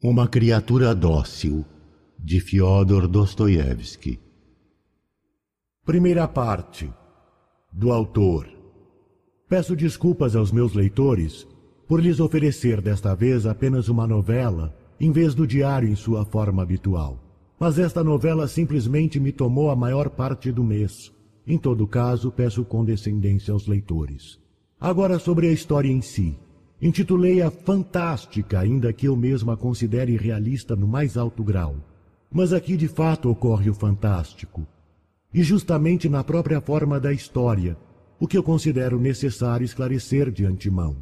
Uma criatura dócil, de Fyodor Dostoiévski. Primeira parte. Do autor. Peço desculpas aos meus leitores por lhes oferecer desta vez apenas uma novela, em vez do diário em sua forma habitual. Mas esta novela simplesmente me tomou a maior parte do mês. Em todo caso, peço condescendência aos leitores. Agora sobre a história em si. Intitulei-a fantástica, ainda que eu mesmo a considere realista no mais alto grau. Mas aqui de fato ocorre o fantástico. E justamente na própria forma da história, o que eu considero necessário esclarecer de antemão.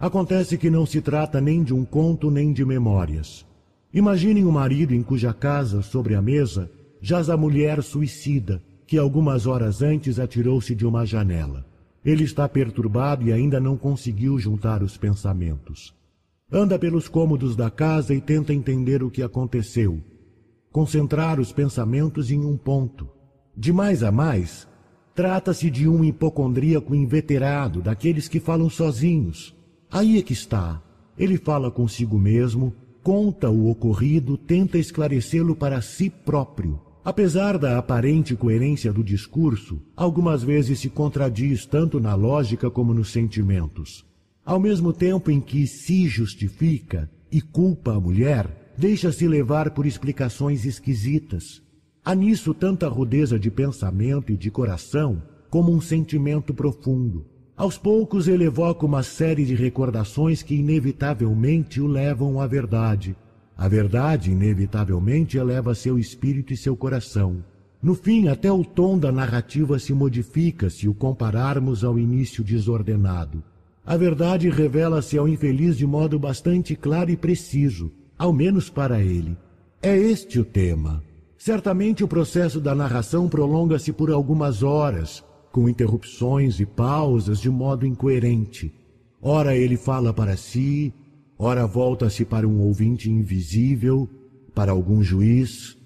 Acontece que não se trata nem de um conto nem de memórias. Imaginem um marido em cuja casa, sobre a mesa, jaz a mulher suicida, que algumas horas antes atirou-se de uma janela. Ele está perturbado e ainda não conseguiu juntar os pensamentos. Anda pelos cômodos da casa e tenta entender o que aconteceu. Concentrar os pensamentos em um ponto. De mais a mais, trata-se de um hipocondríaco inveterado, daqueles que falam sozinhos. Aí é que está. Ele fala consigo mesmo, conta o ocorrido, tenta esclarecê-lo para si próprio. Apesar da aparente coerência do discurso, algumas vezes se contradiz tanto na lógica como nos sentimentos. Ao mesmo tempo em que se justifica e culpa a mulher, deixa-se levar por explicações esquisitas. Há nisso tanta rudeza de pensamento e de coração como um sentimento profundo. Aos poucos ele evoca uma série de recordações que inevitavelmente o levam à verdade a verdade, inevitavelmente, eleva seu espírito e seu coração. No fim, até o tom da narrativa se modifica se o compararmos ao início desordenado. A verdade revela-se ao infeliz de modo bastante claro e preciso, ao menos para ele. É este o tema. Certamente o processo da narração prolonga-se por algumas horas, com interrupções e pausas de modo incoerente. Ora ele fala para si, ora volta-se para um ouvinte invisível, para algum juiz.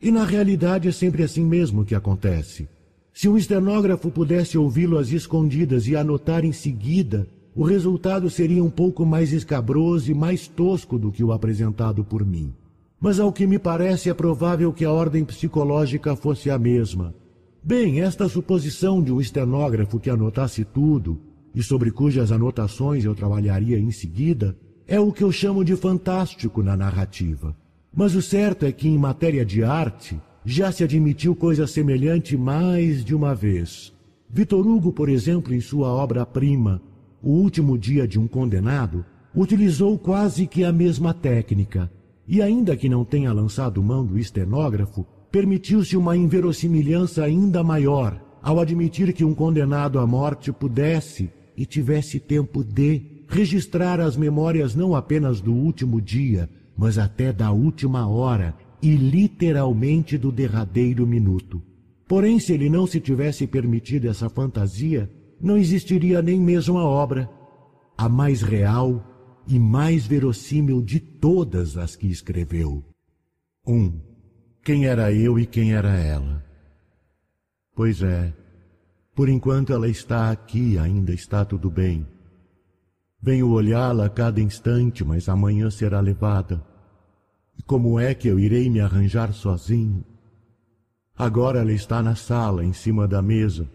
E na realidade é sempre assim mesmo que acontece. Se um estenógrafo pudesse ouvi-lo às escondidas e anotar em seguida, o resultado seria um pouco mais escabroso e mais tosco do que o apresentado por mim. Mas ao que me parece é provável que a ordem psicológica fosse a mesma. Bem, esta suposição de um estenógrafo que anotasse tudo, e sobre cujas anotações eu trabalharia em seguida, é o que eu chamo de fantástico na narrativa. Mas o certo é que em matéria de arte já se admitiu coisa semelhante mais de uma vez. Vitor Hugo, por exemplo, em sua obra-prima, O Último Dia de um Condenado, utilizou quase que a mesma técnica, e ainda que não tenha lançado mão do estenógrafo, permitiu-se uma inverossimilhança ainda maior ao admitir que um condenado à morte pudesse, e tivesse tempo de registrar as memórias não apenas do último dia, mas até da última hora e literalmente do derradeiro minuto. Porém, se ele não se tivesse permitido essa fantasia, não existiria nem mesmo a obra, a mais real e mais verossímil de todas as que escreveu. 1. Um, quem era eu e quem era ela? Pois é, por enquanto ela está aqui, ainda está tudo bem. Venho olhá-la a cada instante, mas amanhã será levada. E como é que eu irei me arranjar sozinho? Agora ela está na sala, em cima da mesa.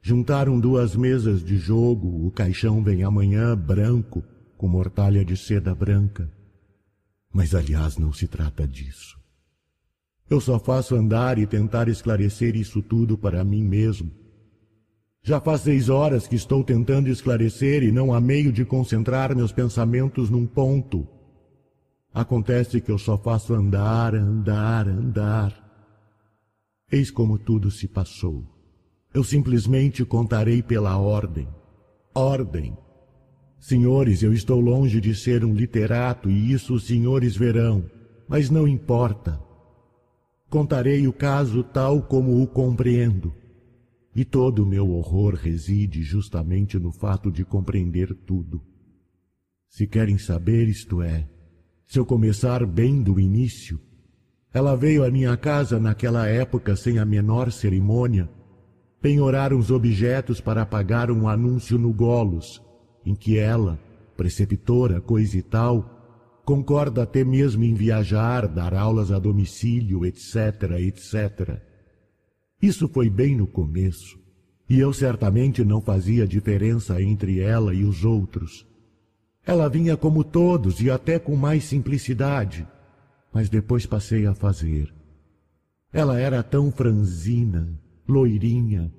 Juntaram duas mesas de jogo, o caixão vem amanhã branco, com mortalha de seda branca. Mas, aliás, não se trata disso. Eu só faço andar e tentar esclarecer isso tudo para mim mesmo. Já faz seis horas que estou tentando esclarecer e não há meio de concentrar meus pensamentos num ponto. Acontece que eu só faço andar, andar, andar. Eis como tudo se passou. Eu simplesmente contarei pela ordem. Ordem. Senhores, eu estou longe de ser um literato e isso os senhores verão, mas não importa. Contarei o caso tal como o compreendo. E todo o meu horror reside justamente no fato de compreender tudo. Se querem saber, isto é, se eu começar bem do início, ela veio à minha casa naquela época sem a menor cerimônia, penhorar uns objetos para pagar um anúncio no Golos, em que ela, preceptora, coisa e tal, concorda até mesmo em viajar, dar aulas a domicílio, etc, etc. Isso foi bem no começo, e eu certamente não fazia diferença entre ela e os outros. Ela vinha como todos e até com mais simplicidade, mas depois passei a fazer. Ela era tão franzina, loirinha,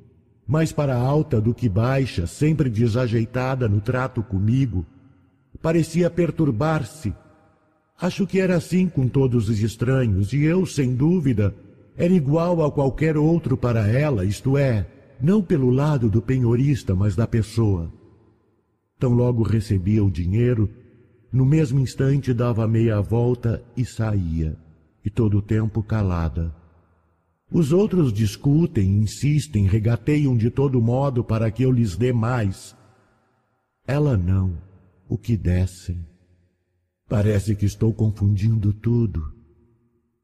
mais para alta do que baixa, sempre desajeitada no trato comigo. Parecia perturbar-se. Acho que era assim com todos os estranhos, e eu, sem dúvida, era igual a qualquer outro para ela, isto é, não pelo lado do penhorista, mas da pessoa. Tão logo recebia o dinheiro, no mesmo instante dava meia volta e saía, e todo o tempo calada. Os outros discutem, insistem, regateiam de todo modo para que eu lhes dê mais. Ela não, o que dessem. Parece que estou confundindo tudo.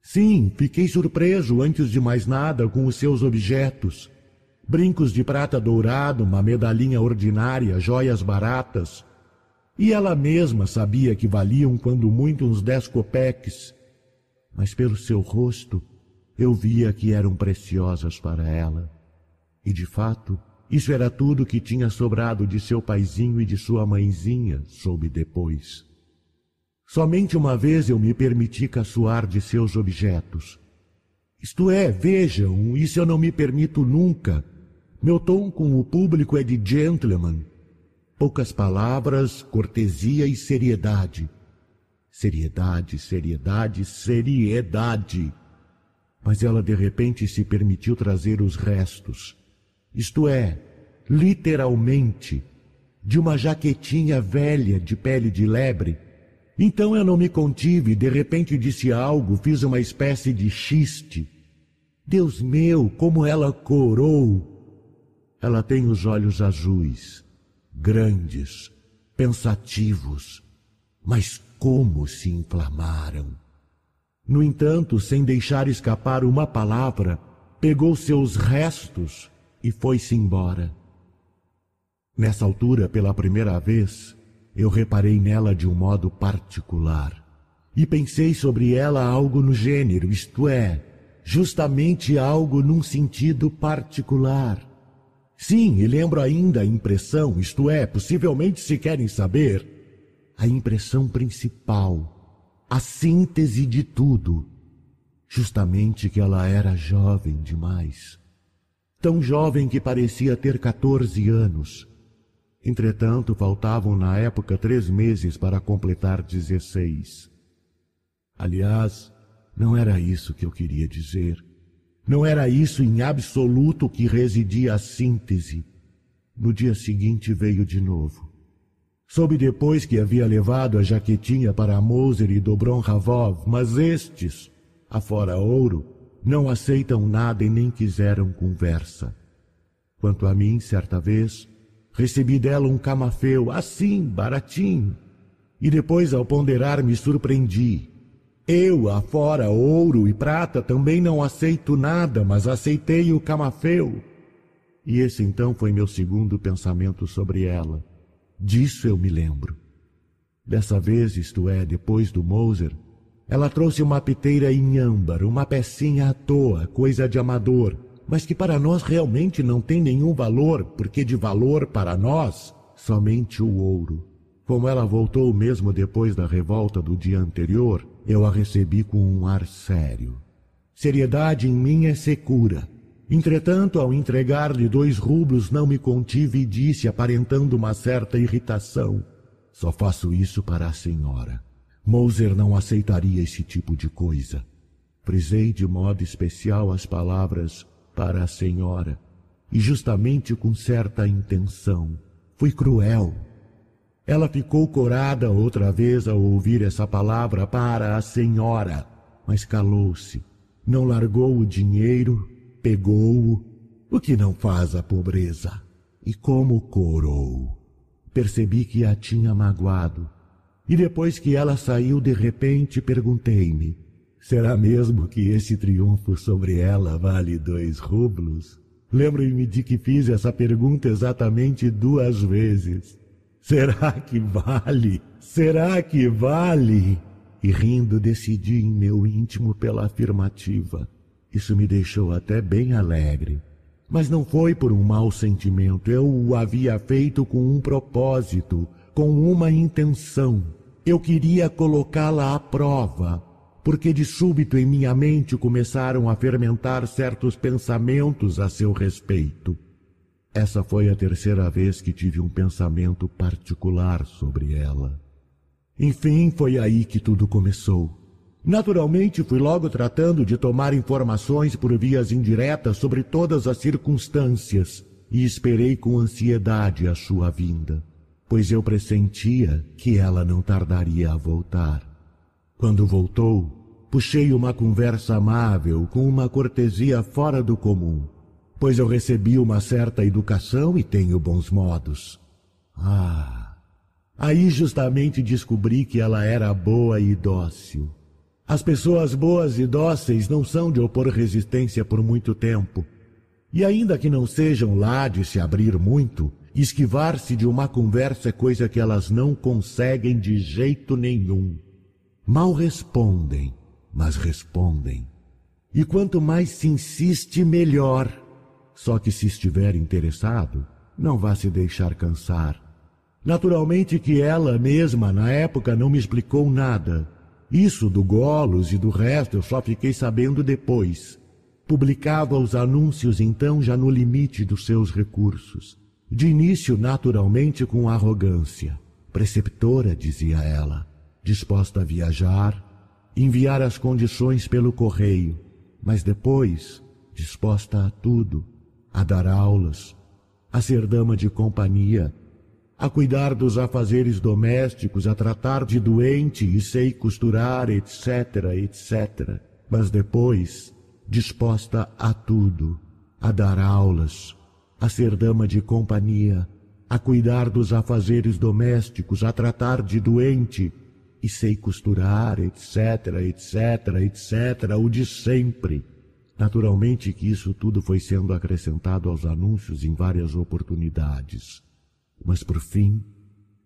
Sim, fiquei surpreso antes de mais nada com os seus objetos. Brincos de prata dourado, uma medalhinha ordinária, joias baratas. E ela mesma sabia que valiam quando muito uns dez copeques. Mas pelo seu rosto, eu via que eram preciosas para ela. E de fato, isso era tudo que tinha sobrado de seu paizinho e de sua mãezinha, soube depois. Somente uma vez eu me permiti caçoar de seus objetos. Isto é, vejam, isso eu não me permito nunca. Meu tom com o público é de gentleman. Poucas palavras, cortesia e seriedade. Seriedade, seriedade, seriedade mas ela de repente se permitiu trazer os restos, isto é, literalmente, de uma jaquetinha velha de pele de lebre. Então eu não me contive, de repente disse algo, fiz uma espécie de xiste. Deus meu, como ela corou! Ela tem os olhos azuis, grandes, pensativos, mas como se inflamaram! No entanto, sem deixar escapar uma palavra, pegou seus restos e foi-se embora. Nessa altura, pela primeira vez, eu reparei nela de um modo particular e pensei sobre ela algo no gênero, isto é, justamente algo num sentido particular. Sim, e lembro ainda a impressão, isto é, possivelmente se querem saber, a impressão principal a síntese de tudo, justamente que ela era jovem demais. Tão jovem que parecia ter 14 anos. Entretanto, faltavam na época três meses para completar 16. Aliás, não era isso que eu queria dizer. Não era isso em absoluto que residia a síntese. No dia seguinte veio de novo. Soube depois que havia levado a jaquetinha para Moser e Dobron Ravov, mas estes, afora ouro, não aceitam nada e nem quiseram conversa. Quanto a mim, certa vez, recebi dela um camafeu, assim, baratinho, e depois, ao ponderar, me surpreendi. Eu, afora ouro e prata, também não aceito nada, mas aceitei o camafeu. E esse então foi meu segundo pensamento sobre ela. Disso eu me lembro. Dessa vez, isto é, depois do Moser, ela trouxe uma piteira em âmbar, uma pecinha à toa, coisa de amador, mas que para nós realmente não tem nenhum valor, porque de valor para nós, somente o ouro. Como ela voltou mesmo depois da revolta do dia anterior, eu a recebi com um ar sério. Seriedade em mim é secura, Entretanto, ao entregar-lhe dois rublos, não me contive e disse, aparentando uma certa irritação: Só faço isso para a senhora. Moser não aceitaria esse tipo de coisa. Frisei de modo especial as palavras para a senhora, e justamente com certa intenção. Fui cruel. Ela ficou corada outra vez ao ouvir essa palavra para a senhora, mas calou-se. Não largou o dinheiro pegou-o, o que não faz a pobreza, e como corou. Percebi que a tinha magoado, e depois que ela saiu de repente, perguntei-me, será mesmo que esse triunfo sobre ela vale dois rublos? Lembro-me de que fiz essa pergunta exatamente duas vezes. Será que vale? Será que vale? e rindo decidi em meu íntimo pela afirmativa. Isso me deixou até bem alegre. Mas não foi por um mau sentimento, eu o havia feito com um propósito, com uma intenção. Eu queria colocá-la à prova, porque de súbito em minha mente começaram a fermentar certos pensamentos a seu respeito. Essa foi a terceira vez que tive um pensamento particular sobre ela. Enfim, foi aí que tudo começou. Naturalmente, fui logo tratando de tomar informações por vias indiretas sobre todas as circunstâncias e esperei com ansiedade a sua vinda, pois eu pressentia que ela não tardaria a voltar. Quando voltou, puxei uma conversa amável com uma cortesia fora do comum pois eu recebi uma certa educação e tenho bons modos. Ah! Aí justamente descobri que ela era boa e dócil. As pessoas boas e dóceis não são de opor resistência por muito tempo. E ainda que não sejam lá de se abrir muito, esquivar-se de uma conversa é coisa que elas não conseguem de jeito nenhum. Mal respondem, mas respondem. E quanto mais se insiste, melhor. Só que se estiver interessado, não vá se deixar cansar. Naturalmente que ela mesma, na época, não me explicou nada. Isso do Golos e do resto eu só fiquei sabendo depois. Publicava os anúncios então já no limite dos seus recursos. De início, naturalmente, com arrogância. Preceptora, dizia ela, disposta a viajar, enviar as condições pelo correio, mas depois disposta a tudo a dar aulas, a ser dama de companhia, a cuidar dos afazeres domésticos, a tratar de doente e sei costurar, etc., etc. Mas depois, disposta a tudo, a dar aulas, a ser dama de companhia, a cuidar dos afazeres domésticos, a tratar de doente e sei costurar, etc., etc., etc., o de sempre Naturalmente que isso tudo foi sendo acrescentado aos anúncios em várias oportunidades. Mas por fim,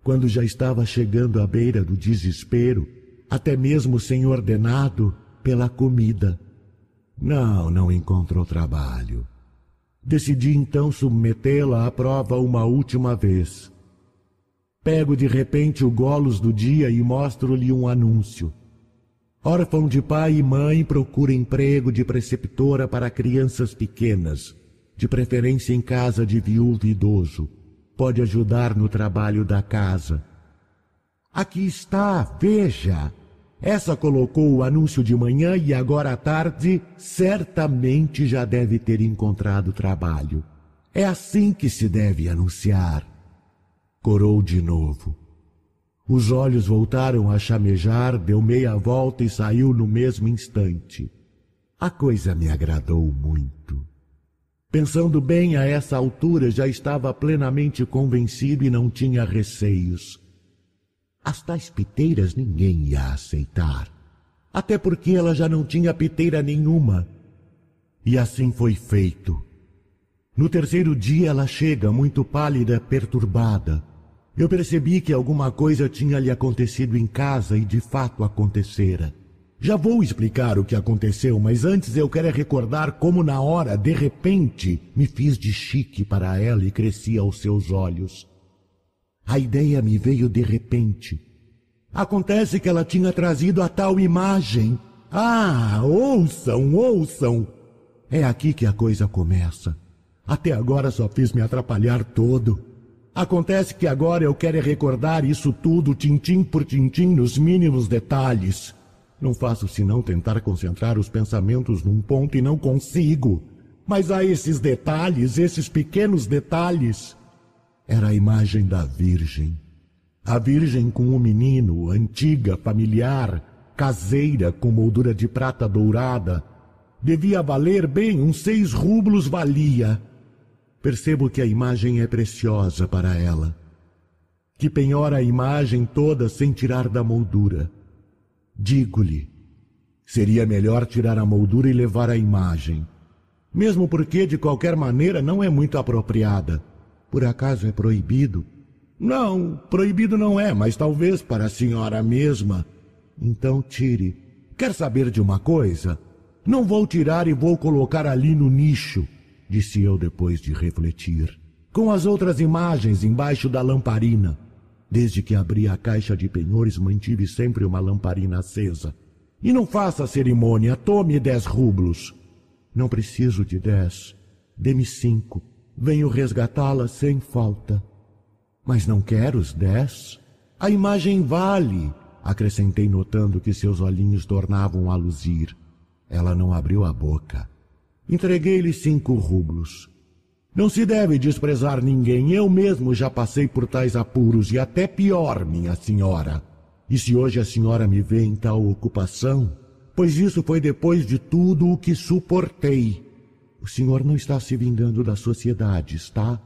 quando já estava chegando à beira do desespero, até mesmo sem ordenado, pela comida. Não, não encontrou trabalho. Decidi então submetê-la à prova uma última vez. Pego de repente o golos do dia e mostro-lhe um anúncio. Órfão de pai e mãe procura emprego de preceptora para crianças pequenas, de preferência em casa de viúvo idoso. Pode ajudar no trabalho da casa. Aqui está, veja. Essa colocou o anúncio de manhã e agora à tarde certamente já deve ter encontrado trabalho. É assim que se deve anunciar. Corou de novo. Os olhos voltaram a chamejar, deu meia volta e saiu no mesmo instante. A coisa me agradou muito. Pensando bem a essa altura, já estava plenamente convencido e não tinha receios. As tais piteiras ninguém ia aceitar, até porque ela já não tinha piteira nenhuma. E assim foi feito. No terceiro dia ela chega, muito pálida, perturbada. Eu percebi que alguma coisa tinha lhe acontecido em casa e de fato acontecera. Já vou explicar o que aconteceu, mas antes eu quero recordar como na hora, de repente, me fiz de chique para ela e cresci aos seus olhos. A ideia me veio de repente. Acontece que ela tinha trazido a tal imagem. Ah, ouçam, ouçam! É aqui que a coisa começa. Até agora só fiz me atrapalhar todo. Acontece que agora eu quero recordar isso tudo, tintim por tintim, nos mínimos detalhes. Não faço senão tentar concentrar os pensamentos num ponto e não consigo. Mas há esses detalhes, esses pequenos detalhes. Era a imagem da Virgem. A Virgem com o menino, antiga, familiar, caseira, com moldura de prata dourada. Devia valer bem, uns seis rublos valia. Percebo que a imagem é preciosa para ela, que penhora a imagem toda sem tirar da moldura. Digo-lhe, seria melhor tirar a moldura e levar a imagem, mesmo porque de qualquer maneira não é muito apropriada. Por acaso é proibido? Não, proibido não é, mas talvez para a senhora mesma. Então tire. Quer saber de uma coisa? Não vou tirar e vou colocar ali no nicho, disse eu depois de refletir, com as outras imagens embaixo da lamparina. Desde que abri a caixa de penhores, mantive sempre uma lamparina acesa. E não faça cerimônia, tome dez rublos. Não preciso de dez. Dê-me cinco. Venho resgatá-la sem falta. Mas não quero os dez. A imagem vale, acrescentei notando que seus olhinhos tornavam a luzir. Ela não abriu a boca. Entreguei-lhe cinco rublos. Não se deve desprezar ninguém. Eu mesmo já passei por tais apuros e até pior, minha senhora. E se hoje a senhora me vê em tal ocupação, pois isso foi depois de tudo o que suportei. O senhor não está se vingando da sociedade, está?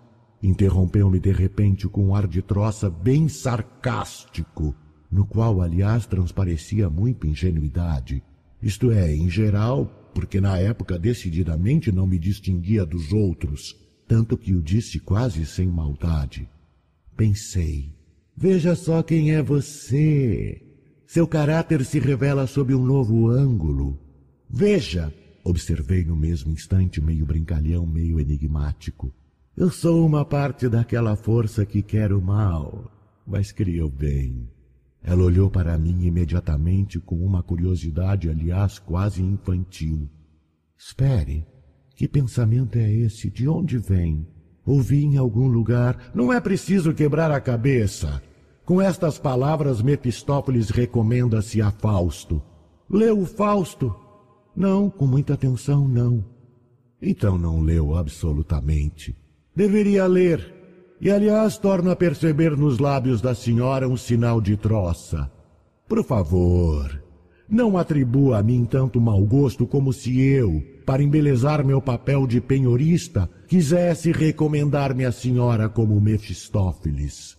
Interrompeu-me de repente com um ar de troça bem sarcástico, no qual, aliás, transparecia muita ingenuidade. Isto é, em geral, porque na época decididamente não me distinguia dos outros, tanto que o disse quase sem maldade. Pensei, veja só quem é você. Seu caráter se revela sob um novo ângulo. Veja, observei no mesmo instante, meio brincalhão, meio enigmático. Eu sou uma parte daquela força que quer o mal, mas cria o bem. Ela olhou para mim imediatamente com uma curiosidade, aliás, quase infantil. Espere, que pensamento é esse? De onde vem? Ouvi em algum lugar. Não é preciso quebrar a cabeça. Com estas palavras, Mephistófeles recomenda-se a Fausto. Leu o Fausto? Não, com muita atenção, não. Então não leu absolutamente. Deveria ler. E, aliás, torna a perceber nos lábios da senhora um sinal de troça. Por favor, não atribua a mim tanto mau gosto como se eu, para embelezar meu papel de penhorista, quisesse recomendar-me a senhora como Mefistófeles.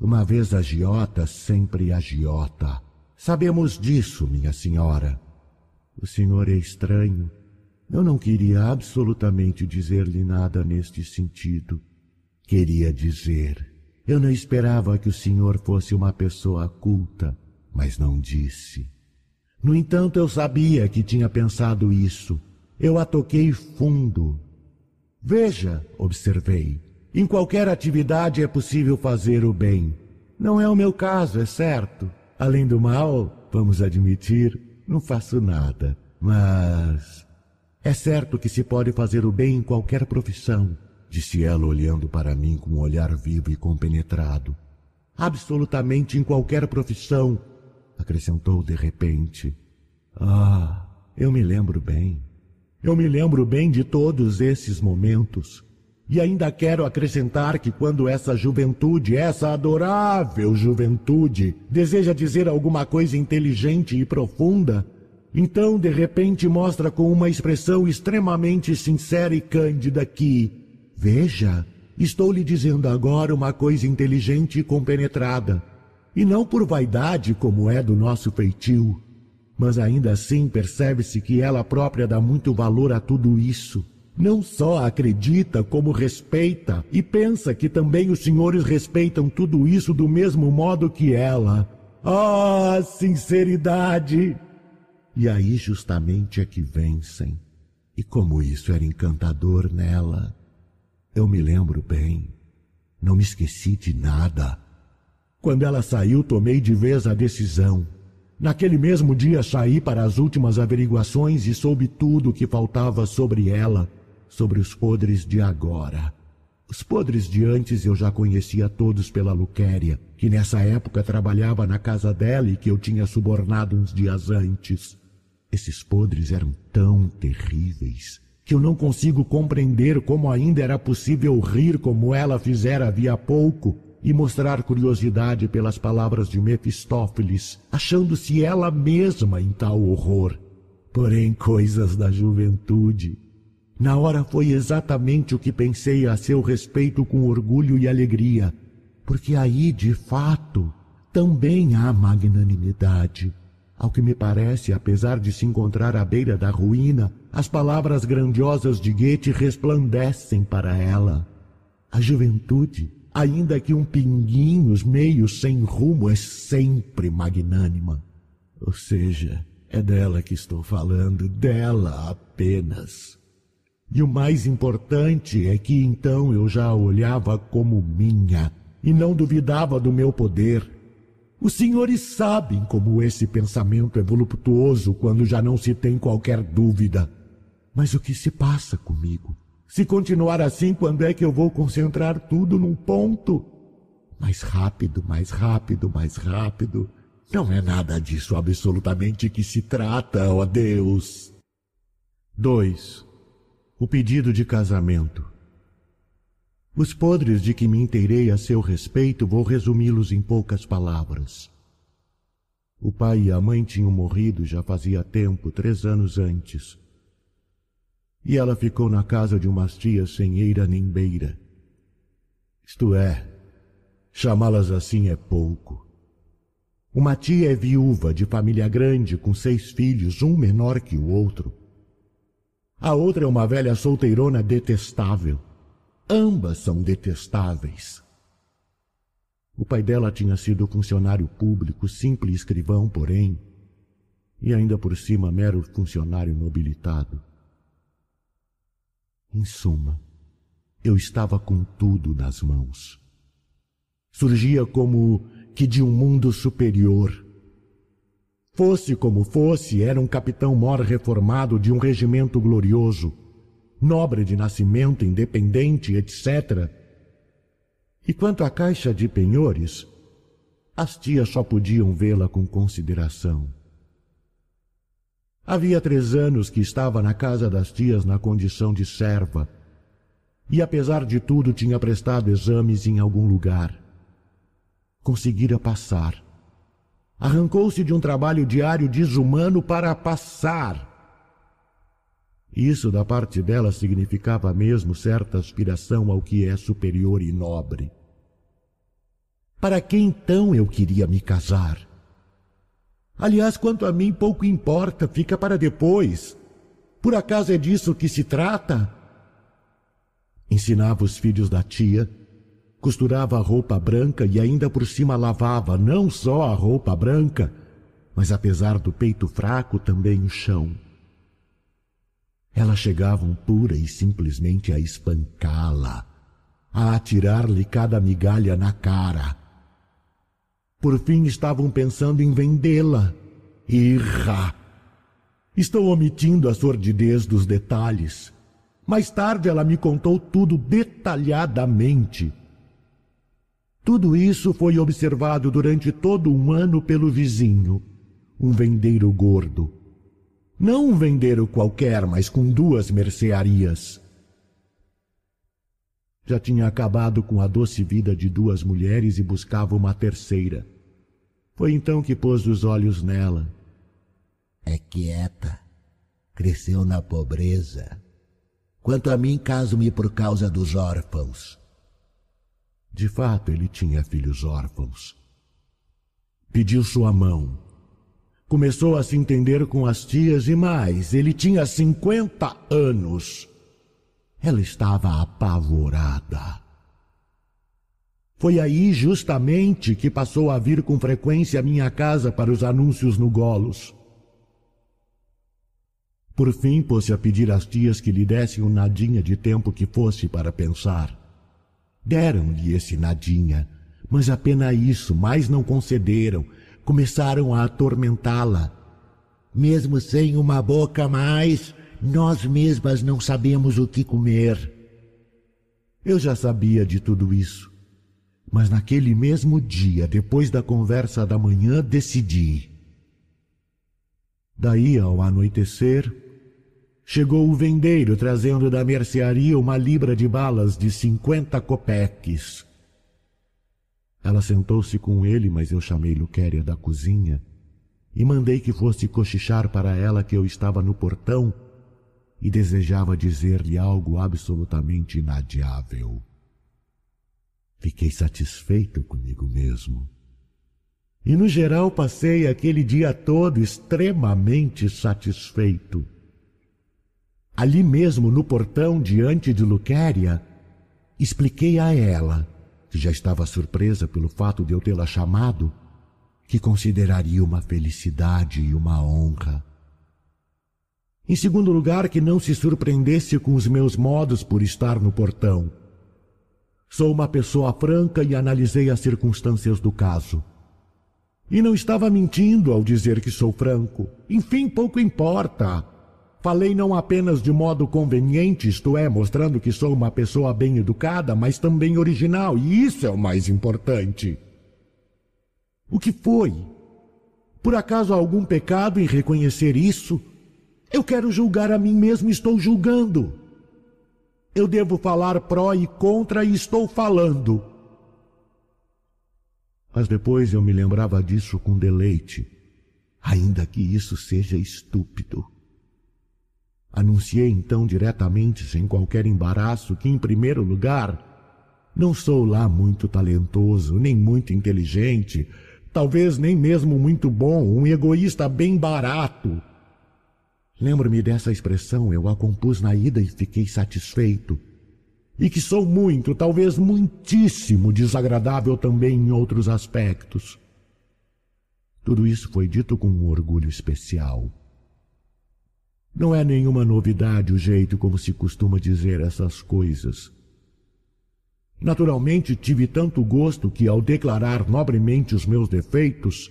Uma vez agiota, sempre agiota. Sabemos disso, minha senhora. O senhor é estranho. Eu não queria absolutamente dizer-lhe nada neste sentido. Queria dizer, eu não esperava que o senhor fosse uma pessoa culta, mas não disse. No entanto, eu sabia que tinha pensado isso. Eu a toquei fundo. Veja, observei, em qualquer atividade é possível fazer o bem. Não é o meu caso, é certo. Além do mal, vamos admitir, não faço nada. Mas é certo que se pode fazer o bem em qualquer profissão, disse ela olhando para mim com um olhar vivo e compenetrado. Absolutamente em qualquer profissão, acrescentou de repente. Ah, eu me lembro bem. Eu me lembro bem de todos esses momentos. E ainda quero acrescentar que quando essa juventude, essa adorável juventude, deseja dizer alguma coisa inteligente e profunda, então de repente mostra com uma expressão extremamente sincera e cândida que, veja, estou lhe dizendo agora uma coisa inteligente e compenetrada, e não por vaidade como é do nosso feitio, mas ainda assim percebe-se que ela própria dá muito valor a tudo isso. Não só acredita, como respeita, e pensa que também os senhores respeitam tudo isso do mesmo modo que ela. Ah, sinceridade! E aí justamente é que vencem. E como isso era encantador nela. Eu me lembro bem. Não me esqueci de nada. Quando ela saiu, tomei de vez a decisão Naquele mesmo dia saí para as últimas averiguações e soube tudo o que faltava sobre ela, sobre os podres de agora. Os podres de antes eu já conhecia todos pela Luquéria, que nessa época trabalhava na casa dela e que eu tinha subornado uns dias antes. Esses podres eram tão terríveis que eu não consigo compreender como ainda era possível rir como ela fizera havia pouco e mostrar curiosidade pelas palavras de Mefistófeles, achando-se ela mesma em tal horror. Porém, coisas da juventude. Na hora foi exatamente o que pensei a seu respeito com orgulho e alegria, porque aí, de fato, também há magnanimidade. Ao que me parece, apesar de se encontrar à beira da ruína, as palavras grandiosas de Goethe resplandecem para ela. A juventude ainda que um pinguinho, os meios sem rumo, é sempre magnânima. Ou seja, é dela que estou falando, dela apenas. E o mais importante é que então eu já a olhava como minha e não duvidava do meu poder. Os senhores sabem como esse pensamento é voluptuoso quando já não se tem qualquer dúvida. Mas o que se passa comigo? Se continuar assim, quando é que eu vou concentrar tudo num ponto? Mais rápido, mais rápido, mais rápido. Não é nada disso absolutamente que se trata, ó Deus. 2. O pedido de casamento. Os podres de que me inteirei a seu respeito vou resumi-los em poucas palavras. O pai e a mãe tinham morrido já fazia tempo, três anos antes. E ela ficou na casa de umas tias sem eira nem beira. Isto é, chamá-las assim é pouco. Uma tia é viúva de família grande com seis filhos, um menor que o outro. A outra é uma velha solteirona detestável. Ambas são detestáveis. O pai dela tinha sido funcionário público, simples escrivão, porém, e ainda por cima mero funcionário nobilitado. Em suma, eu estava com tudo nas mãos. Surgia como que de um mundo superior Fosse como fosse, era um capitão-mor reformado de um regimento glorioso, nobre de nascimento, independente, etc. E quanto à caixa de penhores, as tias só podiam vê-la com consideração. Havia três anos que estava na casa das tias na condição de serva, e apesar de tudo tinha prestado exames em algum lugar. Conseguira passar Arrancou-se de um trabalho diário desumano para passar. Isso da parte dela significava mesmo certa aspiração ao que é superior e nobre. Para que então eu queria me casar? Aliás, quanto a mim, pouco importa, fica para depois. Por acaso é disso que se trata? Ensinava os filhos da tia Costurava a roupa branca e ainda por cima lavava não só a roupa branca, mas apesar do peito fraco também o chão. Elas chegavam pura e simplesmente a espancá-la, a atirar-lhe cada migalha na cara. Por fim estavam pensando em vendê-la. Irra! Estou omitindo a sordidez dos detalhes. Mais tarde ela me contou tudo detalhadamente tudo isso foi observado durante todo um ano pelo vizinho, um vendeiro gordo. Não um vendeiro qualquer, mas com duas mercearias. Já tinha acabado com a doce vida de duas mulheres e buscava uma terceira. Foi então que pôs os olhos nela. É quieta. Cresceu na pobreza. Quanto a mim, caso-me por causa dos órfãos. De fato, ele tinha filhos órfãos. Pediu sua mão. Começou a se entender com as tias e mais, ele tinha cinquenta anos. Ela estava apavorada. Foi aí justamente que passou a vir com frequência à minha casa para os anúncios no Golos. Por fim, pôs-se a pedir às tias que lhe dessem um nadinha de tempo que fosse para pensar. Deram-lhe esse nadinha, mas apenas isso, mais não concederam. Começaram a atormentá-la. Mesmo sem uma boca mais, nós mesmas não sabemos o que comer. Eu já sabia de tudo isso. Mas naquele mesmo dia, depois da conversa da manhã, decidi. Daí, ao anoitecer, Chegou o vendeiro trazendo da mercearia uma libra de balas de cinquenta copeques. Ela sentou-se com ele, mas eu chamei Luquéria da cozinha e mandei que fosse cochichar para ela que eu estava no portão e desejava dizer-lhe algo absolutamente inadiável. Fiquei satisfeito comigo mesmo. E no geral passei aquele dia todo extremamente satisfeito. Ali mesmo no portão diante de Luquéria, expliquei a ela, que já estava surpresa pelo fato de eu tê-la chamado, que consideraria uma felicidade e uma honra. Em segundo lugar, que não se surpreendesse com os meus modos por estar no portão. Sou uma pessoa franca e analisei as circunstâncias do caso. E não estava mentindo ao dizer que sou franco. Enfim, pouco importa. Falei não apenas de modo conveniente, isto é, mostrando que sou uma pessoa bem educada, mas também original, e isso é o mais importante. O que foi? Por acaso há algum pecado em reconhecer isso? Eu quero julgar a mim mesmo estou julgando. Eu devo falar pró e contra e estou falando. Mas depois eu me lembrava disso com deleite, ainda que isso seja estúpido. Anunciei então diretamente, sem qualquer embaraço, que, em primeiro lugar, não sou lá muito talentoso, nem muito inteligente, talvez nem mesmo muito bom, um egoísta bem barato. Lembro-me dessa expressão, eu a compus na ida e fiquei satisfeito. E que sou muito, talvez muitíssimo desagradável também em outros aspectos. Tudo isso foi dito com um orgulho especial. Não é nenhuma novidade o jeito como se costuma dizer essas coisas. Naturalmente, tive tanto gosto que, ao declarar nobremente os meus defeitos,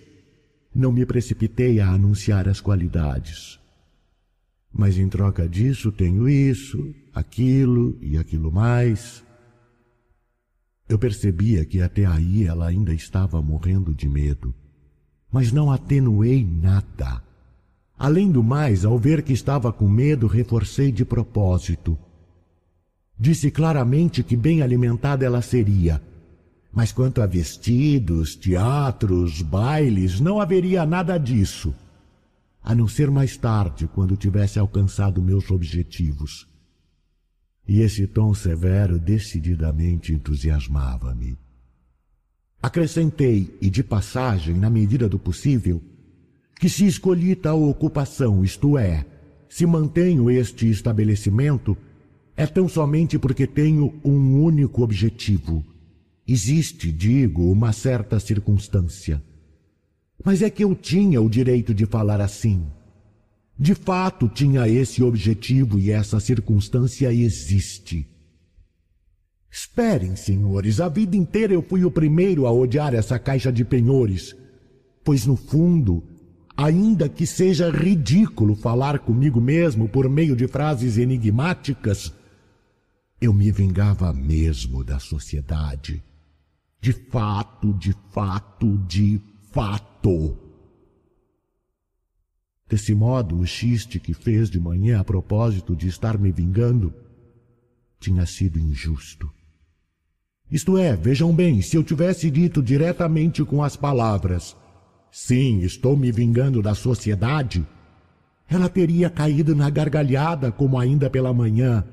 não me precipitei a anunciar as qualidades. Mas em troca disso tenho isso, aquilo e aquilo mais. Eu percebia que até aí ela ainda estava morrendo de medo, mas não atenuei nada. Além do mais, ao ver que estava com medo, reforcei de propósito. Disse claramente que bem alimentada ela seria, mas quanto a vestidos, teatros, bailes, não haveria nada disso, a não ser mais tarde, quando tivesse alcançado meus objetivos. E esse tom severo decididamente entusiasmava-me. Acrescentei, e de passagem, na medida do possível, que se escolhi tal ocupação, isto é, se mantenho este estabelecimento, é tão somente porque tenho um único objetivo. Existe, digo, uma certa circunstância. Mas é que eu tinha o direito de falar assim. De fato, tinha esse objetivo e essa circunstância existe. Esperem, senhores, a vida inteira eu fui o primeiro a odiar essa caixa de penhores, pois no fundo ainda que seja ridículo falar comigo mesmo por meio de frases enigmáticas, eu me vingava mesmo da sociedade. De fato, de fato, de fato. Desse modo, o xiste que fez de manhã a propósito de estar me vingando tinha sido injusto. Isto é, vejam bem, se eu tivesse dito diretamente com as palavras Sim, estou me vingando da sociedade. Ela teria caído na gargalhada como ainda pela manhã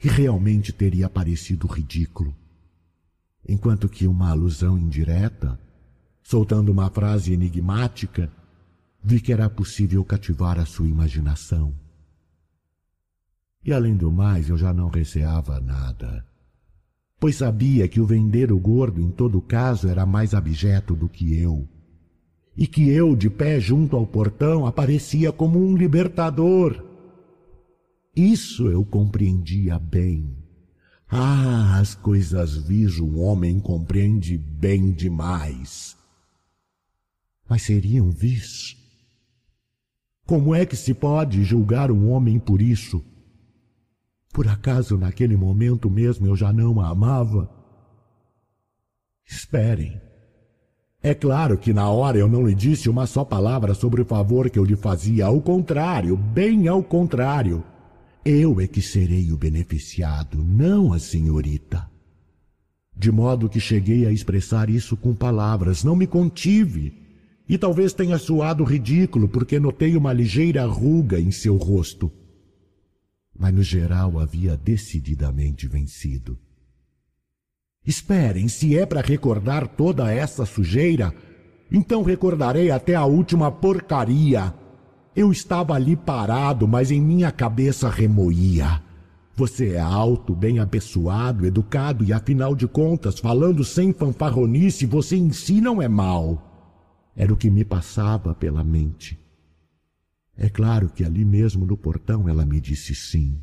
e realmente teria parecido ridículo. Enquanto que uma alusão indireta, soltando uma frase enigmática, vi que era possível cativar a sua imaginação. E além do mais, eu já não receava nada, pois sabia que o vender o gordo em todo caso era mais abjeto do que eu e que eu, de pé junto ao portão, aparecia como um libertador. Isso eu compreendia bem. Ah, as coisas vis o homem compreende bem demais. Mas seriam vis? Como é que se pode julgar um homem por isso? Por acaso naquele momento mesmo eu já não a amava? Esperem. É claro que na hora eu não lhe disse uma só palavra sobre o favor que eu lhe fazia, ao contrário, bem ao contrário. Eu é que serei o beneficiado, não a senhorita. De modo que cheguei a expressar isso com palavras, não me contive. E talvez tenha soado ridículo porque notei uma ligeira ruga em seu rosto. Mas no geral havia decididamente vencido. Esperem, se é para recordar toda essa sujeira, então recordarei até a última porcaria. Eu estava ali parado, mas em minha cabeça remoía. Você é alto, bem apessoado, educado e, afinal de contas, falando sem fanfarronice, você em si não é mal. Era o que me passava pela mente. É claro que ali mesmo no portão ela me disse sim.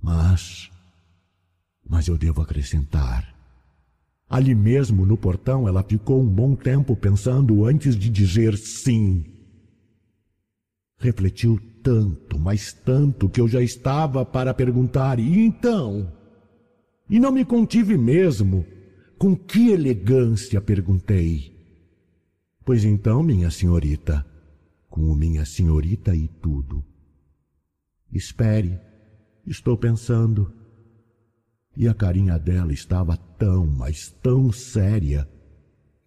Mas. Mas eu devo acrescentar. Ali mesmo no portão ela ficou um bom tempo pensando antes de dizer sim. Refletiu tanto, mas tanto, que eu já estava para perguntar: e então? E não me contive mesmo. Com que elegância perguntei. Pois então, minha senhorita, com minha senhorita e tudo. Espere, estou pensando. E a carinha dela estava tão, mas tão séria,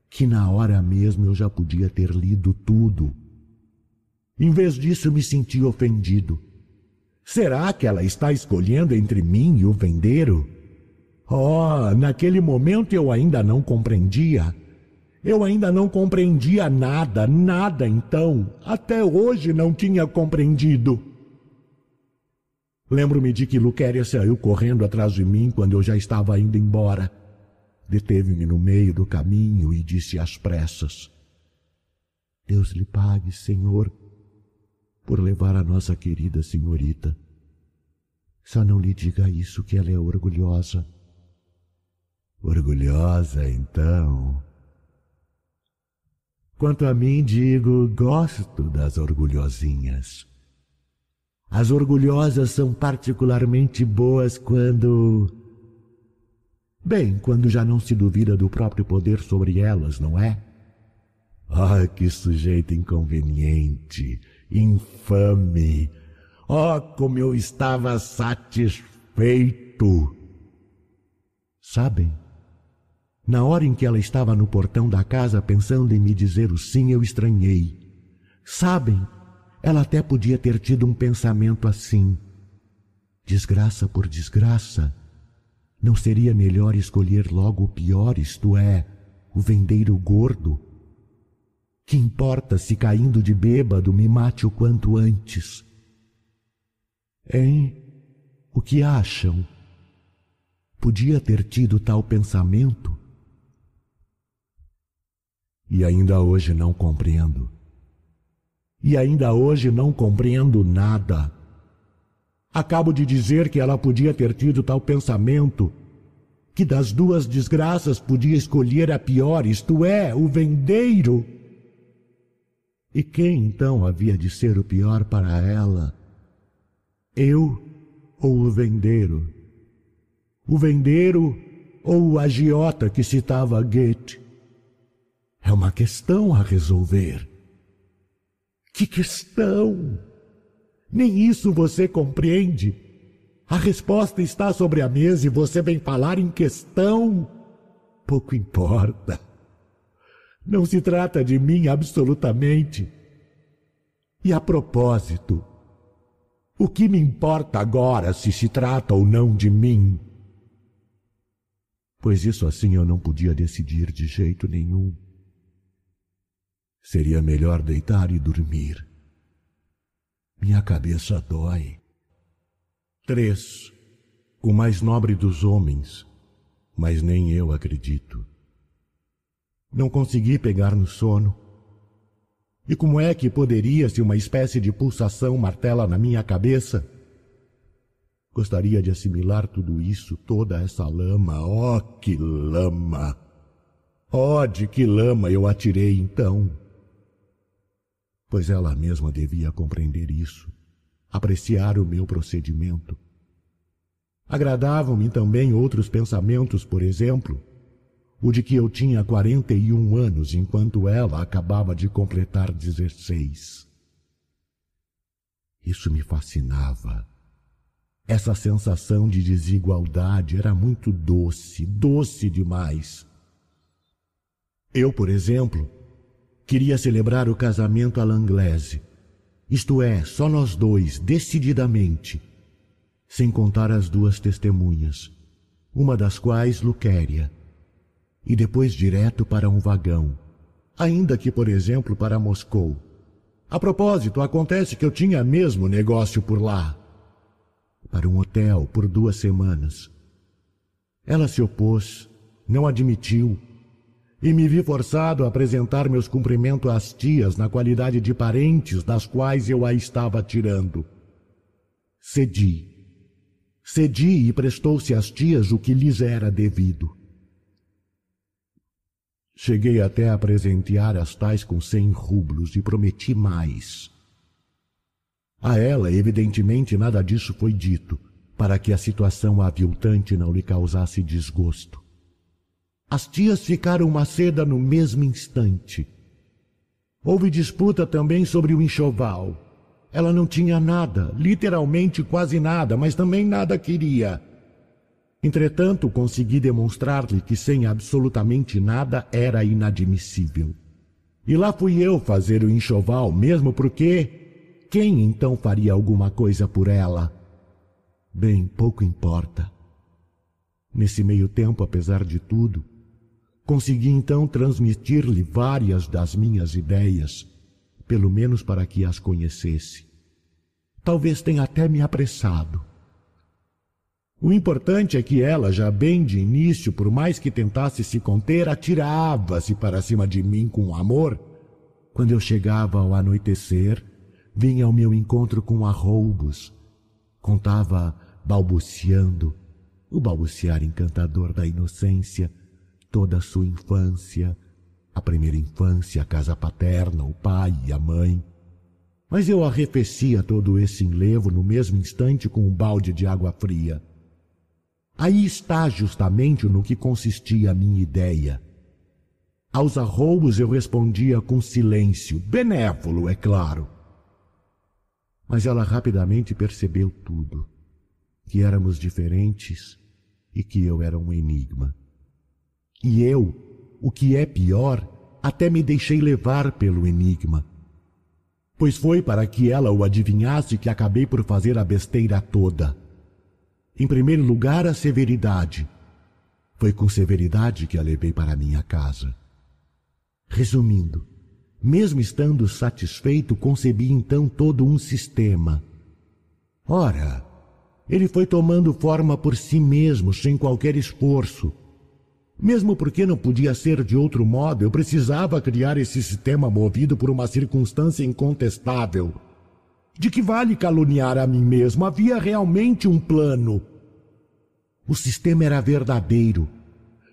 que na hora mesmo eu já podia ter lido tudo. Em vez disso, me senti ofendido. Será que ela está escolhendo entre mim e o vendeiro? Oh, naquele momento eu ainda não compreendia. Eu ainda não compreendia nada, nada então. Até hoje não tinha compreendido. Lembro-me de que Luquéria saiu correndo atrás de mim quando eu já estava indo embora. Deteve-me no meio do caminho e disse às pressas: Deus lhe pague, Senhor, por levar a nossa querida senhorita. Só não lhe diga isso que ela é orgulhosa. Orgulhosa, então? Quanto a mim, digo, gosto das orgulhosinhas. As orgulhosas são particularmente boas quando. Bem, quando já não se duvida do próprio poder sobre elas, não é? Ah, que sujeito inconveniente, infame! Oh, como eu estava satisfeito! Sabem, na hora em que ela estava no portão da casa pensando em me dizer o sim, eu estranhei. Sabem, ela até podia ter tido um pensamento assim. Desgraça por desgraça, não seria melhor escolher logo o pior, isto é, o vendeiro gordo? Que importa se caindo de bêbado me mate o quanto antes? Hein? O que acham? Podia ter tido tal pensamento? E ainda hoje não compreendo. E ainda hoje não compreendo nada. Acabo de dizer que ela podia ter tido tal pensamento, que das duas desgraças podia escolher a pior, isto é, o vendeiro. E quem então havia de ser o pior para ela? Eu ou o vendeiro? O vendeiro ou o agiota que citava Goethe? É uma questão a resolver. Que questão? Nem isso você compreende. A resposta está sobre a mesa e você vem falar em questão. Pouco importa. Não se trata de mim absolutamente. E a propósito, o que me importa agora se se trata ou não de mim? Pois isso assim eu não podia decidir de jeito nenhum. Seria melhor deitar e dormir. Minha cabeça dói. 3. O mais nobre dos homens, mas nem eu acredito. Não consegui pegar no sono. E como é que poderia se uma espécie de pulsação martela na minha cabeça? Gostaria de assimilar tudo isso, toda essa lama. Oh, que lama! Oh, de que lama eu atirei então! Pois ela mesma devia compreender isso, apreciar o meu procedimento. Agradavam-me também outros pensamentos, por exemplo, o de que eu tinha quarenta e um anos enquanto ela acabava de completar dezesseis. Isso me fascinava. Essa sensação de desigualdade era muito doce, doce demais. Eu, por exemplo, Queria celebrar o casamento à Langlese. Isto é, só nós dois, decididamente. Sem contar as duas testemunhas, uma das quais Luquéria. E depois direto para um vagão. Ainda que, por exemplo, para Moscou. A propósito, acontece que eu tinha mesmo negócio por lá. Para um hotel por duas semanas. Ela se opôs, não admitiu e me vi forçado a apresentar meus cumprimentos às tias na qualidade de parentes das quais eu a estava tirando. Cedi. Cedi e prestou-se às tias o que lhes era devido. Cheguei até a presentear as tais com cem rublos e prometi mais. A ela, evidentemente, nada disso foi dito, para que a situação aviltante não lhe causasse desgosto. As tias ficaram uma seda no mesmo instante. Houve disputa também sobre o enxoval. Ela não tinha nada, literalmente quase nada, mas também nada queria. Entretanto, consegui demonstrar-lhe que sem absolutamente nada era inadmissível. E lá fui eu fazer o enxoval, mesmo porque quem então faria alguma coisa por ela? Bem, pouco importa. Nesse meio tempo, apesar de tudo, Consegui então transmitir-lhe várias das minhas ideias, pelo menos para que as conhecesse. Talvez tenha até me apressado. O importante é que ela, já bem de início, por mais que tentasse se conter, atirava-se para cima de mim com amor. Quando eu chegava ao anoitecer, vinha ao meu encontro com arroubos. Contava balbuciando, o balbuciar encantador da inocência, toda a sua infância, a primeira infância, a casa paterna, o pai e a mãe. Mas eu arrefecia todo esse enlevo no mesmo instante com um balde de água fria. Aí está justamente no que consistia a minha ideia. Aos arroubos eu respondia com silêncio, benévolo, é claro. Mas ela rapidamente percebeu tudo, que éramos diferentes e que eu era um enigma. E eu, o que é pior, até me deixei levar pelo enigma. Pois foi para que ela o adivinhasse que acabei por fazer a besteira toda. Em primeiro lugar, a severidade. Foi com severidade que a levei para minha casa. Resumindo, mesmo estando satisfeito, concebi então todo um sistema. Ora, ele foi tomando forma por si mesmo, sem qualquer esforço, mesmo porque não podia ser de outro modo, eu precisava criar esse sistema movido por uma circunstância incontestável. De que vale caluniar a mim mesmo? Havia realmente um plano. O sistema era verdadeiro.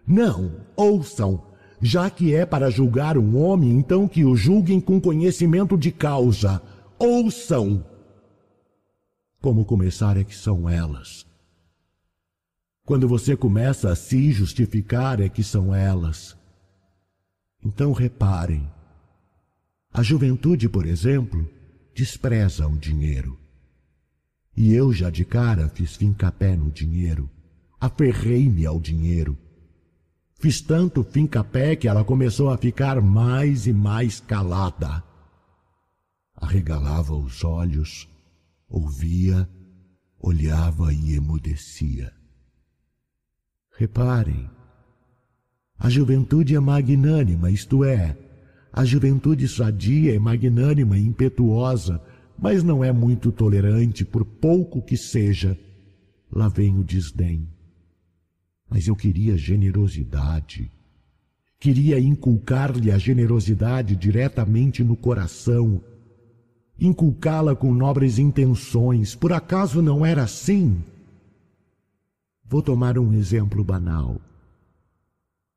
Não, ouçam. Já que é para julgar um homem, então que o julguem com conhecimento de causa. Ouçam! Como começar é que são elas. Quando você começa a se justificar é que são elas. Então reparem. A juventude, por exemplo, despreza o dinheiro. E eu já de cara fiz fincapé no dinheiro. Aferrei-me ao dinheiro. Fiz tanto fincapé que ela começou a ficar mais e mais calada. Arregalava os olhos, ouvia, olhava e emudecia. Reparem, a juventude é magnânima, isto é, a juventude sadia é magnânima e impetuosa, mas não é muito tolerante, por pouco que seja. Lá vem o desdém. Mas eu queria generosidade. Queria inculcar-lhe a generosidade diretamente no coração, inculcá-la com nobres intenções. Por acaso não era assim? Vou tomar um exemplo banal.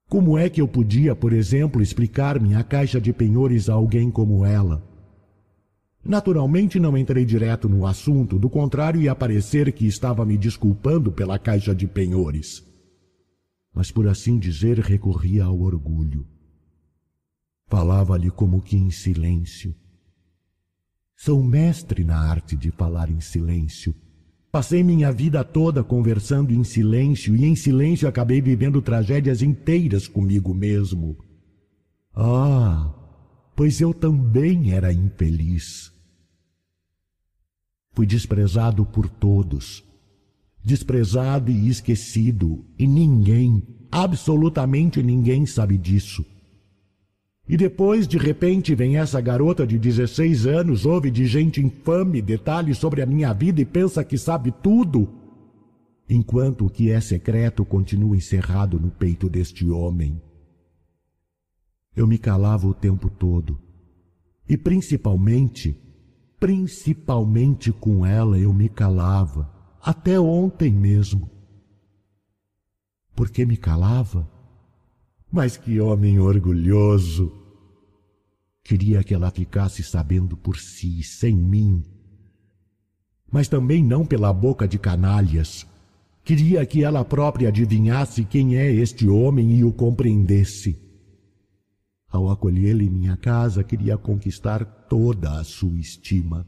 Como é que eu podia, por exemplo, explicar minha caixa de penhores a alguém como ela? Naturalmente não entrei direto no assunto, do contrário ia parecer que estava me desculpando pela caixa de penhores. Mas por assim dizer, recorria ao orgulho. Falava-lhe como que em silêncio. Sou mestre na arte de falar em silêncio Passei minha vida toda conversando em silêncio e em silêncio acabei vivendo tragédias inteiras comigo mesmo. Ah, pois eu também era infeliz. Fui desprezado por todos, desprezado e esquecido, e ninguém, absolutamente ninguém sabe disso. E depois, de repente, vem essa garota de 16 anos, ouve de gente infame detalhes sobre a minha vida e pensa que sabe tudo, enquanto o que é secreto continua encerrado no peito deste homem. Eu me calava o tempo todo. E principalmente, principalmente com ela eu me calava, até ontem mesmo. Por que me calava? Mas que homem orgulhoso! Queria que ela ficasse sabendo por si, sem mim. Mas também não pela boca de canalhas. Queria que ela própria adivinhasse quem é este homem e o compreendesse. Ao acolhê-lo em minha casa, queria conquistar toda a sua estima.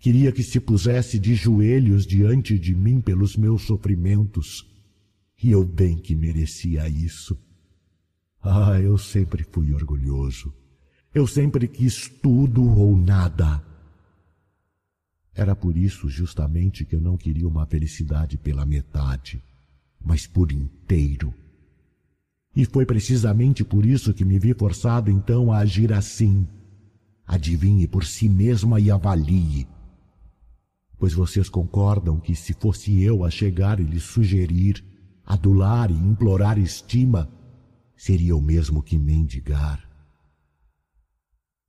Queria que se pusesse de joelhos diante de mim pelos meus sofrimentos. E eu bem que merecia isso. Ah, eu sempre fui orgulhoso. Eu sempre quis tudo ou nada. Era por isso justamente que eu não queria uma felicidade pela metade, mas por inteiro. E foi precisamente por isso que me vi forçado então a agir assim. Adivinhe por si mesma e avalie. Pois vocês concordam que se fosse eu a chegar e lhe sugerir, adular e implorar estima, seria o mesmo que mendigar.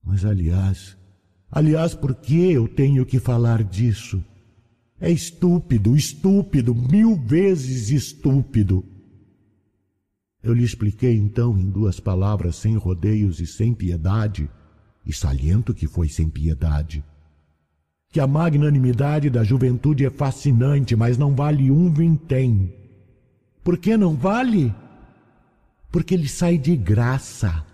Mas aliás, aliás, por que eu tenho que falar disso? É estúpido, estúpido, mil vezes estúpido. Eu lhe expliquei então em duas palavras, sem rodeios e sem piedade, e saliento que foi sem piedade, que a magnanimidade da juventude é fascinante, mas não vale um vintém. Por que não vale? Porque ele sai de graça.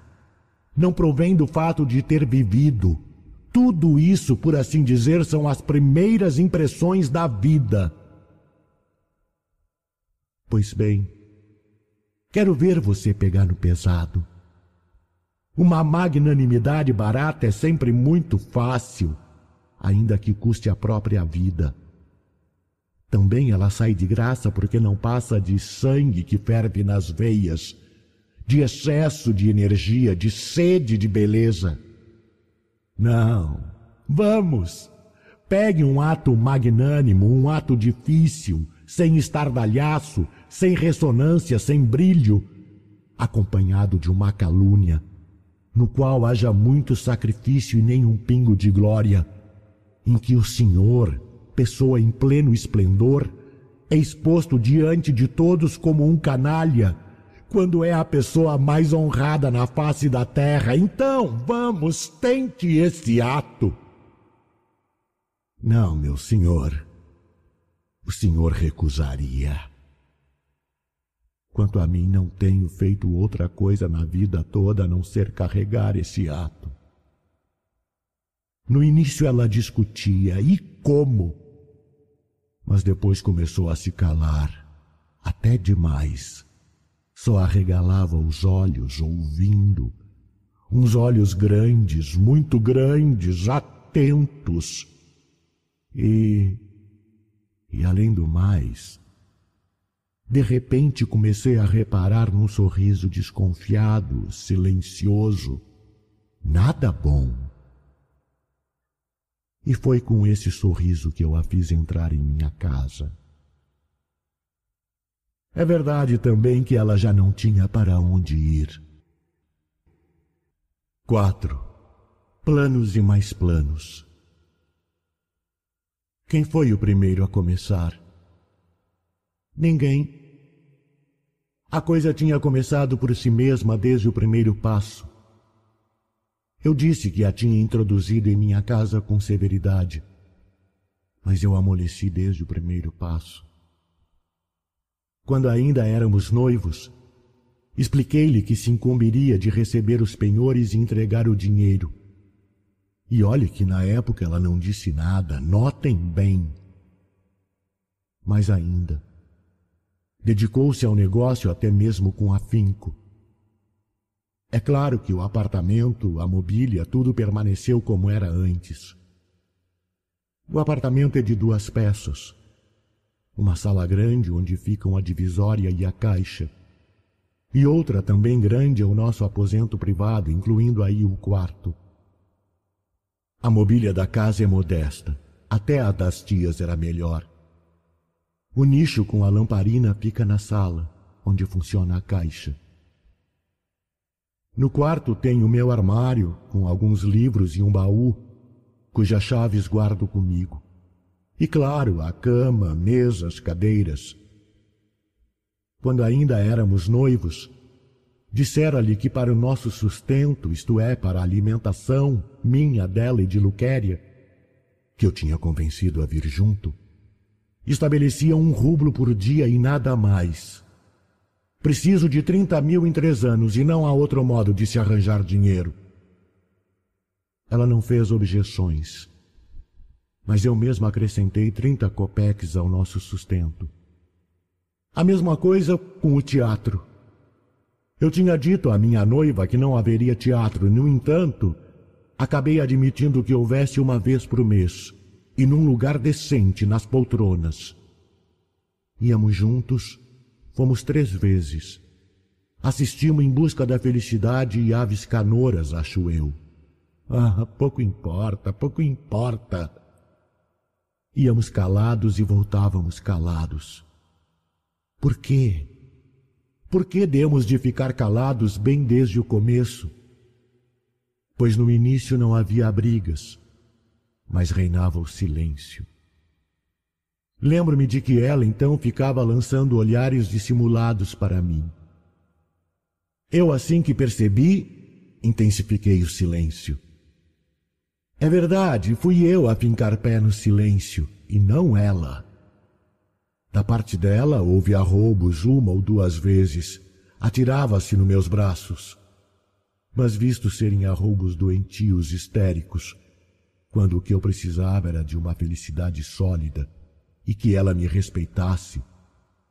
Não provém do fato de ter vivido. Tudo isso, por assim dizer, são as primeiras impressões da vida. Pois bem, Quero ver você pegar no pesado. Uma magnanimidade barata é sempre muito fácil, ainda que custe a própria vida. Também ela sai de graça porque não passa de sangue que ferve nas veias, de excesso de energia, de sede de beleza. Não, vamos! Pegue um ato magnânimo, um ato difícil, sem estardalhaço, sem ressonância, sem brilho, acompanhado de uma calúnia, no qual haja muito sacrifício e nenhum pingo de glória, em que o Senhor, pessoa em pleno esplendor, é exposto diante de todos como um canalha, quando é a pessoa mais honrada na face da terra. Então, vamos, tente esse ato. Não, meu senhor, o senhor recusaria. Quanto a mim, não tenho feito outra coisa na vida toda a não ser carregar esse ato. No início ela discutia, e como? Mas depois começou a se calar, até demais. Só arregalava os olhos, ouvindo. Uns olhos grandes, muito grandes, atentos. E, e além do mais, de repente comecei a reparar num sorriso desconfiado, silencioso, nada bom. E foi com esse sorriso que eu a fiz entrar em minha casa. É verdade também que ela já não tinha para onde ir. Quatro. Planos e mais planos. Quem foi o primeiro a começar? Ninguém. A coisa tinha começado por si mesma desde o primeiro passo. Eu disse que a tinha introduzido em minha casa com severidade, mas eu amoleci desde o primeiro passo. Quando ainda éramos noivos, expliquei-lhe que se incumbiria de receber os penhores e entregar o dinheiro. E olhe que na época ela não disse nada, notem bem. Mas ainda, Dedicou-se ao negócio até mesmo com afinco. É claro que o apartamento, a mobília, tudo permaneceu como era antes. O apartamento é de duas peças. Uma sala grande onde ficam a divisória e a caixa. E outra também grande é o nosso aposento privado, incluindo aí o quarto. A mobília da casa é modesta. Até a das tias era melhor. O nicho com a lamparina fica na sala, onde funciona a caixa. No quarto tenho meu armário, com alguns livros e um baú, cujas chaves guardo comigo. E claro, a cama, mesas, cadeiras. Quando ainda éramos noivos, dissera-lhe que para o nosso sustento, isto é, para a alimentação minha, dela e de Luquéria, que eu tinha convencido a vir junto, estabelecia um rublo por dia e nada mais. Preciso de trinta mil em três anos e não há outro modo de se arranjar dinheiro. Ela não fez objeções, mas eu mesmo acrescentei trinta copeques ao nosso sustento. A mesma coisa com o teatro. Eu tinha dito à minha noiva que não haveria teatro, no entanto, acabei admitindo que houvesse uma vez por mês e num lugar decente nas poltronas. Íamos juntos Fomos três vezes. Assistimos em busca da felicidade e aves canoras, acho eu. Ah, pouco importa, pouco importa. Íamos calados e voltávamos calados. Por quê? Por que demos de ficar calados bem desde o começo? Pois no início não havia brigas, mas reinava o silêncio. Lembro-me de que ela então ficava lançando olhares dissimulados para mim. Eu, assim que percebi, intensifiquei o silêncio. É verdade, fui eu a fincar pé no silêncio, e não ela. Da parte dela, houve arroubos uma ou duas vezes. Atirava-se nos meus braços. Mas visto serem arroubos doentios, histéricos, quando o que eu precisava era de uma felicidade sólida, e que ela me respeitasse,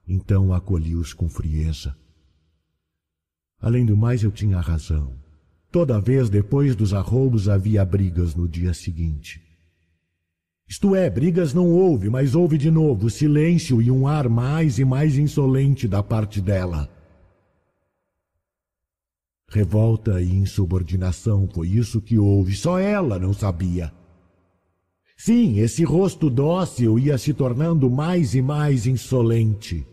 então acolhi-os com frieza. Além do mais, eu tinha razão. Toda vez depois dos arroubos havia brigas no dia seguinte. Isto é, brigas não houve, mas houve de novo silêncio e um ar mais e mais insolente da parte dela. Revolta e insubordinação foi isso que houve, só ela não sabia. Sim, esse rosto dócil ia se tornando mais e mais insolente.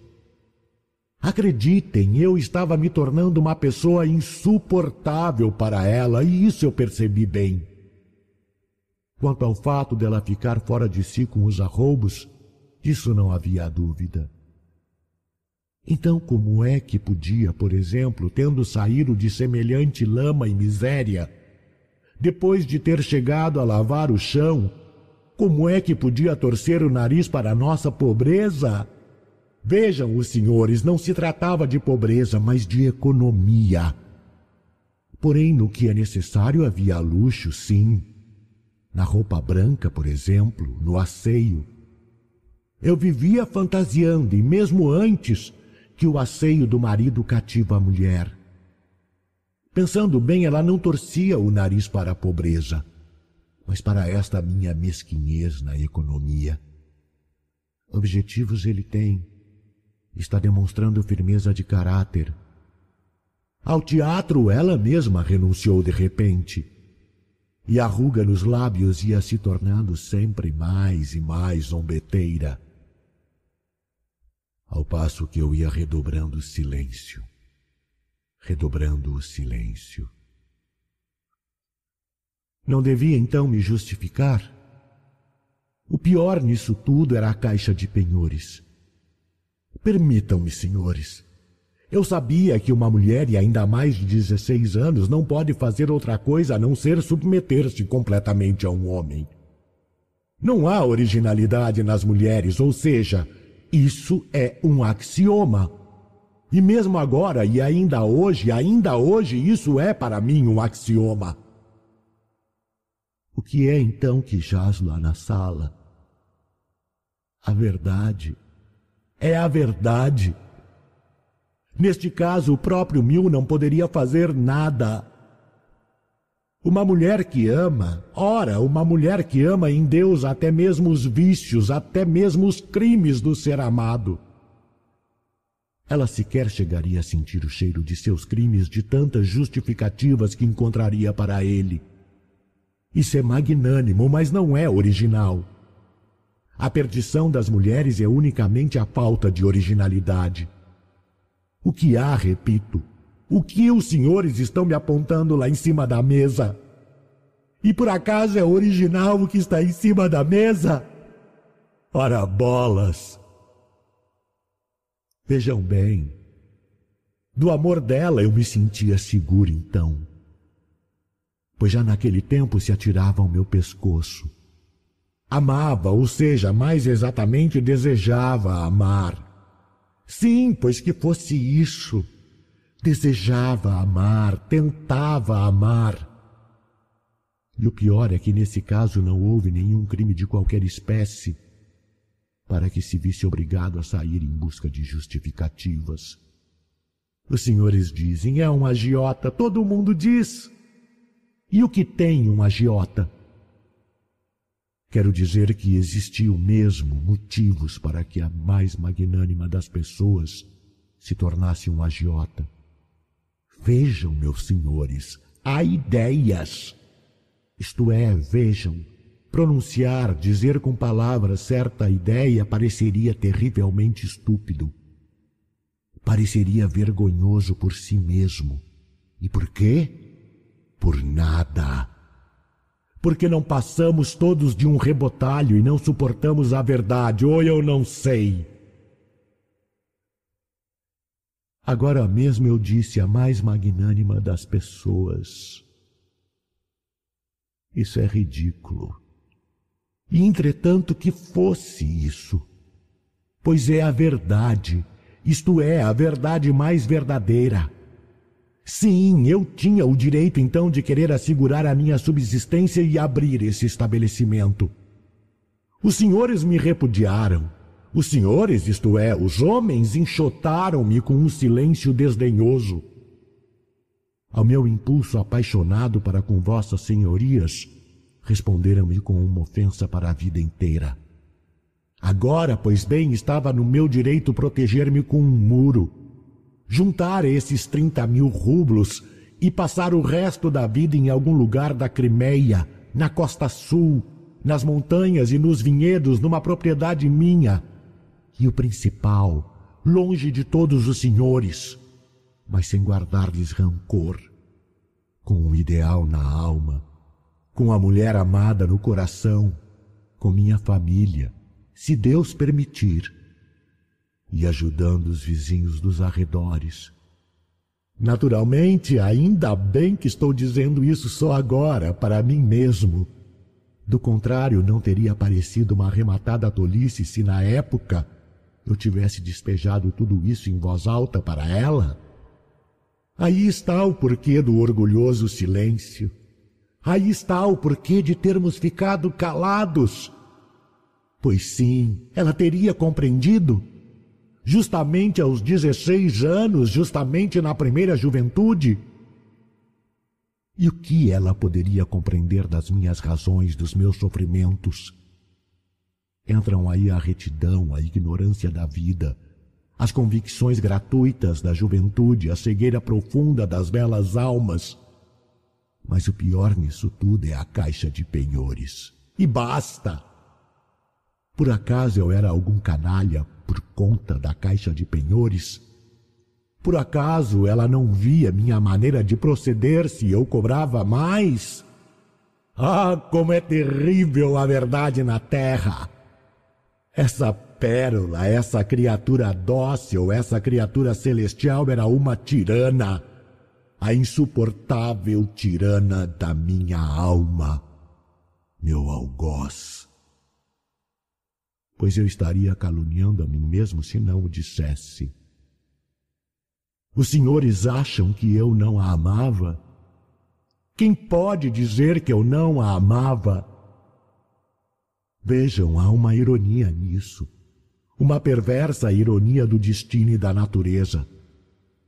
Acreditem, eu estava me tornando uma pessoa insuportável para ela, e isso eu percebi bem. Quanto ao fato dela ficar fora de si com os arroubos, disso não havia dúvida. Então, como é que podia, por exemplo, tendo saído de semelhante lama e miséria, depois de ter chegado a lavar o chão, como é que podia torcer o nariz para a nossa pobreza? Vejam, os senhores, não se tratava de pobreza, mas de economia. Porém, no que é necessário havia luxo, sim. Na roupa branca, por exemplo, no asseio. Eu vivia fantasiando, e mesmo antes que o asseio do marido cativa a mulher. Pensando bem, ela não torcia o nariz para a pobreza mas para esta minha mesquinhez na economia. Objetivos ele tem. Está demonstrando firmeza de caráter. Ao teatro ela mesma renunciou de repente. E a ruga nos lábios ia se tornando sempre mais e mais zombeteira. Ao passo que eu ia redobrando o silêncio. Redobrando o silêncio. Não devia então me justificar? O pior nisso tudo era a caixa de penhores. Permitam-me, senhores. Eu sabia que uma mulher, e ainda mais de 16 anos, não pode fazer outra coisa a não ser submeter-se completamente a um homem. Não há originalidade nas mulheres, ou seja, isso é um axioma. E mesmo agora, e ainda hoje, ainda hoje, isso é para mim um axioma. O que é então que jaz lá na sala? A verdade. É a verdade. Neste caso, o próprio Mil não poderia fazer nada. Uma mulher que ama, ora, uma mulher que ama em Deus até mesmo os vícios, até mesmo os crimes do ser amado. Ela sequer chegaria a sentir o cheiro de seus crimes de tantas justificativas que encontraria para ele. Isso é magnânimo, mas não é original. A perdição das mulheres é unicamente a falta de originalidade. O que há, repito, O que os senhores estão me apontando lá em cima da mesa? E por acaso é original o que está em cima da mesa? Ora bolas! Vejam bem, do amor dela eu me sentia seguro então, pois já naquele tempo se atirava ao meu pescoço. Amava, ou seja, mais exatamente desejava amar. Sim, pois que fosse isso. Desejava amar, tentava amar. E o pior é que nesse caso não houve nenhum crime de qualquer espécie para que se visse obrigado a sair em busca de justificativas. Os senhores dizem, é um agiota, todo mundo diz. E o que tem um agiota? Quero dizer que existiu mesmo motivos para que a mais magnânima das pessoas se tornasse um agiota. Vejam, meus senhores, há ideias. Isto é, vejam, pronunciar, dizer com palavras certa ideia pareceria terrivelmente estúpido. Pareceria vergonhoso por si mesmo. E por quê? Por nada porque não passamos todos de um rebotalho e não suportamos a verdade, ou eu não sei. Agora mesmo eu disse a mais magnânima das pessoas. Isso é ridículo. E entretanto que fosse isso, pois é a verdade, isto é, a verdade mais verdadeira. Sim, eu tinha o direito então de querer assegurar a minha subsistência e abrir esse estabelecimento. Os senhores me repudiaram. Os senhores, isto é, os homens, enxotaram-me com um silêncio desdenhoso. Ao meu impulso apaixonado para com vossas senhorias, responderam-me com uma ofensa para a vida inteira. Agora, pois bem, estava no meu direito proteger-me com um muro juntar esses 30 mil rublos e passar o resto da vida em algum lugar da Crimeia, na costa sul, nas montanhas e nos vinhedos, numa propriedade minha. E o principal, longe de todos os senhores, mas sem guardar-lhes rancor, com um ideal na alma, com a mulher amada no coração, com minha família, se Deus permitir e ajudando os vizinhos dos arredores. Naturalmente, ainda bem que estou dizendo isso só agora, para mim mesmo. Do contrário, não teria parecido uma arrematada tolice se na época eu tivesse despejado tudo isso em voz alta para ela. Aí está o porquê do orgulhoso silêncio. Aí está o porquê de termos ficado calados. Pois sim, ela teria compreendido justamente aos 16 anos, justamente na primeira juventude. E o que ela poderia compreender das minhas razões, dos meus sofrimentos? Entram aí a retidão, a ignorância da vida, as convicções gratuitas da juventude, a cegueira profunda das belas almas. Mas o pior nisso tudo é a caixa de penhores. E basta! Por acaso eu era algum canalha por conta da caixa de penhores? Por acaso ela não via minha maneira de proceder se eu cobrava mais? Ah, como é terrível a verdade na terra! Essa pérola, essa criatura dócil, essa criatura celestial era uma tirana, a insuportável tirana da minha alma, meu algoz pois eu estaria caluniando a mim mesmo se não o dissesse. Os senhores acham que eu não a amava? Quem pode dizer que eu não a amava? Vejam, há uma ironia nisso, uma perversa ironia do destino e da natureza.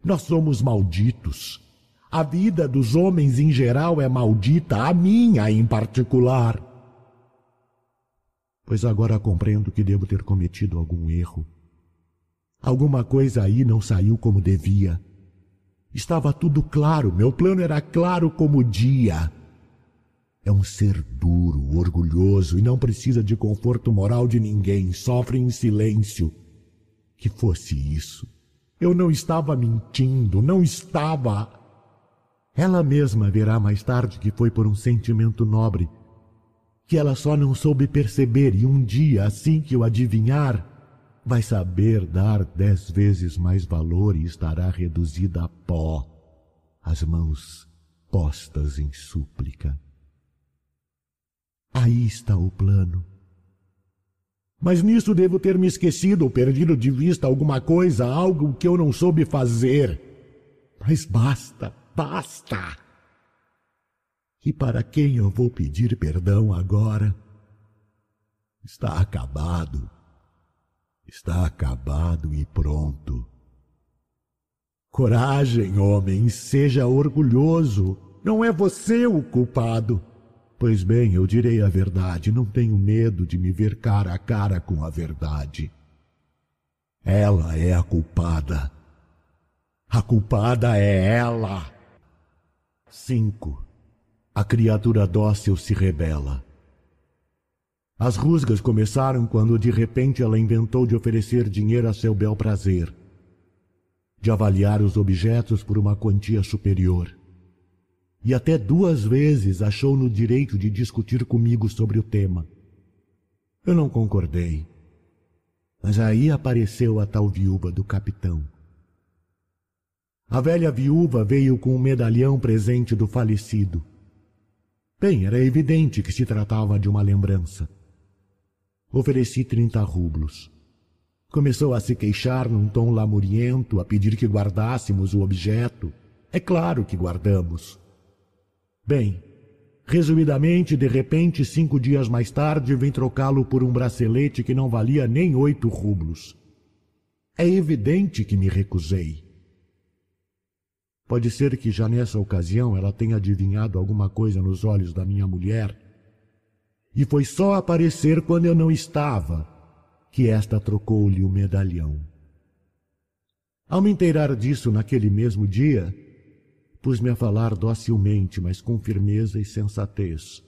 Nós somos malditos. A vida dos homens em geral é maldita, a minha em particular pois agora compreendo que devo ter cometido algum erro. Alguma coisa aí não saiu como devia. Estava tudo claro, meu plano era claro como o dia. É um ser duro, orgulhoso e não precisa de conforto moral de ninguém, sofre em silêncio. Que fosse isso. Eu não estava mentindo, não estava. Ela mesma verá mais tarde que foi por um sentimento nobre, que ela só não soube perceber e um dia, assim que o adivinhar, vai saber dar dez vezes mais valor e estará reduzida a pó, as mãos postas em súplica. Aí está o plano. Mas nisso devo ter me esquecido ou perdido de vista alguma coisa, algo que eu não soube fazer. Mas basta, basta! E para quem eu vou pedir perdão agora? Está acabado. Está acabado e pronto. Coragem, homem, seja orgulhoso. Não é você o culpado. Pois bem, eu direi a verdade, não tenho medo de me ver cara a cara com a verdade. Ela é a culpada. A culpada é ela. 5. A criatura dócil se rebela. As rusgas começaram quando de repente ela inventou de oferecer dinheiro a seu bel prazer, de avaliar os objetos por uma quantia superior. E até duas vezes achou no direito de discutir comigo sobre o tema. Eu não concordei. Mas aí apareceu a tal viúva do capitão. A velha viúva veio com um medalhão presente do falecido. Bem, era evidente que se tratava de uma lembrança. Ofereci trinta rublos. Começou a se queixar num tom lamuriento, a pedir que guardássemos o objeto. É claro que guardamos. Bem, resumidamente, de repente, cinco dias mais tarde, vem trocá-lo por um bracelete que não valia nem oito rublos. É evidente que me recusei. Pode ser que já nessa ocasião ela tenha adivinhado alguma coisa nos olhos da minha mulher e foi só aparecer quando eu não estava que esta trocou-lhe o medalhão. Ao me inteirar disso naquele mesmo dia, pus-me a falar docilmente, mas com firmeza e sensatez.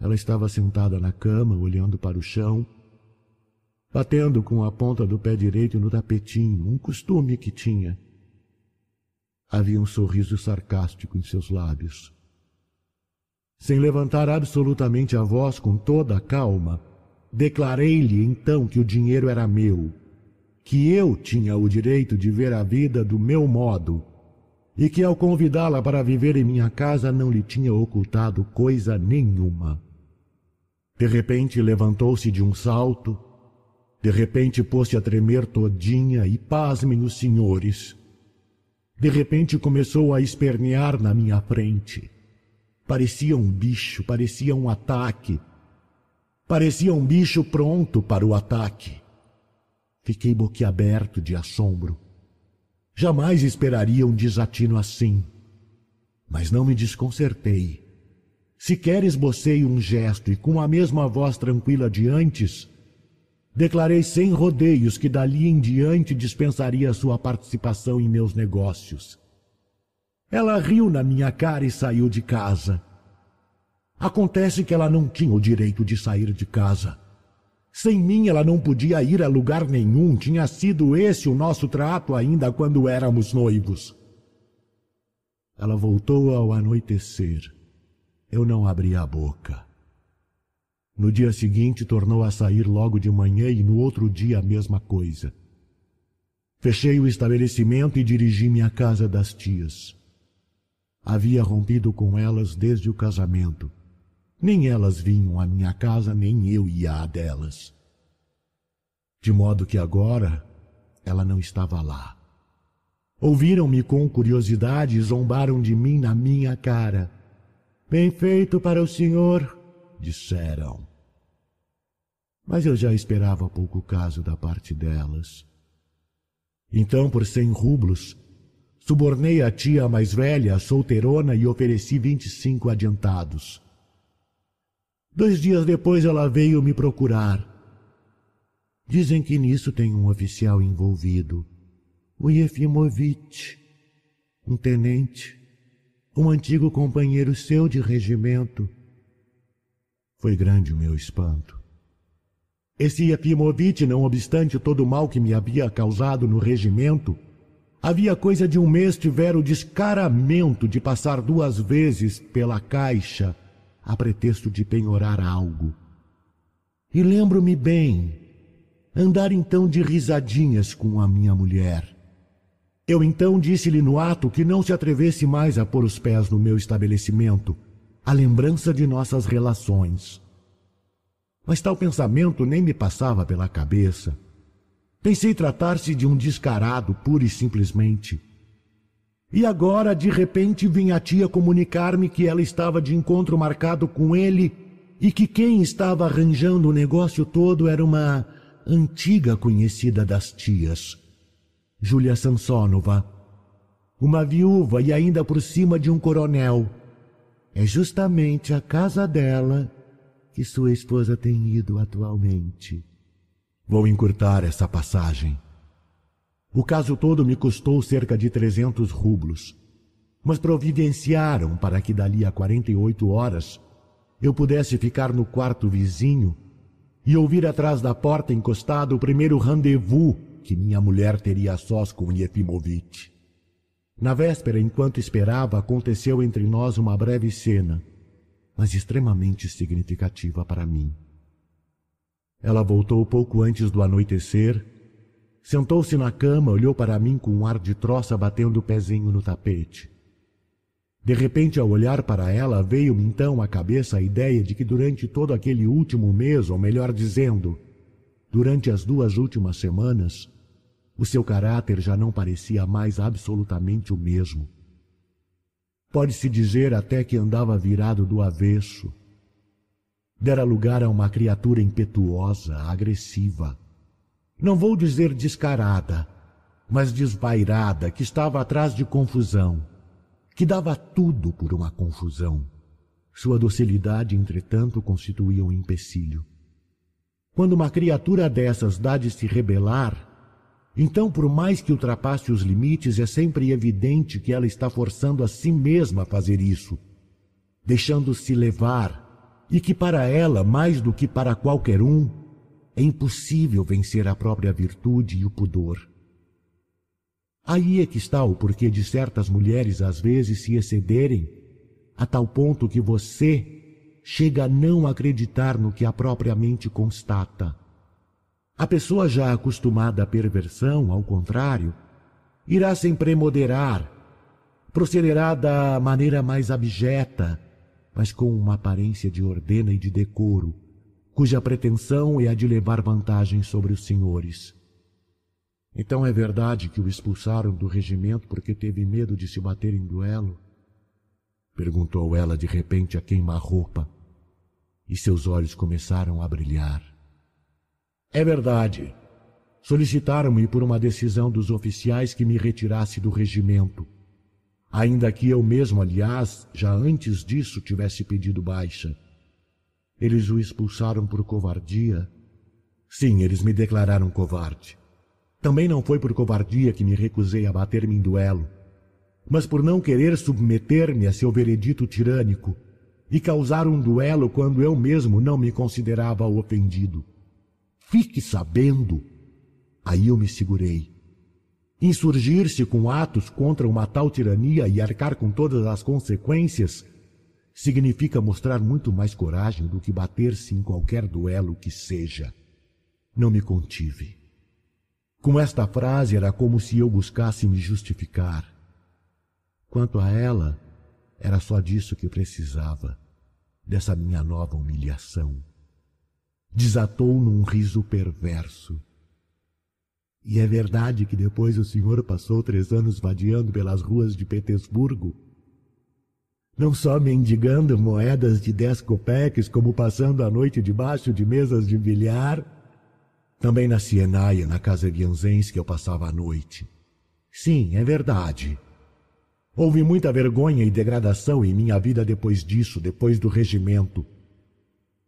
Ela estava sentada na cama, olhando para o chão, batendo com a ponta do pé direito no tapetinho, um costume que tinha. Havia um sorriso sarcástico em seus lábios. Sem levantar absolutamente a voz com toda a calma, declarei-lhe então que o dinheiro era meu, que eu tinha o direito de ver a vida do meu modo e que ao convidá-la para viver em minha casa não lhe tinha ocultado coisa nenhuma. De repente levantou-se de um salto, de repente pôs-se a tremer todinha e pasmem os senhores. De repente começou a espernear na minha frente. Parecia um bicho, parecia um ataque. Parecia um bicho pronto para o ataque. Fiquei boquiaberto de assombro. Jamais esperaria um desatino assim. Mas não me desconcertei. Sequer esbocei um gesto e com a mesma voz tranquila de antes, declarei sem rodeios que dali em diante dispensaria sua participação em meus negócios. Ela riu na minha cara e saiu de casa. Acontece que ela não tinha o direito de sair de casa. Sem mim ela não podia ir a lugar nenhum, tinha sido esse o nosso trato ainda quando éramos noivos. Ela voltou ao anoitecer. Eu não abri a boca. No dia seguinte tornou a sair logo de manhã e no outro dia a mesma coisa. Fechei o estabelecimento e dirigi-me à casa das tias. Havia rompido com elas desde o casamento. Nem elas vinham à minha casa, nem eu ia à delas. De modo que agora ela não estava lá. Ouviram-me com curiosidade e zombaram de mim na minha cara. Bem feito para o senhor, disseram. Mas eu já esperava pouco caso da parte delas. Então, por cem rublos, Subornei a tia mais velha, solteirona, e ofereci vinte e cinco adiantados. Dois dias depois ela veio me procurar. Dizem que nisso tem um oficial envolvido, o Yefimovitch, um tenente, um antigo companheiro seu de regimento. Foi grande o meu espanto. Esse Efimovitch, não obstante todo o mal que me havia causado no regimento, havia coisa de um mês tivera o descaramento de passar duas vezes pela caixa a pretexto de penhorar algo. E lembro-me bem, andar então de risadinhas com a minha mulher. Eu então disse-lhe no ato que não se atrevesse mais a pôr os pés no meu estabelecimento, a lembrança de nossas relações. Mas tal pensamento nem me passava pela cabeça. Pensei tratar-se de um descarado, pura e simplesmente. E agora, de repente, vinha a tia comunicar-me que ela estava de encontro marcado com ele e que quem estava arranjando o negócio todo era uma antiga conhecida das tias, Júlia Sansonova, uma viúva e ainda por cima de um coronel. É justamente a casa dela que sua esposa tem ido atualmente. Vou encurtar essa passagem. O caso todo me custou cerca de trezentos rublos, mas providenciaram para que dali a quarenta e oito horas eu pudesse ficar no quarto vizinho e ouvir atrás da porta encostado o primeiro rendezvous que minha mulher teria a sós com Yefimovitch. Na véspera, enquanto esperava, aconteceu entre nós uma breve cena mas extremamente significativa para mim. Ela voltou pouco antes do anoitecer, sentou-se na cama, olhou para mim com um ar de troça batendo o pezinho no tapete. De repente, ao olhar para ela, veio-me então à cabeça a ideia de que durante todo aquele último mês, ou melhor dizendo, durante as duas últimas semanas, o seu caráter já não parecia mais absolutamente o mesmo. Pode-se dizer até que andava virado do avesso. Dera lugar a uma criatura impetuosa, agressiva. Não vou dizer descarada, mas desvairada, que estava atrás de confusão, que dava tudo por uma confusão. Sua docilidade, entretanto, constituía um empecilho. Quando uma criatura dessas dá de se rebelar, então, por mais que ultrapasse os limites, é sempre evidente que ela está forçando a si mesma a fazer isso, deixando-se levar, e que para ela, mais do que para qualquer um, é impossível vencer a própria virtude e o pudor. Aí é que está o porquê de certas mulheres às vezes se excederem a tal ponto que você chega a não acreditar no que a própria mente constata. A pessoa já acostumada à perversão, ao contrário, irá sem premoderar, procederá da maneira mais abjeta, mas com uma aparência de ordena e de decoro, cuja pretensão é a de levar vantagem sobre os senhores. Então é verdade que o expulsaram do regimento porque teve medo de se bater em duelo? Perguntou ela de repente a queima-roupa, e seus olhos começaram a brilhar. É verdade. Solicitaram-me por uma decisão dos oficiais que me retirasse do regimento. Ainda que eu mesmo, aliás, já antes disso tivesse pedido baixa. Eles o expulsaram por covardia? Sim, eles me declararam covarde. Também não foi por covardia que me recusei a bater-me em duelo, mas por não querer submeter-me a seu veredito tirânico e causar um duelo quando eu mesmo não me considerava ofendido. Fique sabendo. Aí eu me segurei. Insurgir-se com atos contra uma tal tirania e arcar com todas as consequências significa mostrar muito mais coragem do que bater-se em qualquer duelo que seja. Não me contive. Com esta frase era como se eu buscasse me justificar. Quanto a ela, era só disso que precisava, dessa minha nova humilhação desatou num riso perverso. E é verdade que depois o senhor passou três anos vadiando pelas ruas de Petersburgo, não só mendigando moedas de dez copeques, como passando a noite debaixo de mesas de bilhar, também na Sienaia, na casa Vianzens, que eu passava a noite. Sim, é verdade. Houve muita vergonha e degradação em minha vida depois disso, depois do regimento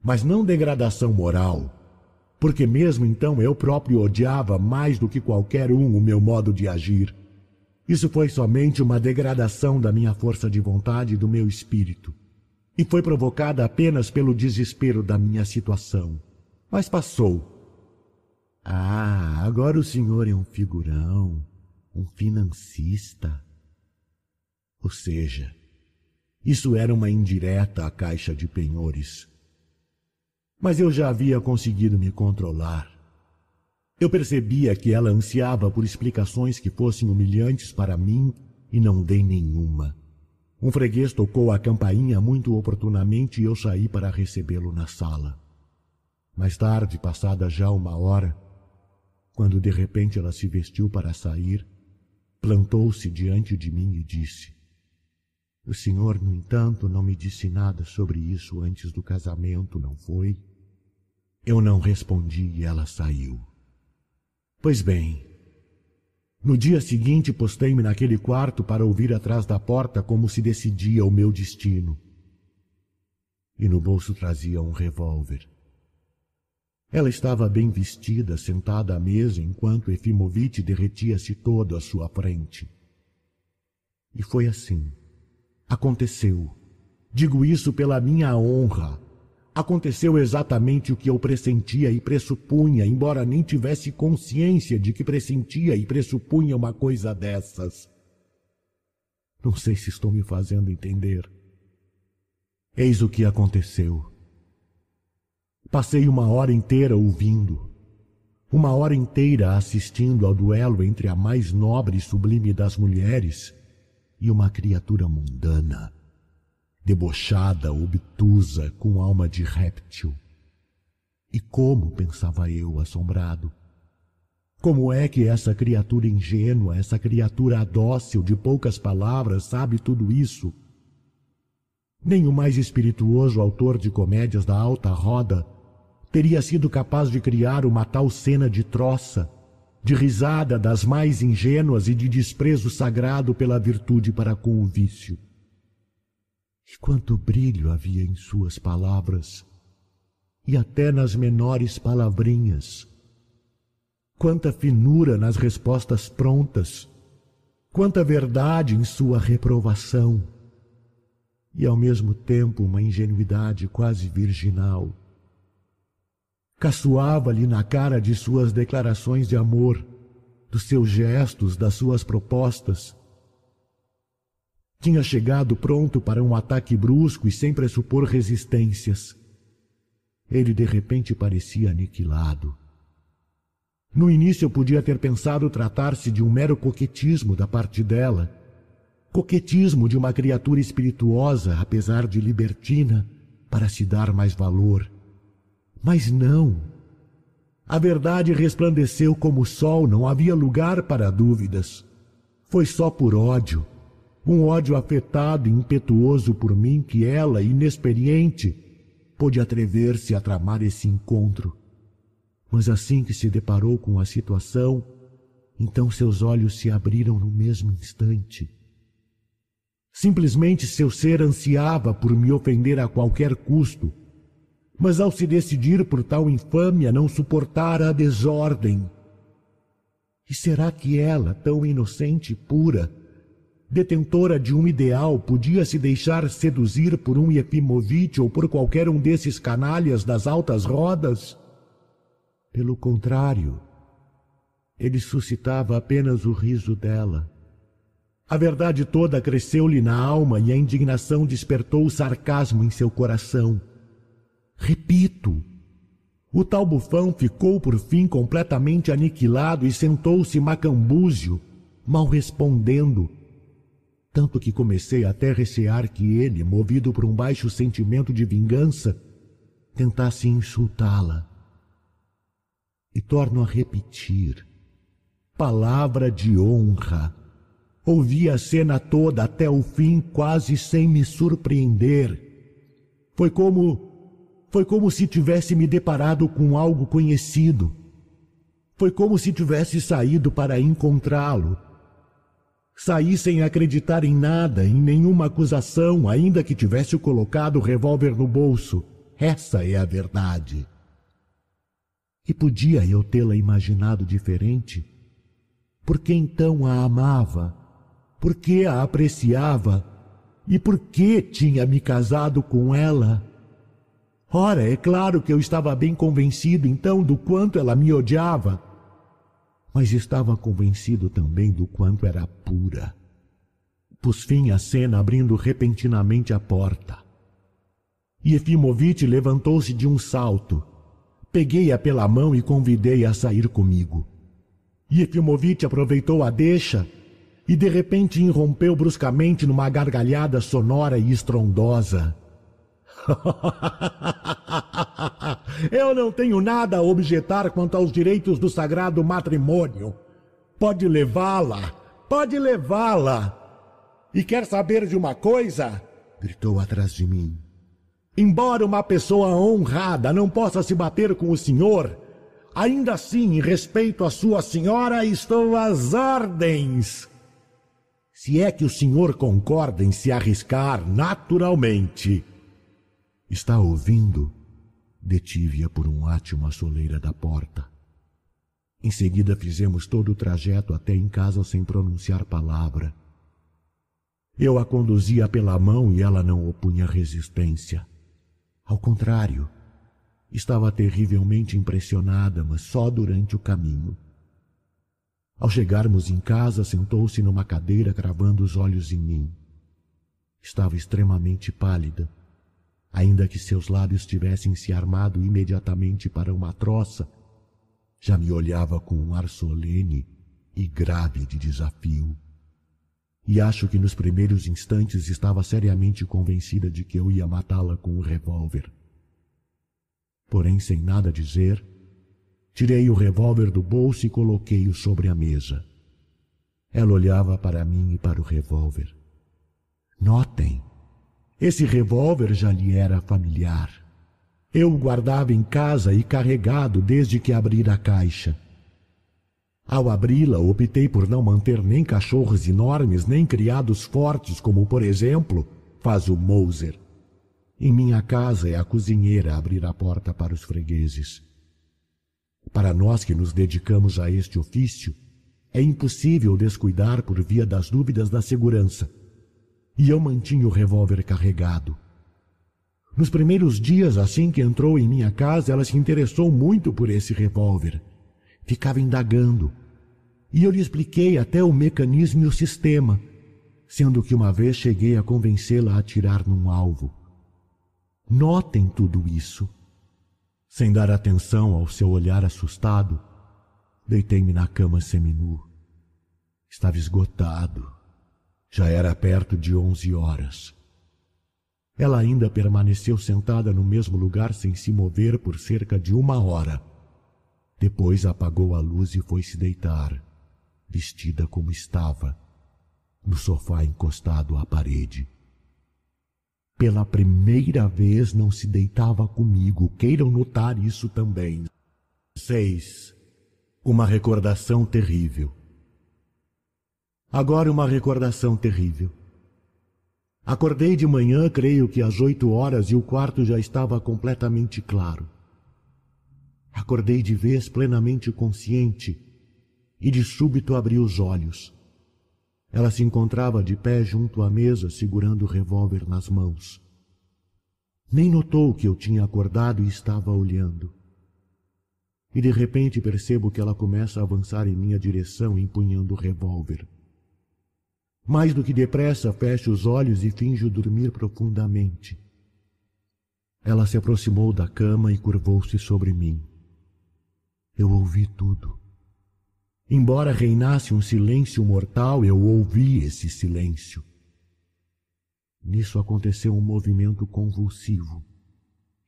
mas não degradação moral, porque mesmo então eu próprio odiava mais do que qualquer um o meu modo de agir. Isso foi somente uma degradação da minha força de vontade e do meu espírito, e foi provocada apenas pelo desespero da minha situação. Mas passou, Ah, agora o senhor é um figurão, um financista. Ou seja, isso era uma indireta à caixa de penhores. Mas eu já havia conseguido me controlar. Eu percebia que ela ansiava por explicações que fossem humilhantes para mim e não dei nenhuma. Um freguês tocou a campainha muito oportunamente e eu saí para recebê-lo na sala. Mais tarde, passada já uma hora, quando de repente ela se vestiu para sair, plantou-se diante de mim e disse: O senhor, no entanto, não me disse nada sobre isso antes do casamento, não foi? Eu não respondi e ela saiu. Pois bem, no dia seguinte postei-me naquele quarto para ouvir atrás da porta como se decidia o meu destino. E no bolso trazia um revólver. Ela estava bem vestida, sentada à mesa, enquanto Efimovic derretia-se todo à sua frente. E foi assim. Aconteceu. Digo isso pela minha honra. Aconteceu exatamente o que eu pressentia e pressupunha, embora nem tivesse consciência de que pressentia e pressupunha uma coisa dessas. Não sei se estou me fazendo entender. Eis o que aconteceu. Passei uma hora inteira ouvindo, uma hora inteira assistindo ao duelo entre a mais nobre e sublime das mulheres e uma criatura mundana, debochada, obtusa, com alma de réptil. E como, pensava eu, assombrado, como é que essa criatura ingênua, essa criatura dócil de poucas palavras, sabe tudo isso? Nem o mais espirituoso autor de comédias da alta roda teria sido capaz de criar uma tal cena de troça, de risada das mais ingênuas e de desprezo sagrado pela virtude para com o vício. E quanto brilho havia em suas palavras, e até nas menores palavrinhas. Quanta finura nas respostas prontas, quanta verdade em sua reprovação, e ao mesmo tempo uma ingenuidade quase virginal caçoava-lhe na cara de suas declarações de amor, dos seus gestos, das suas propostas. Tinha chegado pronto para um ataque brusco e sem pressupor resistências. Ele de repente parecia aniquilado. No início eu podia ter pensado tratar-se de um mero coquetismo da parte dela, coquetismo de uma criatura espirituosa, apesar de libertina, para se dar mais valor. Mas não. A verdade resplandeceu como o sol, não havia lugar para dúvidas. Foi só por ódio, um ódio afetado e impetuoso por mim que ela, inexperiente, pôde atrever-se a tramar esse encontro. Mas assim que se deparou com a situação, então seus olhos se abriram no mesmo instante. Simplesmente seu ser ansiava por me ofender a qualquer custo, mas ao se decidir por tal infâmia não suportara a desordem. E será que ela, tão inocente e pura, detentora de um ideal, podia se deixar seduzir por um Epimovitch ou por qualquer um desses canalhas das altas rodas? Pelo contrário, ele suscitava apenas o riso dela. A verdade toda cresceu-lhe na alma e a indignação despertou o sarcasmo em seu coração. Repito, o tal bufão ficou por fim completamente aniquilado e sentou-se macambúzio, mal respondendo, tanto que comecei até a recear que ele, movido por um baixo sentimento de vingança, tentasse insultá-la. E torno a repetir, palavra de honra. Ouvi a cena toda até o fim, quase sem me surpreender. Foi como foi como se tivesse me deparado com algo conhecido. Foi como se tivesse saído para encontrá-lo. Saí sem acreditar em nada, em nenhuma acusação, ainda que tivesse colocado o revólver no bolso. Essa é a verdade. E podia eu tê-la imaginado diferente? Por que então a amava? Por que a apreciava? E por que tinha me casado com ela? Ora, é claro que eu estava bem convencido então do quanto ela me odiava, mas estava convencido também do quanto era pura. Pus fim à cena abrindo repentinamente a porta. Yefimovitch levantou-se de um salto. Peguei-a pela mão e convidei-a a sair comigo. Yefimovitch aproveitou a deixa e de repente irrompeu bruscamente numa gargalhada sonora e estrondosa. Eu não tenho nada a objetar quanto aos direitos do sagrado matrimônio. Pode levá-la, pode levá-la. E quer saber de uma coisa? gritou atrás de mim. Embora uma pessoa honrada não possa se bater com o senhor, ainda assim, em respeito à sua senhora, estou às ordens. Se é que o senhor concorda em se arriscar naturalmente. Está ouvindo? Detive-a por um átimo à soleira da porta. Em seguida fizemos todo o trajeto até em casa sem pronunciar palavra. Eu a conduzia pela mão e ela não opunha resistência. Ao contrário, estava terrivelmente impressionada, mas só durante o caminho. Ao chegarmos em casa, sentou-se numa cadeira, cravando os olhos em mim. Estava extremamente pálida ainda que seus lábios tivessem se armado imediatamente para uma troça, já me olhava com um ar solene e grave de desafio. E acho que nos primeiros instantes estava seriamente convencida de que eu ia matá-la com o revólver. Porém, sem nada dizer, tirei o revólver do bolso e coloquei-o sobre a mesa. Ela olhava para mim e para o revólver. Notem, esse revólver já lhe era familiar. Eu o guardava em casa e carregado desde que abri a caixa. Ao abri-la, optei por não manter nem cachorros enormes, nem criados fortes, como, por exemplo, faz o Moser. Em minha casa é a cozinheira abrir a porta para os fregueses. Para nós que nos dedicamos a este ofício, é impossível descuidar por via das dúvidas da segurança e eu mantinha o revólver carregado. Nos primeiros dias, assim que entrou em minha casa, ela se interessou muito por esse revólver. Ficava indagando. E eu lhe expliquei até o mecanismo e o sistema, sendo que uma vez cheguei a convencê-la a atirar num alvo. Notem tudo isso. Sem dar atenção ao seu olhar assustado, deitei-me na cama seminu. Estava esgotado já era perto de onze horas. Ela ainda permaneceu sentada no mesmo lugar sem se mover por cerca de uma hora. Depois apagou a luz e foi se deitar, vestida como estava, no sofá encostado à parede. Pela primeira vez não se deitava comigo, queiram notar isso também. 6. Uma recordação terrível. Agora uma recordação terrível. Acordei de manhã, creio que às oito horas, e o quarto já estava completamente claro. Acordei de vez plenamente consciente e de súbito abri os olhos. Ela se encontrava de pé junto à mesa, segurando o revólver nas mãos. Nem notou que eu tinha acordado e estava olhando. E de repente percebo que ela começa a avançar em minha direção, empunhando o revólver. Mais do que depressa, fecho os olhos e finjo dormir profundamente. Ela se aproximou da cama e curvou-se sobre mim. Eu ouvi tudo. Embora reinasse um silêncio mortal, eu ouvi esse silêncio. Nisso aconteceu um movimento convulsivo,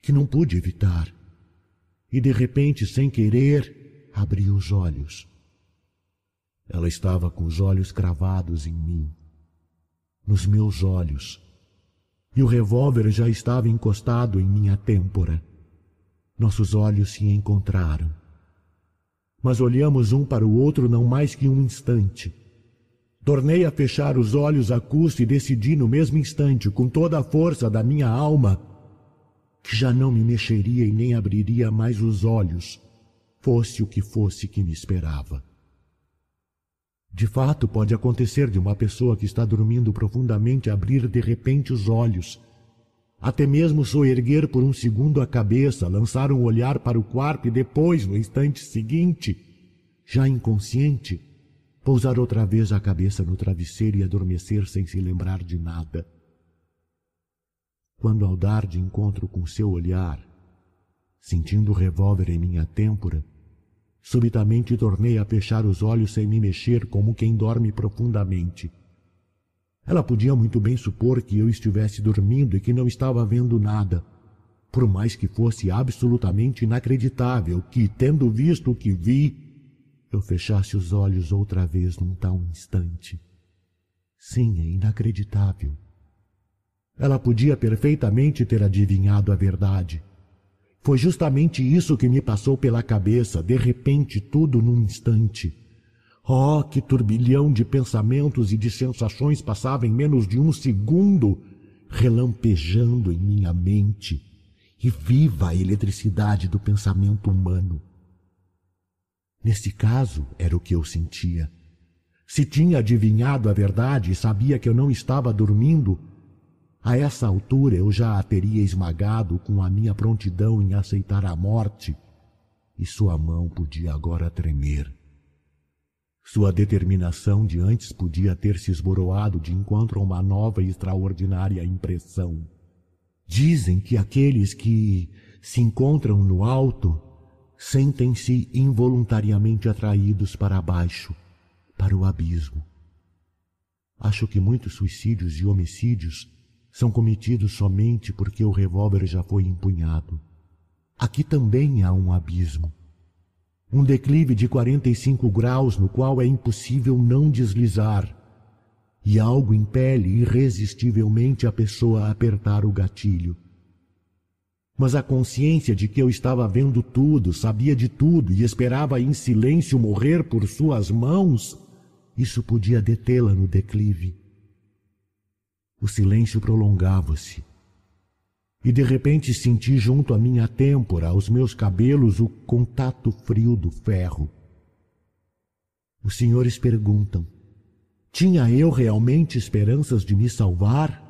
que não pude evitar, e de repente, sem querer, abri os olhos. Ela estava com os olhos cravados em mim, nos meus olhos, e o revólver já estava encostado em minha têmpora. Nossos olhos se encontraram. Mas olhamos um para o outro não mais que um instante. Tornei a fechar os olhos a custo e decidi no mesmo instante, com toda a força da minha alma, que já não me mexeria e nem abriria mais os olhos, fosse o que fosse que me esperava. De fato, pode acontecer de uma pessoa que está dormindo profundamente abrir de repente os olhos, até mesmo soerguer por um segundo a cabeça, lançar um olhar para o quarto e depois, no instante seguinte, já inconsciente, pousar outra vez a cabeça no travesseiro e adormecer sem se lembrar de nada. Quando ao dar de encontro com seu olhar, sentindo o revólver em minha têmpora, subitamente tornei a fechar os olhos sem me mexer como quem dorme profundamente. Ela podia muito bem supor que eu estivesse dormindo e que não estava vendo nada, por mais que fosse absolutamente inacreditável que, tendo visto o que vi, eu fechasse os olhos outra vez num tal instante. Sim, é inacreditável. Ela podia perfeitamente ter adivinhado a verdade. Foi justamente isso que me passou pela cabeça, de repente, tudo num instante. Oh, que turbilhão de pensamentos e de sensações passava em menos de um segundo, relampejando em minha mente, e viva a eletricidade do pensamento humano. Nesse caso, era o que eu sentia. Se tinha adivinhado a verdade e sabia que eu não estava dormindo, a essa altura eu já a teria esmagado com a minha prontidão em aceitar a morte, e sua mão podia agora tremer. Sua determinação de antes podia ter se esboroado de encontro a uma nova e extraordinária impressão. Dizem que aqueles que se encontram no alto sentem-se involuntariamente atraídos para baixo, para o abismo. Acho que muitos suicídios e homicídios são cometidos somente porque o revólver já foi empunhado. Aqui também há um abismo um declive de 45 graus no qual é impossível não deslizar, e algo impele irresistivelmente a pessoa a apertar o gatilho. Mas a consciência de que eu estava vendo tudo, sabia de tudo e esperava em silêncio morrer por suas mãos, isso podia detê-la no declive. O silêncio prolongava-se e de repente senti junto à minha têmpora, aos meus cabelos, o contato frio do ferro. Os senhores perguntam: tinha eu realmente esperanças de me salvar?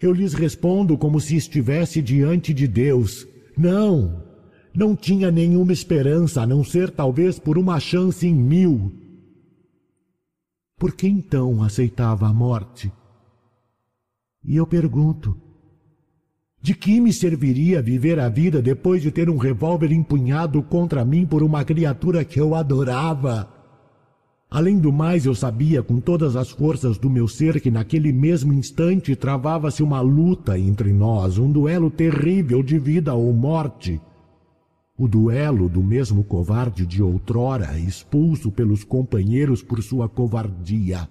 Eu lhes respondo como se estivesse diante de Deus: não, não tinha nenhuma esperança a não ser talvez por uma chance em mil. Por que então aceitava a morte? E eu pergunto: de que me serviria viver a vida depois de ter um revólver empunhado contra mim por uma criatura que eu adorava? Além do mais, eu sabia com todas as forças do meu ser que naquele mesmo instante travava-se uma luta entre nós, um duelo terrível de vida ou morte. O duelo do mesmo covarde de outrora, expulso pelos companheiros por sua covardia.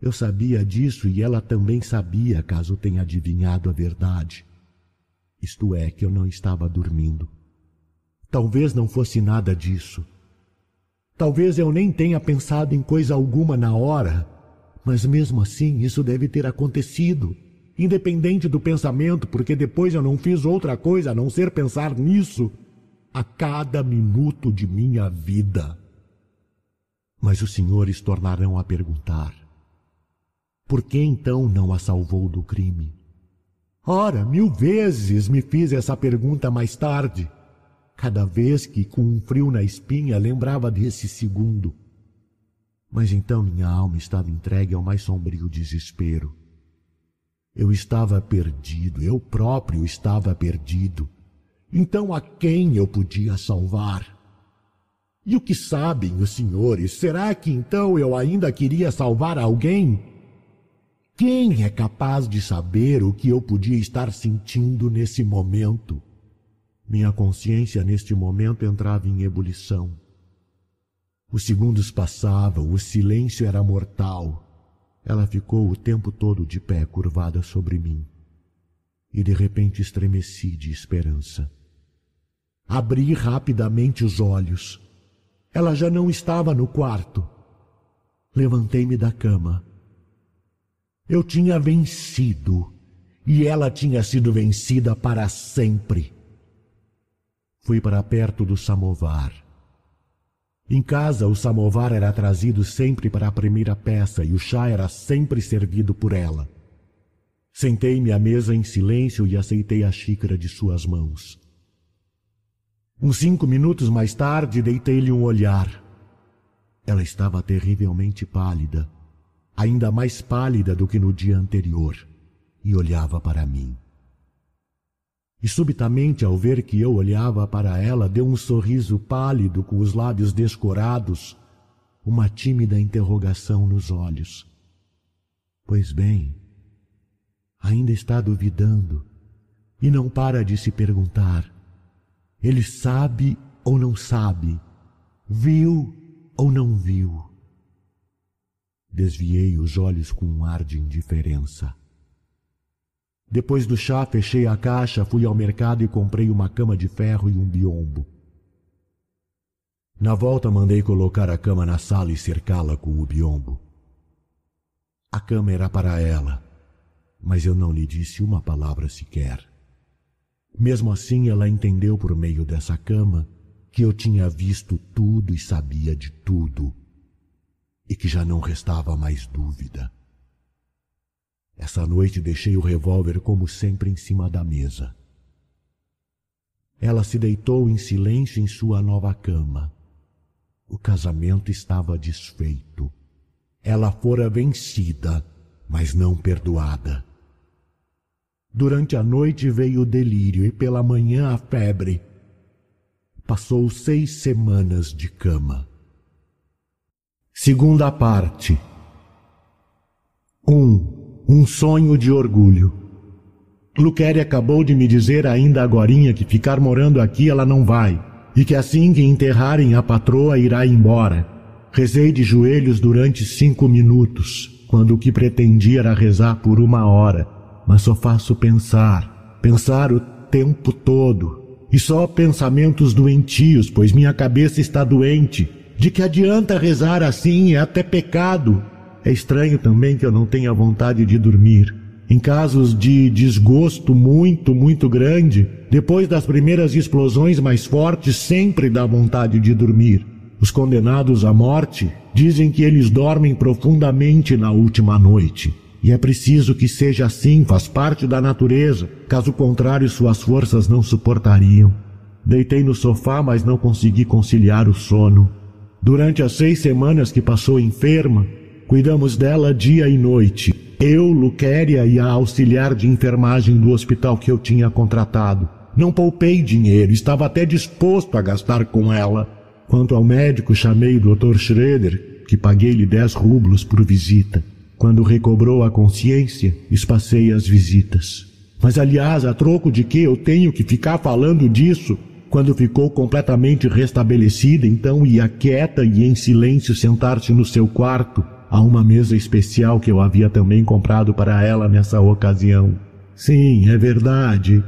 Eu sabia disso e ela também sabia, caso tenha adivinhado a verdade isto é, que eu não estava dormindo. Talvez não fosse nada disso. Talvez eu nem tenha pensado em coisa alguma na hora, mas mesmo assim isso deve ter acontecido, independente do pensamento, porque depois eu não fiz outra coisa a não ser pensar nisso a cada minuto de minha vida. Mas os senhores tornarão a perguntar: por que então não a salvou do crime? Ora, mil vezes me fiz essa pergunta mais tarde, cada vez que, com um frio na espinha, lembrava desse segundo. Mas então minha alma estava entregue ao mais sombrio desespero. Eu estava perdido, eu próprio estava perdido. Então a quem eu podia salvar? E o que sabem os senhores? Será que então eu ainda queria salvar alguém? Quem é capaz de saber o que eu podia estar sentindo nesse momento? Minha consciência neste momento entrava em ebulição. Os segundos passavam, o silêncio era mortal. Ela ficou o tempo todo de pé, curvada sobre mim. E de repente estremeci de esperança. Abri rapidamente os olhos. Ela já não estava no quarto. Levantei-me da cama eu tinha vencido e ela tinha sido vencida para sempre. Fui para perto do samovar. Em casa, o samovar era trazido sempre para a primeira peça e o chá era sempre servido por ela. Sentei-me à mesa em silêncio e aceitei a xícara de suas mãos. Uns cinco minutos mais tarde, deitei-lhe um olhar. Ela estava terrivelmente pálida, ainda mais pálida do que no dia anterior, e olhava para mim. E subitamente, ao ver que eu olhava para ela, deu um sorriso pálido com os lábios descorados, uma tímida interrogação nos olhos. Pois bem, ainda está duvidando e não para de se perguntar: ele sabe ou não sabe? Viu ou não viu? Desviei os olhos com um ar de indiferença. Depois do chá, fechei a caixa, fui ao mercado e comprei uma cama de ferro e um biombo. Na volta, mandei colocar a cama na sala e cercá-la com o biombo. A cama era para ela, mas eu não lhe disse uma palavra sequer. Mesmo assim, ela entendeu por meio dessa cama que eu tinha visto tudo e sabia de tudo, e que já não restava mais dúvida. Essa noite deixei o revólver como sempre em cima da mesa. Ela se deitou em silêncio em sua nova cama. O casamento estava desfeito. Ela fora vencida, mas não perdoada. Durante a noite veio o delírio e pela manhã a febre. Passou seis semanas de cama. Segunda parte. Um um sonho de orgulho. Luquere acabou de me dizer ainda agorinha que ficar morando aqui ela não vai, e que assim que enterrarem a patroa irá embora. Rezei de joelhos durante cinco minutos, quando o que pretendia era rezar por uma hora, mas só faço pensar, pensar o tempo todo, e só pensamentos doentios, pois minha cabeça está doente. De que adianta rezar assim? É até pecado. É estranho também que eu não tenha vontade de dormir. Em casos de desgosto muito, muito grande, depois das primeiras explosões mais fortes, sempre dá vontade de dormir. Os condenados à morte dizem que eles dormem profundamente na última noite. E é preciso que seja assim, faz parte da natureza. Caso contrário, suas forças não suportariam. Deitei no sofá, mas não consegui conciliar o sono. Durante as seis semanas que passou enferma, Cuidamos dela dia e noite. Eu, Luquéria e a auxiliar de enfermagem do hospital que eu tinha contratado. Não poupei dinheiro, estava até disposto a gastar com ela. Quanto ao médico, chamei o Dr. Schroeder, que paguei-lhe dez rublos por visita. Quando recobrou a consciência, espacei as visitas. Mas, aliás, a troco de que eu tenho que ficar falando disso? Quando ficou completamente restabelecida, então ia quieta e em silêncio sentar-se no seu quarto, a uma mesa especial que eu havia também comprado para ela nessa ocasião. Sim, é verdade.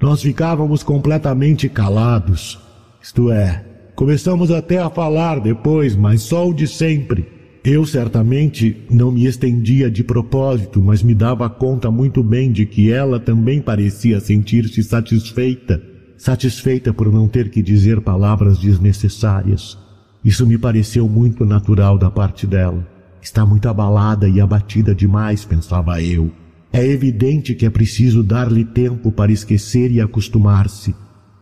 Nós ficávamos completamente calados. Isto é, começamos até a falar depois, mas só o de sempre. Eu certamente não me estendia de propósito, mas me dava conta muito bem de que ela também parecia sentir-se satisfeita, satisfeita por não ter que dizer palavras desnecessárias. Isso me pareceu muito natural da parte dela. Está muito abalada e abatida demais, pensava eu. É evidente que é preciso dar-lhe tempo para esquecer e acostumar-se.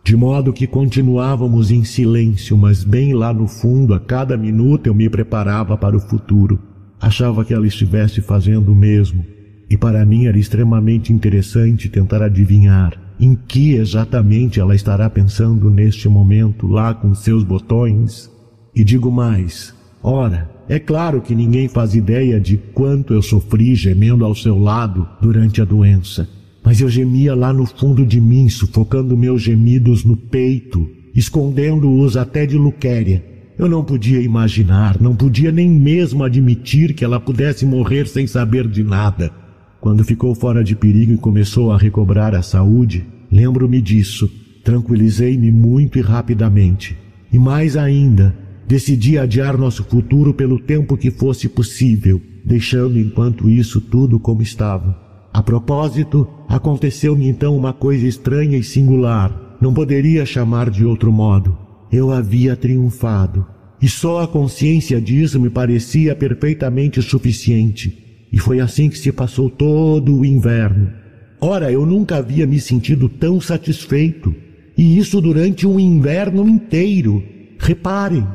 De modo que continuávamos em silêncio, mas bem lá no fundo, a cada minuto eu me preparava para o futuro. Achava que ela estivesse fazendo o mesmo, e para mim era extremamente interessante tentar adivinhar em que exatamente ela estará pensando neste momento, lá com seus botões. E digo mais: ora, é claro que ninguém faz ideia de quanto eu sofri gemendo ao seu lado durante a doença, mas eu gemia lá no fundo de mim, sufocando meus gemidos no peito, escondendo-os até de Luquéria. Eu não podia imaginar, não podia nem mesmo admitir que ela pudesse morrer sem saber de nada. Quando ficou fora de perigo e começou a recobrar a saúde, lembro-me disso. Tranquilizei-me muito e rapidamente. E mais ainda, Decidi adiar nosso futuro pelo tempo que fosse possível, deixando enquanto isso tudo como estava. A propósito, aconteceu-me então uma coisa estranha e singular. Não poderia chamar de outro modo. Eu havia triunfado. E só a consciência disso me parecia perfeitamente suficiente. E foi assim que se passou todo o inverno. Ora, eu nunca havia me sentido tão satisfeito. E isso durante um inverno inteiro. Reparem,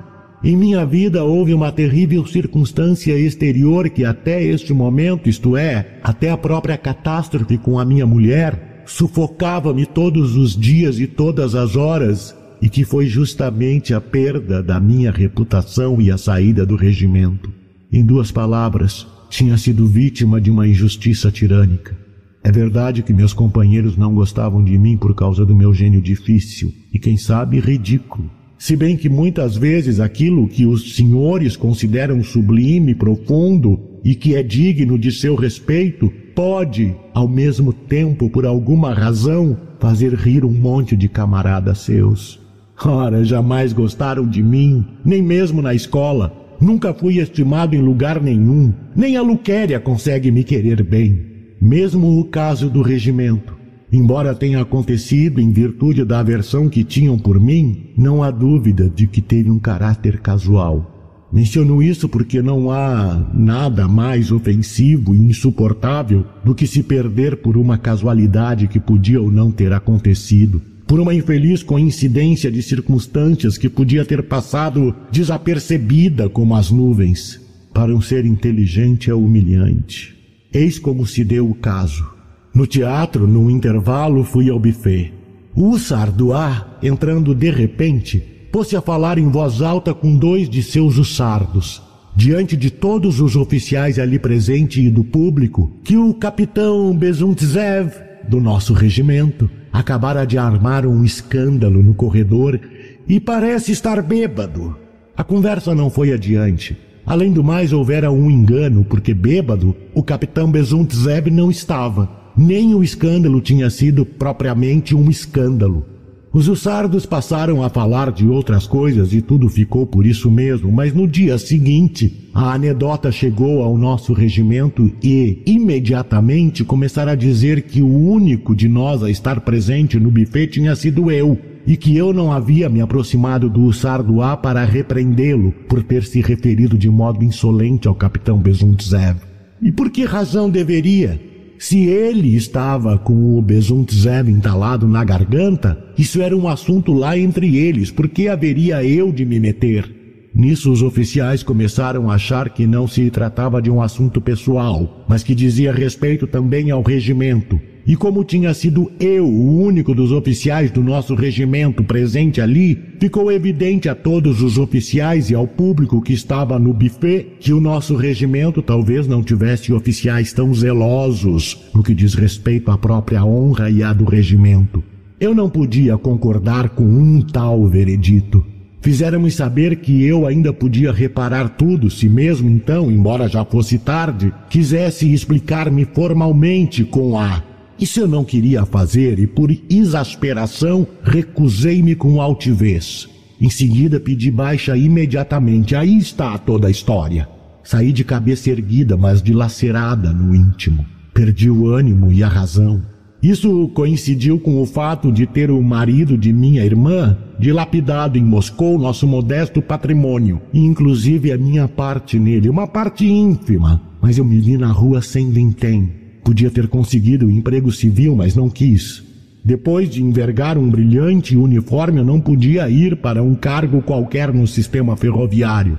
em minha vida houve uma terrível circunstância exterior que até este momento, isto é, até a própria catástrofe com a minha mulher, sufocava-me todos os dias e todas as horas, e que foi justamente a perda da minha reputação e a saída do regimento. Em duas palavras, tinha sido vítima de uma injustiça tirânica. É verdade que meus companheiros não gostavam de mim por causa do meu gênio difícil e, quem sabe, ridículo. Se bem que muitas vezes aquilo que os senhores consideram sublime, profundo e que é digno de seu respeito, pode, ao mesmo tempo, por alguma razão, fazer rir um monte de camaradas seus. Ora, jamais gostaram de mim, nem mesmo na escola. Nunca fui estimado em lugar nenhum. Nem a Luquéria consegue me querer bem. Mesmo o caso do regimento. Embora tenha acontecido em virtude da aversão que tinham por mim, não há dúvida de que teve um caráter casual. Menciono isso porque não há nada mais ofensivo e insuportável do que se perder por uma casualidade que podia ou não ter acontecido por uma infeliz coincidência de circunstâncias que podia ter passado desapercebida como as nuvens. Para um ser inteligente é humilhante. Eis como se deu o caso. No teatro, num intervalo, fui ao buffet. O Sardoá, entrando de repente, pôs-se a falar em voz alta com dois de seus ussardos, diante de todos os oficiais ali presentes e do público, que o capitão Bezuntzev, do nosso regimento, acabara de armar um escândalo no corredor e parece estar bêbado. A conversa não foi adiante. Além do mais, houvera um engano, porque bêbado, o capitão Bezuntzev não estava. Nem o escândalo tinha sido propriamente um escândalo. Os ussardos passaram a falar de outras coisas e tudo ficou por isso mesmo, mas no dia seguinte, a anedota chegou ao nosso regimento e, imediatamente, começaram a dizer que o único de nós a estar presente no buffet tinha sido eu, e que eu não havia me aproximado do Ussardo A para repreendê-lo por ter se referido de modo insolente ao capitão Bezuntzev. E por que razão deveria? Se ele estava com o Bezuntzev entalado na garganta, isso era um assunto lá entre eles, por que haveria eu de me meter? Nisso os oficiais começaram a achar que não se tratava de um assunto pessoal, mas que dizia respeito também ao regimento, e como tinha sido eu o único dos oficiais do nosso regimento presente ali, ficou evidente a todos os oficiais e ao público que estava no buffet que o nosso regimento talvez não tivesse oficiais tão zelosos no que diz respeito à própria honra e à do regimento. Eu não podia concordar com um tal veredito. Fizeram-me saber que eu ainda podia reparar tudo se mesmo então, embora já fosse tarde, quisesse explicar-me formalmente com a isso eu não queria fazer e, por exasperação, recusei-me com altivez. Em seguida, pedi baixa imediatamente. Aí está toda a história. Saí de cabeça erguida, mas dilacerada no íntimo. Perdi o ânimo e a razão. Isso coincidiu com o fato de ter o marido de minha irmã dilapidado em Moscou nosso modesto patrimônio, inclusive a minha parte nele, uma parte ínfima, mas eu me vi na rua sem vintém, Podia ter conseguido um emprego civil, mas não quis. Depois de envergar um brilhante uniforme, não podia ir para um cargo qualquer no sistema ferroviário.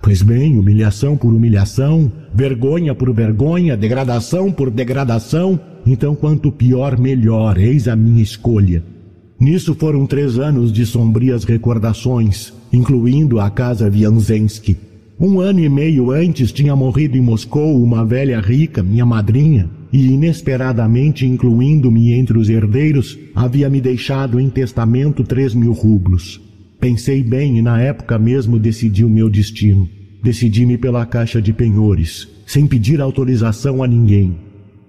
Pois bem, humilhação por humilhação, vergonha por vergonha, degradação por degradação, então quanto pior, melhor, eis a minha escolha. Nisso foram três anos de sombrias recordações, incluindo a casa Vianzensky. Um ano e meio antes tinha morrido em Moscou uma velha rica, minha madrinha, e inesperadamente incluindo-me entre os herdeiros, havia me deixado em testamento três mil rublos. Pensei bem e na época mesmo decidi o meu destino. Decidi-me pela caixa de penhores, sem pedir autorização a ninguém.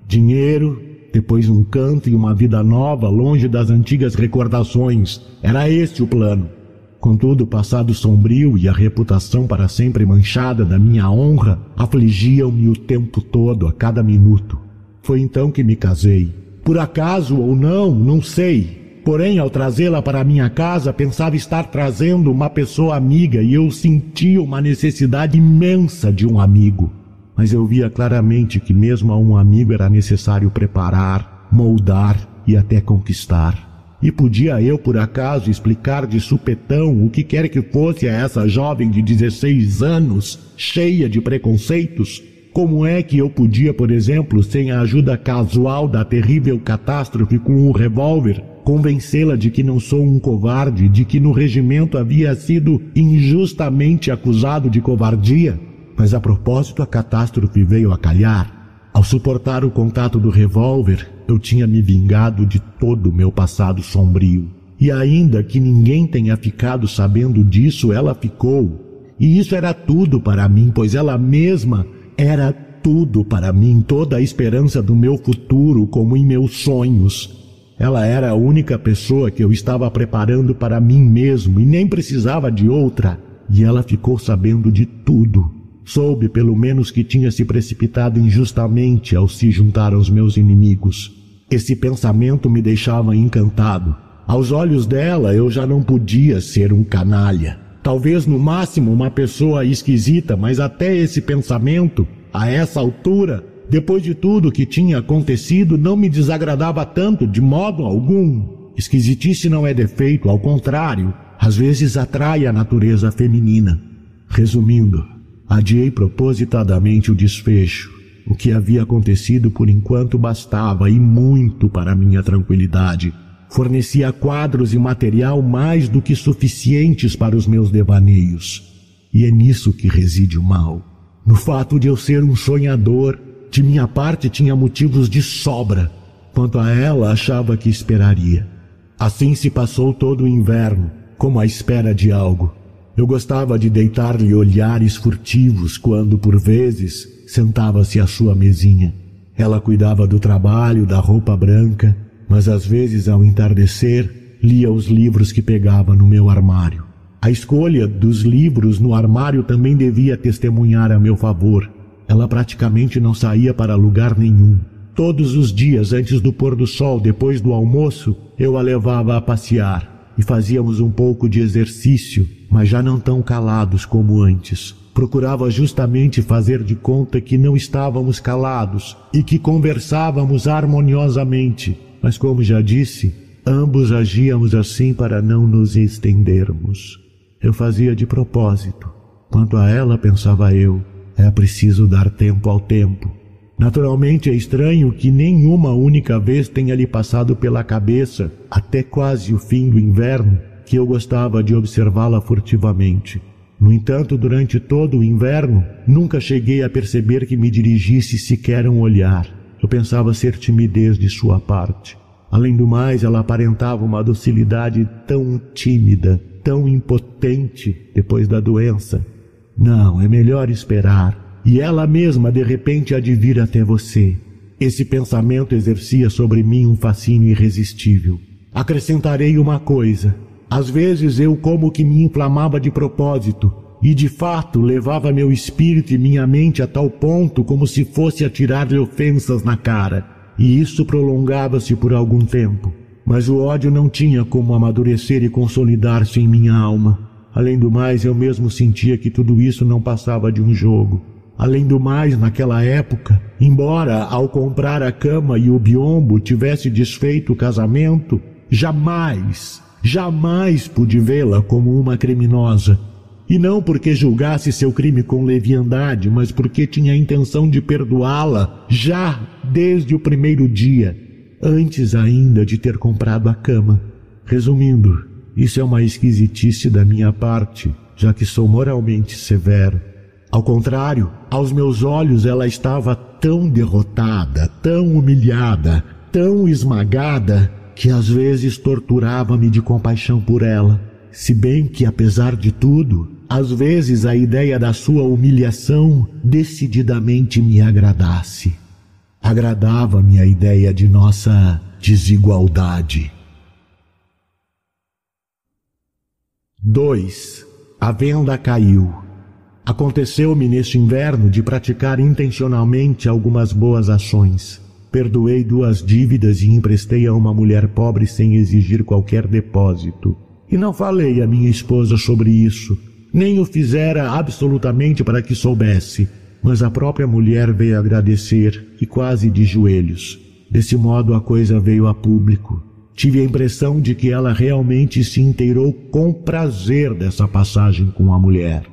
Dinheiro, depois um canto e uma vida nova longe das antigas recordações. Era este o plano. Contudo, o passado sombrio e a reputação para sempre manchada da minha honra afligiam-me o tempo todo, a cada minuto. Foi então que me casei. Por acaso ou não, não sei. Porém, ao trazê-la para minha casa, pensava estar trazendo uma pessoa amiga e eu sentia uma necessidade imensa de um amigo. mas eu via claramente que mesmo a um amigo era necessário preparar, moldar e até conquistar. E podia eu, por acaso, explicar de supetão o que quer que fosse a essa jovem de 16 anos, cheia de preconceitos? Como é que eu podia, por exemplo, sem a ajuda casual da terrível catástrofe com um revólver, convencê-la de que não sou um covarde, de que no regimento havia sido injustamente acusado de covardia? Mas a propósito, a catástrofe veio a calhar. Ao suportar o contato do revólver, eu tinha me vingado de todo o meu passado sombrio. E ainda que ninguém tenha ficado sabendo disso, ela ficou. E isso era tudo para mim, pois ela mesma era tudo para mim, toda a esperança do meu futuro, como em meus sonhos. Ela era a única pessoa que eu estava preparando para mim mesmo e nem precisava de outra. E ela ficou sabendo de tudo. Soube pelo menos que tinha se precipitado injustamente ao se juntar aos meus inimigos. Esse pensamento me deixava encantado. Aos olhos dela eu já não podia ser um canalha. Talvez no máximo uma pessoa esquisita, mas até esse pensamento, a essa altura, depois de tudo que tinha acontecido, não me desagradava tanto de modo algum. Esquisitice não é defeito, ao contrário, às vezes atrai a natureza feminina. Resumindo, Adiei propositadamente o desfecho. O que havia acontecido por enquanto bastava e muito para minha tranquilidade. Fornecia quadros e material mais do que suficientes para os meus devaneios. E é nisso que reside o mal. No fato de eu ser um sonhador, de minha parte tinha motivos de sobra. Quanto a ela, achava que esperaria. Assim se passou todo o inverno, como à espera de algo. Eu gostava de deitar-lhe olhares furtivos quando, por vezes, sentava-se à sua mesinha. Ela cuidava do trabalho, da roupa branca, mas às vezes, ao entardecer, lia os livros que pegava no meu armário. A escolha dos livros no armário também devia testemunhar a meu favor. Ela praticamente não saía para lugar nenhum. Todos os dias antes do pôr do sol, depois do almoço, eu a levava a passear e fazíamos um pouco de exercício mas já não tão calados como antes. Procurava justamente fazer de conta que não estávamos calados e que conversávamos harmoniosamente, mas como já disse, ambos agíamos assim para não nos estendermos. Eu fazia de propósito. Quanto a ela, pensava eu, é preciso dar tempo ao tempo. Naturalmente é estranho que nenhuma única vez tenha lhe passado pela cabeça, até quase o fim do inverno, que eu gostava de observá-la furtivamente. No entanto, durante todo o inverno, nunca cheguei a perceber que me dirigisse sequer um olhar. Eu pensava ser timidez de sua parte. Além do mais, ela aparentava uma docilidade tão tímida, tão impotente depois da doença. Não, é melhor esperar. E ela mesma de repente há de vir até você. Esse pensamento exercia sobre mim um fascínio irresistível. Acrescentarei uma coisa. Às vezes eu como que me inflamava de propósito, e de fato levava meu espírito e minha mente a tal ponto como se fosse atirar-lhe ofensas na cara, e isso prolongava-se por algum tempo. Mas o ódio não tinha como amadurecer e consolidar-se em minha alma. Além do mais, eu mesmo sentia que tudo isso não passava de um jogo. Além do mais, naquela época, embora ao comprar a cama e o biombo tivesse desfeito o casamento, jamais Jamais pude vê-la como uma criminosa. E não porque julgasse seu crime com leviandade, mas porque tinha a intenção de perdoá-la já desde o primeiro dia, antes ainda de ter comprado a cama. Resumindo, isso é uma esquisitice da minha parte, já que sou moralmente severo. Ao contrário, aos meus olhos ela estava tão derrotada, tão humilhada, tão esmagada, que às vezes torturava-me de compaixão por ela, se bem que, apesar de tudo, às vezes a ideia da sua humilhação decididamente me agradasse. Agradava-me a ideia de nossa desigualdade. 2. A venda caiu. Aconteceu-me neste inverno de praticar intencionalmente algumas boas ações. Perdoei duas dívidas e emprestei a uma mulher pobre sem exigir qualquer depósito. E não falei à minha esposa sobre isso, nem o fizera absolutamente para que soubesse. mas a própria mulher veio agradecer e quase de joelhos. Desse modo a coisa veio a público. Tive a impressão de que ela realmente se inteirou com prazer dessa passagem com a mulher.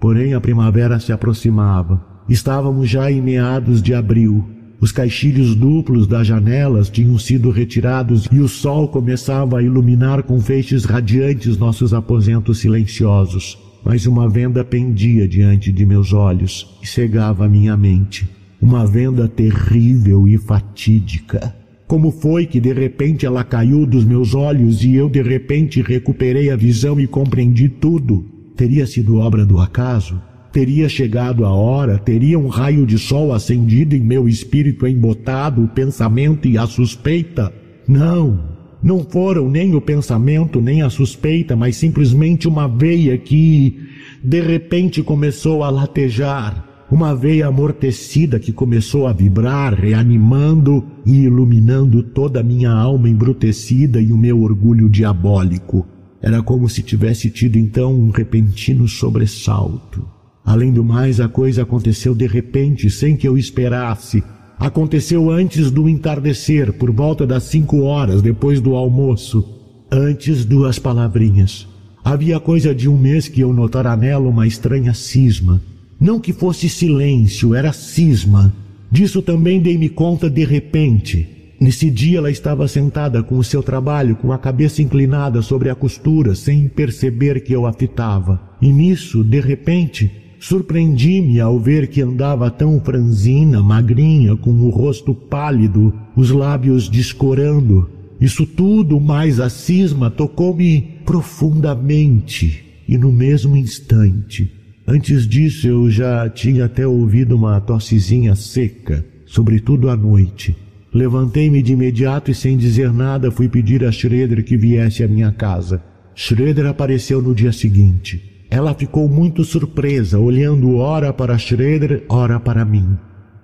Porém a primavera se aproximava. Estávamos já em meados de abril. Os caixilhos duplos das janelas tinham sido retirados e o sol começava a iluminar com feixes radiantes nossos aposentos silenciosos mas uma venda pendia diante de meus olhos e cegava minha mente. Uma venda terrível e fatídica. Como foi que de repente ela caiu dos meus olhos e eu de repente recuperei a visão e compreendi tudo? Teria sido obra do acaso? Teria chegado a hora, teria um raio de sol acendido em meu espírito embotado o pensamento e a suspeita? Não, não foram nem o pensamento, nem a suspeita, mas simplesmente uma veia que, de repente, começou a latejar. Uma veia amortecida que começou a vibrar, reanimando e iluminando toda a minha alma embrutecida e o meu orgulho diabólico. Era como se tivesse tido então um repentino sobressalto. Além do mais, a coisa aconteceu de repente, sem que eu esperasse, Aconteceu antes do entardecer, por volta das cinco horas depois do almoço. Antes duas palavrinhas. Havia coisa de um mês que eu notara nela uma estranha cisma. Não que fosse silêncio, era cisma. Disso também dei-me conta de repente. Nesse dia ela estava sentada com o seu trabalho, com a cabeça inclinada sobre a costura, sem perceber que eu a fitava. E nisso, de repente, Surpreendi-me ao ver que andava tão franzina, magrinha, com o rosto pálido, os lábios descorando. Isso tudo, mais a cisma, tocou-me profundamente e no mesmo instante. Antes disso eu já tinha até ouvido uma tossezinha seca, sobretudo à noite. Levantei-me de imediato e sem dizer nada fui pedir a Schroeder que viesse à minha casa. Schroeder apareceu no dia seguinte. Ela ficou muito surpresa, olhando ora para Schroeder, ora para mim.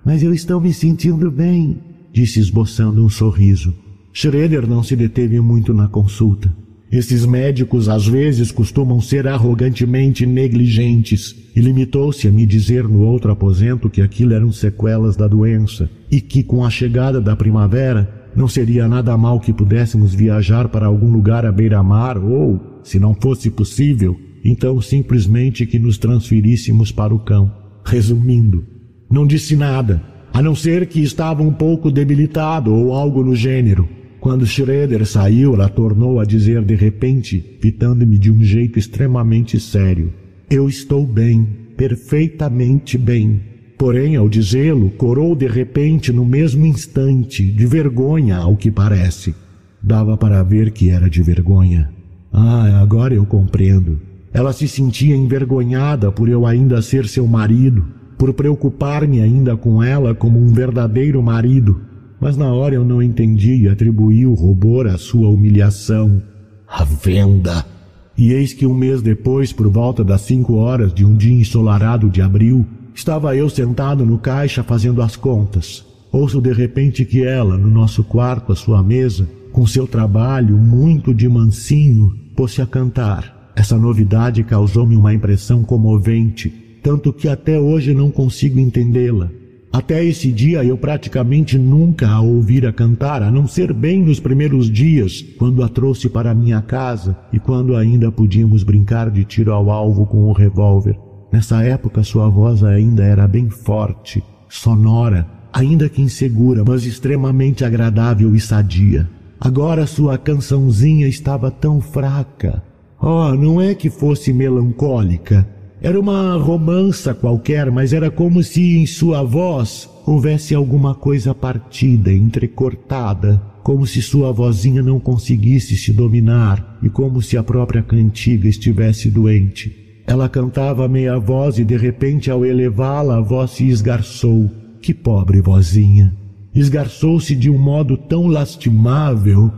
Mas eu estou me sentindo bem, disse esboçando um sorriso. Schroeder não se deteve muito na consulta. Esses médicos às vezes costumam ser arrogantemente negligentes e limitou-se a me dizer no outro aposento que aquilo eram sequelas da doença e que com a chegada da primavera não seria nada mal que pudéssemos viajar para algum lugar à beira-mar ou, se não fosse possível, então simplesmente que nos transferíssemos para o cão. Resumindo, não disse nada, a não ser que estava um pouco debilitado ou algo no gênero. Quando Schroeder saiu, ela tornou a dizer de repente, fitando-me de um jeito extremamente sério: Eu estou bem, perfeitamente bem. Porém, ao dizê-lo, corou de repente no mesmo instante, de vergonha, ao que parece. Dava para ver que era de vergonha. Ah, agora eu compreendo. Ela se sentia envergonhada por eu ainda ser seu marido, por preocupar-me ainda com ela como um verdadeiro marido. Mas na hora eu não entendi e atribuí o rubor à sua humilhação. A venda! E eis que um mês depois, por volta das cinco horas de um dia ensolarado de abril, estava eu sentado no caixa fazendo as contas. Ouço de repente que ela, no nosso quarto à sua mesa, com seu trabalho muito de mansinho, pôs-se a cantar. Essa novidade causou-me uma impressão comovente, tanto que até hoje não consigo entendê-la. Até esse dia eu praticamente nunca a ouvira cantar, a não ser bem nos primeiros dias, quando a trouxe para minha casa e quando ainda podíamos brincar de tiro ao alvo com o revólver. Nessa época sua voz ainda era bem forte, sonora, ainda que insegura, mas extremamente agradável e sadia. Agora sua cançãozinha estava tão fraca, Oh, não é que fosse melancólica. Era uma romança qualquer, mas era como se em sua voz houvesse alguma coisa partida, entrecortada, como se sua vozinha não conseguisse se dominar e como se a própria cantiga estivesse doente. Ela cantava meia voz e de repente, ao elevá-la, a voz se esgarçou. Que pobre vozinha! Esgarçou-se de um modo tão lastimável.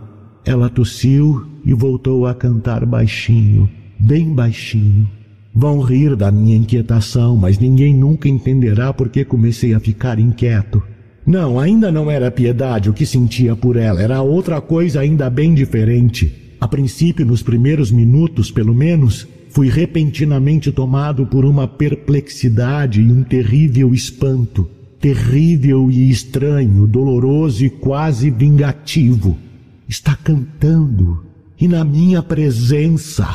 Ela tossiu e voltou a cantar baixinho, bem baixinho. Vão rir da minha inquietação, mas ninguém nunca entenderá porque comecei a ficar inquieto. Não, ainda não era piedade o que sentia por ela, era outra coisa ainda bem diferente. A princípio, nos primeiros minutos, pelo menos, fui repentinamente tomado por uma perplexidade e um terrível espanto, terrível e estranho, doloroso e quase vingativo. Está cantando, e na minha presença.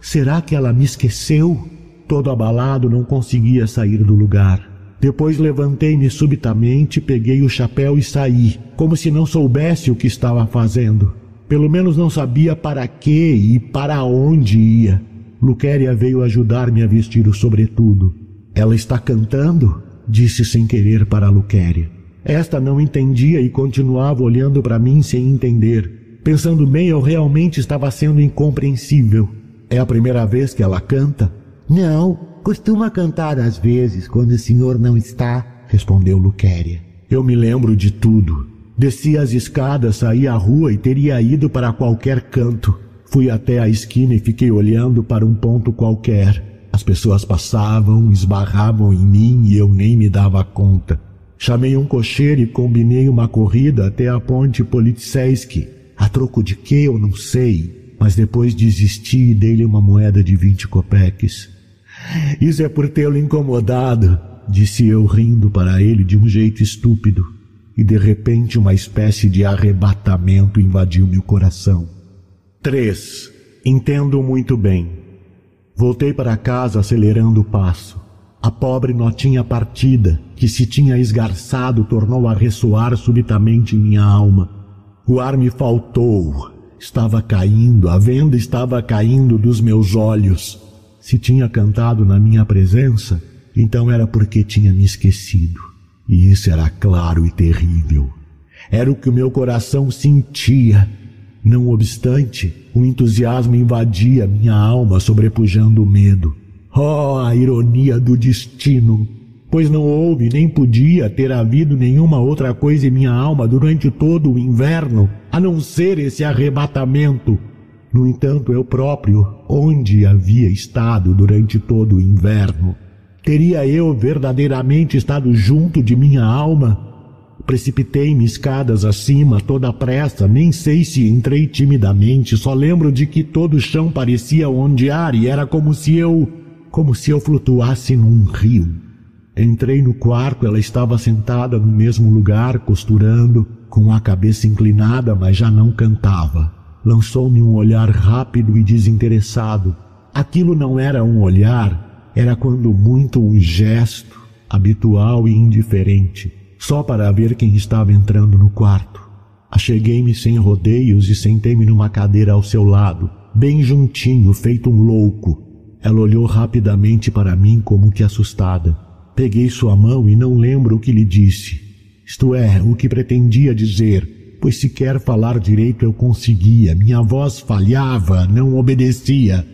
Será que ela me esqueceu? Todo abalado, não conseguia sair do lugar. Depois levantei-me subitamente, peguei o chapéu e saí, como se não soubesse o que estava fazendo. Pelo menos não sabia para que e para onde ia. Luquéria veio ajudar-me a vestir o sobretudo. Ela está cantando? Disse sem querer para Luquéria. Esta não entendia e continuava olhando para mim sem entender. Pensando bem, eu realmente estava sendo incompreensível. É a primeira vez que ela canta? Não, costuma cantar às vezes quando o senhor não está, respondeu Luquéria. Eu me lembro de tudo. Desci as escadas, saí à rua e teria ido para qualquer canto. Fui até a esquina e fiquei olhando para um ponto qualquer. As pessoas passavam, esbarravam em mim e eu nem me dava conta. Chamei um cocheiro e combinei uma corrida até a ponte Politseski. A troco de que eu não sei, mas depois desisti e dei-lhe uma moeda de vinte copeques. Isso é por tê-lo incomodado, disse eu rindo para ele de um jeito estúpido. E de repente uma espécie de arrebatamento invadiu meu coração. 3. Entendo muito bem. Voltei para casa acelerando o passo. A pobre notinha partida, que se tinha esgarçado, tornou a ressoar subitamente em minha alma. O ar me faltou. Estava caindo, a venda estava caindo dos meus olhos. Se tinha cantado na minha presença, então era porque tinha me esquecido. E isso era claro e terrível. Era o que o meu coração sentia não obstante, o entusiasmo invadia minha alma, sobrepujando o medo. Oh, a ironia do destino! Pois não houve nem podia ter havido nenhuma outra coisa em minha alma durante todo o inverno, a não ser esse arrebatamento. No entanto, eu próprio, onde havia estado durante todo o inverno? Teria eu verdadeiramente estado junto de minha alma Precipitei-me escadas acima, toda pressa, nem sei se entrei timidamente, só lembro de que todo o chão parecia ondear e era como se eu. como se eu flutuasse num rio. Entrei no quarto, ela estava sentada no mesmo lugar, costurando, com a cabeça inclinada, mas já não cantava. Lançou-me um olhar rápido e desinteressado. Aquilo não era um olhar, era quando muito um gesto, habitual e indiferente só para ver quem estava entrando no quarto. Acheguei-me sem rodeios e sentei-me numa cadeira ao seu lado, bem juntinho, feito um louco. Ela olhou rapidamente para mim como que assustada. Peguei sua mão e não lembro o que lhe disse. Isto é, o que pretendia dizer, pois sequer falar direito eu conseguia, minha voz falhava, não obedecia.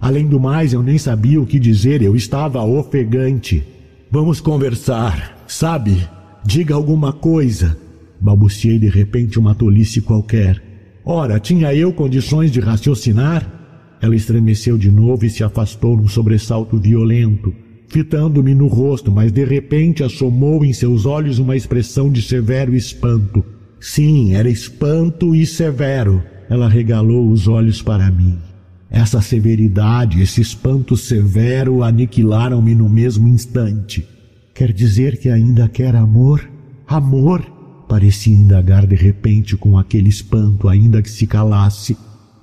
Além do mais, eu nem sabia o que dizer, eu estava ofegante. Vamos conversar, sabe? Diga alguma coisa. Balbuciei de repente uma tolice qualquer. Ora, tinha eu condições de raciocinar? Ela estremeceu de novo e se afastou num sobressalto violento, fitando-me no rosto, mas de repente assomou em seus olhos uma expressão de severo espanto. Sim, era espanto e severo. Ela regalou os olhos para mim. Essa severidade, esse espanto severo aniquilaram-me no mesmo instante. Quer dizer que ainda quer amor? Amor? Parecia indagar de repente com aquele espanto, ainda que se calasse.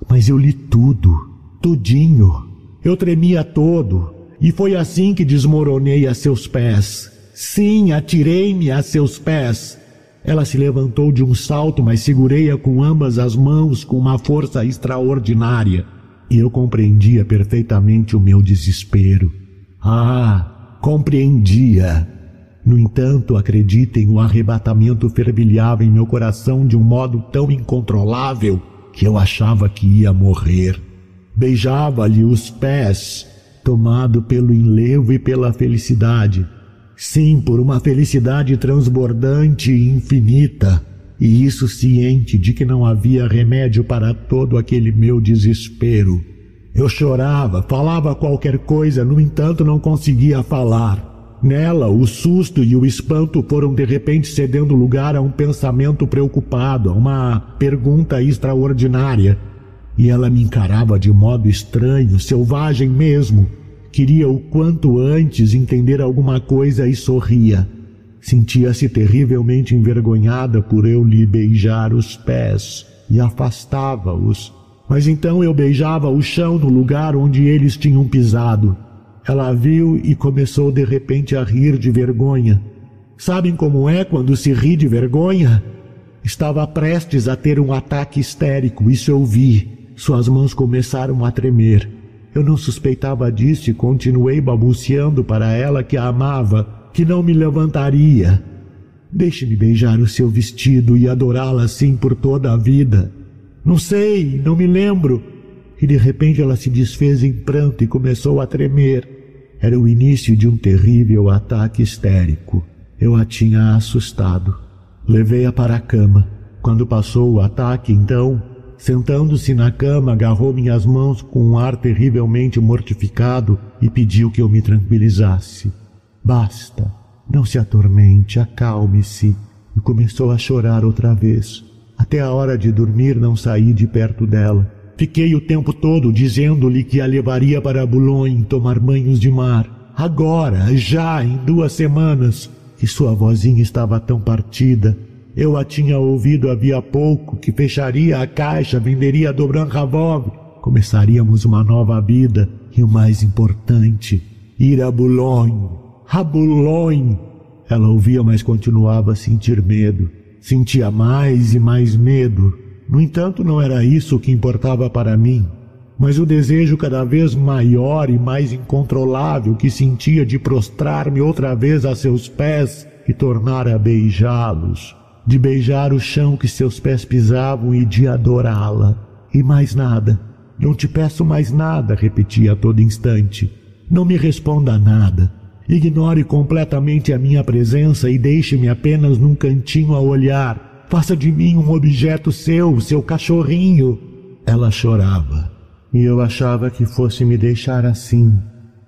Mas eu li tudo, tudinho. Eu tremia todo, e foi assim que desmoronei a seus pés. Sim, atirei-me a seus pés. Ela se levantou de um salto, mas segurei-a com ambas as mãos com uma força extraordinária. E eu compreendia perfeitamente o meu desespero. Ah, compreendia. No entanto, acreditem, o arrebatamento fervilhava em meu coração de um modo tão incontrolável que eu achava que ia morrer. Beijava-lhe os pés, tomado pelo enlevo e pela felicidade. Sim, por uma felicidade transbordante e infinita, e isso ciente de que não havia remédio para todo aquele meu desespero. Eu chorava, falava qualquer coisa, no entanto não conseguia falar. Nela, o susto e o espanto foram de repente cedendo lugar a um pensamento preocupado, a uma pergunta extraordinária. e ela me encarava de modo estranho, selvagem mesmo. Queria o quanto antes entender alguma coisa e sorria. Sentia-se terrivelmente envergonhada por eu lhe beijar os pés e afastava-os. Mas então eu beijava o chão no lugar onde eles tinham pisado. Ela viu e começou de repente a rir de vergonha. Sabem como é quando se ri de vergonha? Estava prestes a ter um ataque histérico, isso eu vi. Suas mãos começaram a tremer. Eu não suspeitava disso e continuei balbuciando para ela que a amava que não me levantaria. Deixe-me beijar o seu vestido e adorá-la assim por toda a vida. Não sei, não me lembro. E de repente ela se desfez em pranto e começou a tremer. Era o início de um terrível ataque histérico. Eu a tinha assustado. Levei-a para a cama. Quando passou o ataque, então, sentando-se na cama, agarrou minhas mãos com um ar terrivelmente mortificado e pediu que eu me tranquilizasse. Basta, não se atormente, acalme-se. E começou a chorar outra vez. Até a hora de dormir não saí de perto dela. Fiquei o tempo todo dizendo-lhe que a levaria para Boulogne tomar banhos de mar. Agora, já em duas semanas, que sua vozinha estava tão partida. Eu a tinha ouvido havia pouco que fecharia a caixa, venderia a Dobran Ravov. Começaríamos uma nova vida e o mais importante, ir a Boulogne. Rabulon! Ela ouvia, mas continuava a sentir medo. Sentia mais e mais medo. No entanto, não era isso que importava para mim, mas o desejo cada vez maior e mais incontrolável que sentia de prostrar-me outra vez a seus pés e tornar a beijá-los, de beijar o chão que seus pés pisavam e de adorá-la. E mais nada. Não te peço mais nada, repetia a todo instante. Não me responda nada. Ignore completamente a minha presença e deixe-me apenas num cantinho a olhar. Faça de mim um objeto seu, seu cachorrinho. Ela chorava, e eu achava que fosse me deixar assim.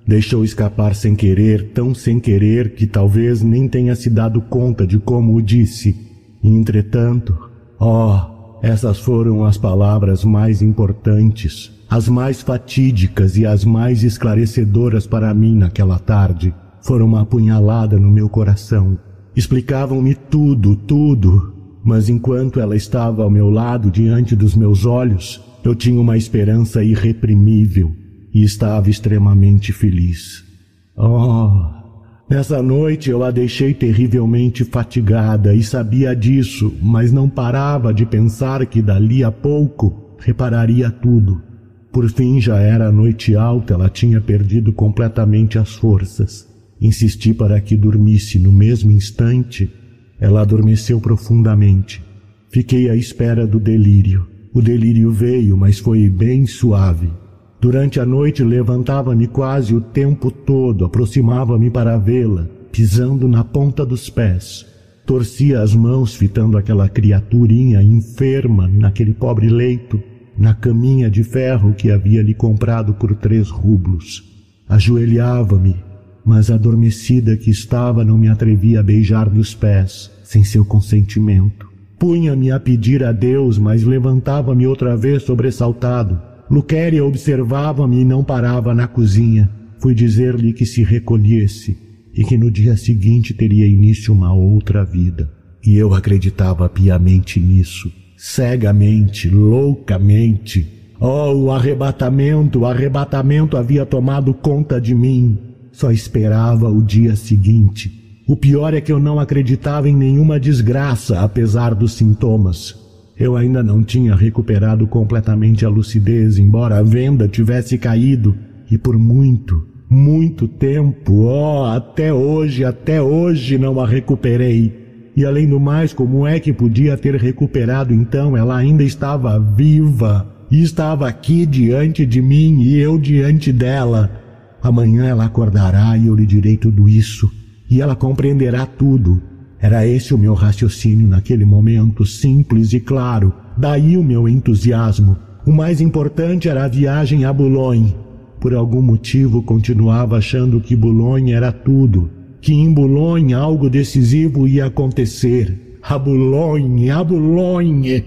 Deixou escapar sem querer, tão sem querer que talvez nem tenha se dado conta de como o disse. Entretanto, oh, essas foram as palavras mais importantes, as mais fatídicas e as mais esclarecedoras para mim naquela tarde foram uma apunhalada no meu coração. Explicavam-me tudo, tudo, mas enquanto ela estava ao meu lado diante dos meus olhos, eu tinha uma esperança irreprimível e estava extremamente feliz. Oh, nessa noite eu a deixei terrivelmente fatigada e sabia disso, mas não parava de pensar que dali a pouco repararia tudo. Por fim já era noite alta, ela tinha perdido completamente as forças. Insisti para que dormisse no mesmo instante. Ela adormeceu profundamente. Fiquei à espera do delírio. O delírio veio, mas foi bem suave. Durante a noite levantava-me quase o tempo todo, aproximava-me para vê-la, pisando na ponta dos pés. Torcia as mãos fitando aquela criaturinha enferma naquele pobre leito, na caminha de ferro que havia lhe comprado por três rublos. Ajoelhava-me mas adormecida que estava não me atrevia a beijar-lhe os pés, sem seu consentimento. Punha-me a pedir a Deus, mas levantava-me outra vez sobressaltado. Luquéria observava-me e não parava na cozinha. Fui dizer-lhe que se recolhesse e que no dia seguinte teria início uma outra vida. E eu acreditava piamente nisso, cegamente, loucamente. Oh, o arrebatamento, o arrebatamento havia tomado conta de mim. Só esperava o dia seguinte. O pior é que eu não acreditava em nenhuma desgraça, apesar dos sintomas. Eu ainda não tinha recuperado completamente a lucidez, embora a venda tivesse caído, e por muito, muito tempo, oh, até hoje, até hoje não a recuperei. E além do mais, como é que podia ter recuperado então? Ela ainda estava viva e estava aqui diante de mim e eu diante dela. Amanhã ela acordará e eu lhe direi tudo isso, e ela compreenderá tudo. Era esse o meu raciocínio naquele momento, simples e claro. Daí o meu entusiasmo. O mais importante era a viagem a Boulogne. Por algum motivo continuava achando que Boulogne era tudo, que em Boulogne algo decisivo ia acontecer. A Boulogne, a Boulogne!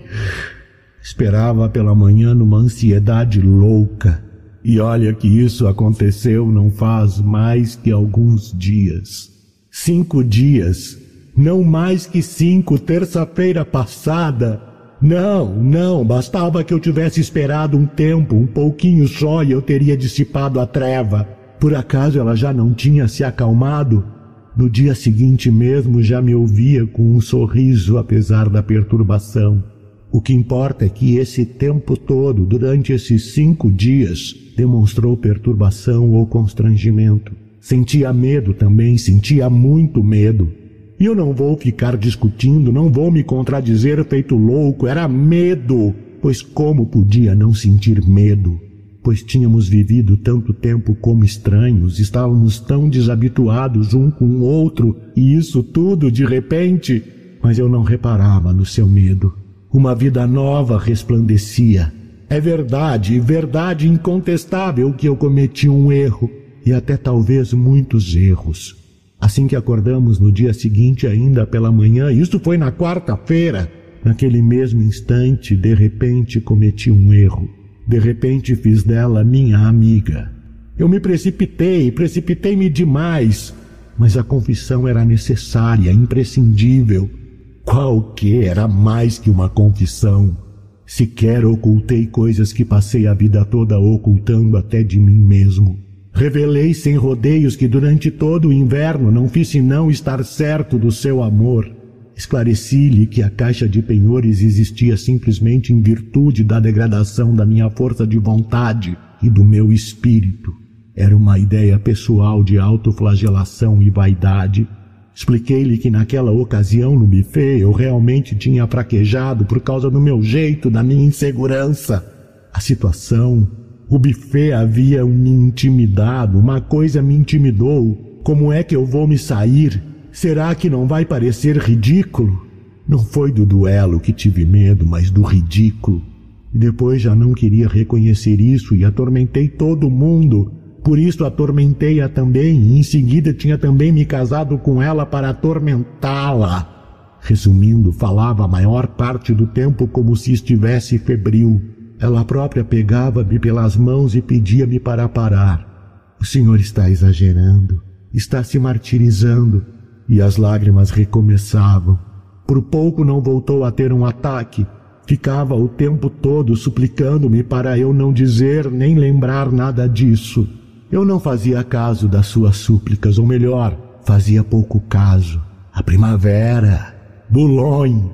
Esperava pela manhã numa ansiedade louca. E olha que isso aconteceu não faz mais que alguns dias. Cinco dias. Não mais que cinco, terça-feira passada. Não, não, bastava que eu tivesse esperado um tempo, um pouquinho só, e eu teria dissipado a treva. Por acaso ela já não tinha se acalmado? No dia seguinte mesmo já me ouvia com um sorriso, apesar da perturbação. O que importa é que esse tempo todo, durante esses cinco dias, demonstrou perturbação ou constrangimento. Sentia medo também, sentia muito medo. E eu não vou ficar discutindo, não vou me contradizer feito louco, era medo. Pois como podia não sentir medo? Pois tínhamos vivido tanto tempo como estranhos, estávamos tão desabituados um com o outro, e isso tudo de repente. Mas eu não reparava no seu medo. Uma vida nova resplandecia. É verdade, verdade incontestável que eu cometi um erro, e até talvez muitos erros. Assim que acordamos no dia seguinte, ainda pela manhã, isso foi na quarta-feira, naquele mesmo instante, de repente cometi um erro. De repente fiz dela minha amiga. Eu me precipitei, precipitei-me demais, mas a confissão era necessária, imprescindível. Qual que era mais que uma confissão? Sequer ocultei coisas que passei a vida toda ocultando até de mim mesmo. Revelei sem rodeios que durante todo o inverno não fiz senão estar certo do seu amor. Esclareci-lhe que a caixa de penhores existia simplesmente em virtude da degradação da minha força de vontade e do meu espírito. Era uma ideia pessoal de autoflagelação e vaidade Expliquei-lhe que naquela ocasião no buffet eu realmente tinha fraquejado por causa do meu jeito, da minha insegurança. A situação, o buffet havia me intimidado, uma coisa me intimidou. Como é que eu vou me sair? Será que não vai parecer ridículo? Não foi do duelo que tive medo, mas do ridículo. E depois já não queria reconhecer isso e atormentei todo mundo por isso atormentei-a também, e em seguida tinha também me casado com ela para atormentá-la. Resumindo, falava a maior parte do tempo como se estivesse febril. Ela própria pegava-me pelas mãos e pedia-me para parar. O senhor está exagerando, está se martirizando. E as lágrimas recomeçavam. Por pouco não voltou a ter um ataque. Ficava o tempo todo suplicando-me para eu não dizer nem lembrar nada disso. Eu não fazia caso das suas súplicas, ou melhor, fazia pouco caso. A primavera, Boulogne,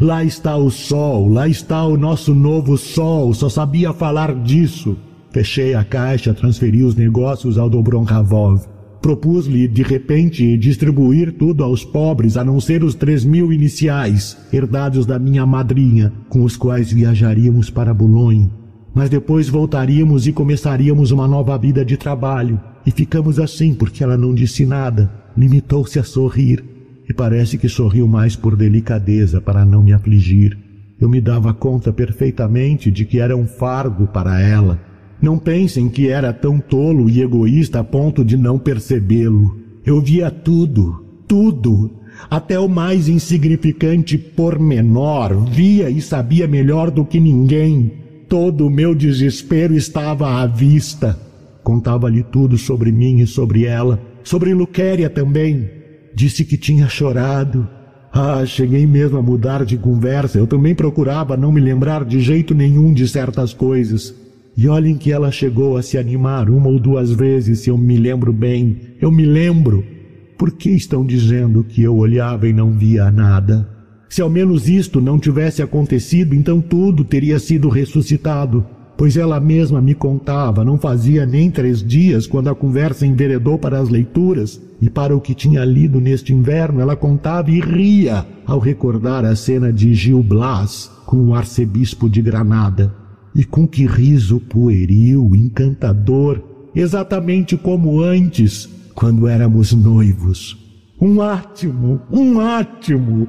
lá está o sol, lá está o nosso novo sol, só sabia falar disso. Fechei a caixa, transferi os negócios ao Dobron Ravov. Propus-lhe, de repente, distribuir tudo aos pobres, a não ser os três mil iniciais, herdados da minha madrinha, com os quais viajaríamos para Boulogne mas depois voltaríamos e começaríamos uma nova vida de trabalho. E ficamos assim porque ela não disse nada, limitou-se a sorrir, e parece que sorriu mais por delicadeza para não me afligir. Eu me dava conta perfeitamente de que era um fardo para ela. Não pensem que era tão tolo e egoísta a ponto de não percebê-lo. Eu via tudo, tudo, até o mais insignificante pormenor, via e sabia melhor do que ninguém. Todo o meu desespero estava à vista. Contava-lhe tudo sobre mim e sobre ela, sobre Luquéria também. Disse que tinha chorado. Ah, cheguei mesmo a mudar de conversa. Eu também procurava não me lembrar de jeito nenhum de certas coisas. E olhem que ela chegou a se animar uma ou duas vezes, se eu me lembro bem. Eu me lembro. Por que estão dizendo que eu olhava e não via nada? Se ao menos isto não tivesse acontecido, então tudo teria sido ressuscitado. Pois ela mesma me contava, não fazia nem três dias, quando a conversa enveredou para as leituras, e para o que tinha lido neste inverno, ela contava e ria ao recordar a cena de Gil Blas com o arcebispo de Granada. E com que riso pueril, encantador, exatamente como antes, quando éramos noivos. Um átimo, um átimo!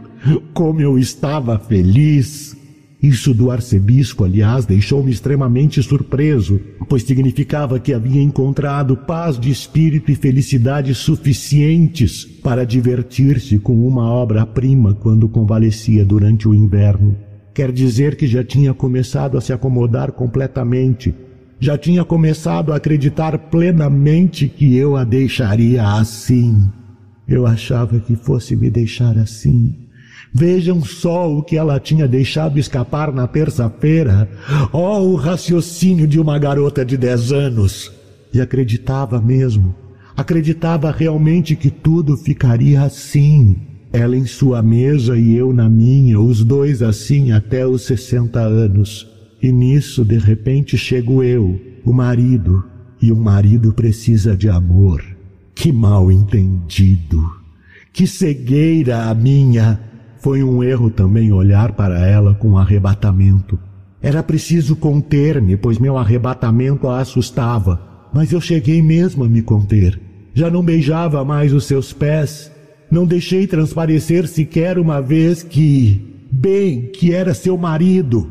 Como eu estava feliz! Isso do arcebispo, aliás, deixou-me extremamente surpreso, pois significava que havia encontrado paz de espírito e felicidade suficientes para divertir-se com uma obra-prima quando convalescia durante o inverno. Quer dizer que já tinha começado a se acomodar completamente. Já tinha começado a acreditar plenamente que eu a deixaria assim. Eu achava que fosse me deixar assim. Vejam só o que ela tinha deixado escapar na terça-feira. Oh, o raciocínio de uma garota de dez anos! E acreditava mesmo. Acreditava realmente que tudo ficaria assim. Ela em sua mesa e eu na minha, os dois assim até os sessenta anos. E nisso, de repente, chego eu, o marido, e o marido precisa de amor. Que mal entendido! Que cegueira a minha! Foi um erro também olhar para ela com arrebatamento. Era preciso conter-me, pois meu arrebatamento a assustava, mas eu cheguei mesmo a me conter. Já não beijava mais os seus pés, não deixei transparecer sequer uma vez que, bem, que era seu marido.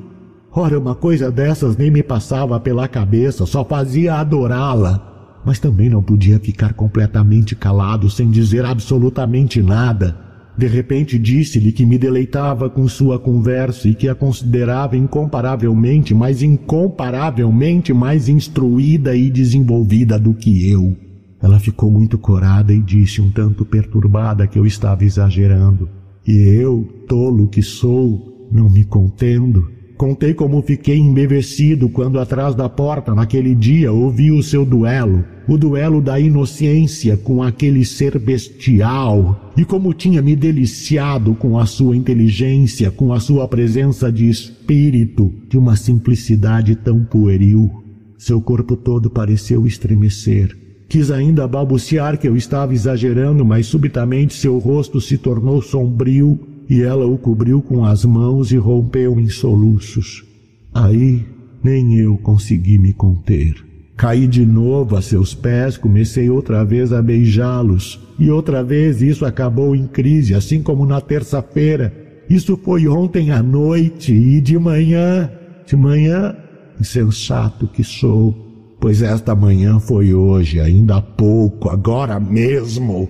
Ora, uma coisa dessas nem me passava pela cabeça, só fazia adorá-la mas também não podia ficar completamente calado sem dizer absolutamente nada. De repente disse-lhe que me deleitava com sua conversa e que a considerava incomparavelmente, mas incomparavelmente mais instruída e desenvolvida do que eu. Ela ficou muito corada e disse um tanto perturbada que eu estava exagerando. E eu, tolo que sou, não me contendo, Contei como fiquei embevecido quando atrás da porta naquele dia ouvi o seu duelo, o duelo da inocência com aquele ser bestial, e como tinha me deliciado com a sua inteligência, com a sua presença de espírito, de uma simplicidade tão pueril. Seu corpo todo pareceu estremecer. Quis ainda balbuciar que eu estava exagerando, mas subitamente seu rosto se tornou sombrio e ela o cobriu com as mãos e rompeu em soluços. Aí nem eu consegui me conter. Caí de novo a seus pés, comecei outra vez a beijá-los, e outra vez isso acabou em crise, assim como na terça-feira. Isso foi ontem à noite e de manhã, de manhã, insensato que sou, pois esta manhã foi hoje, ainda há pouco, agora mesmo.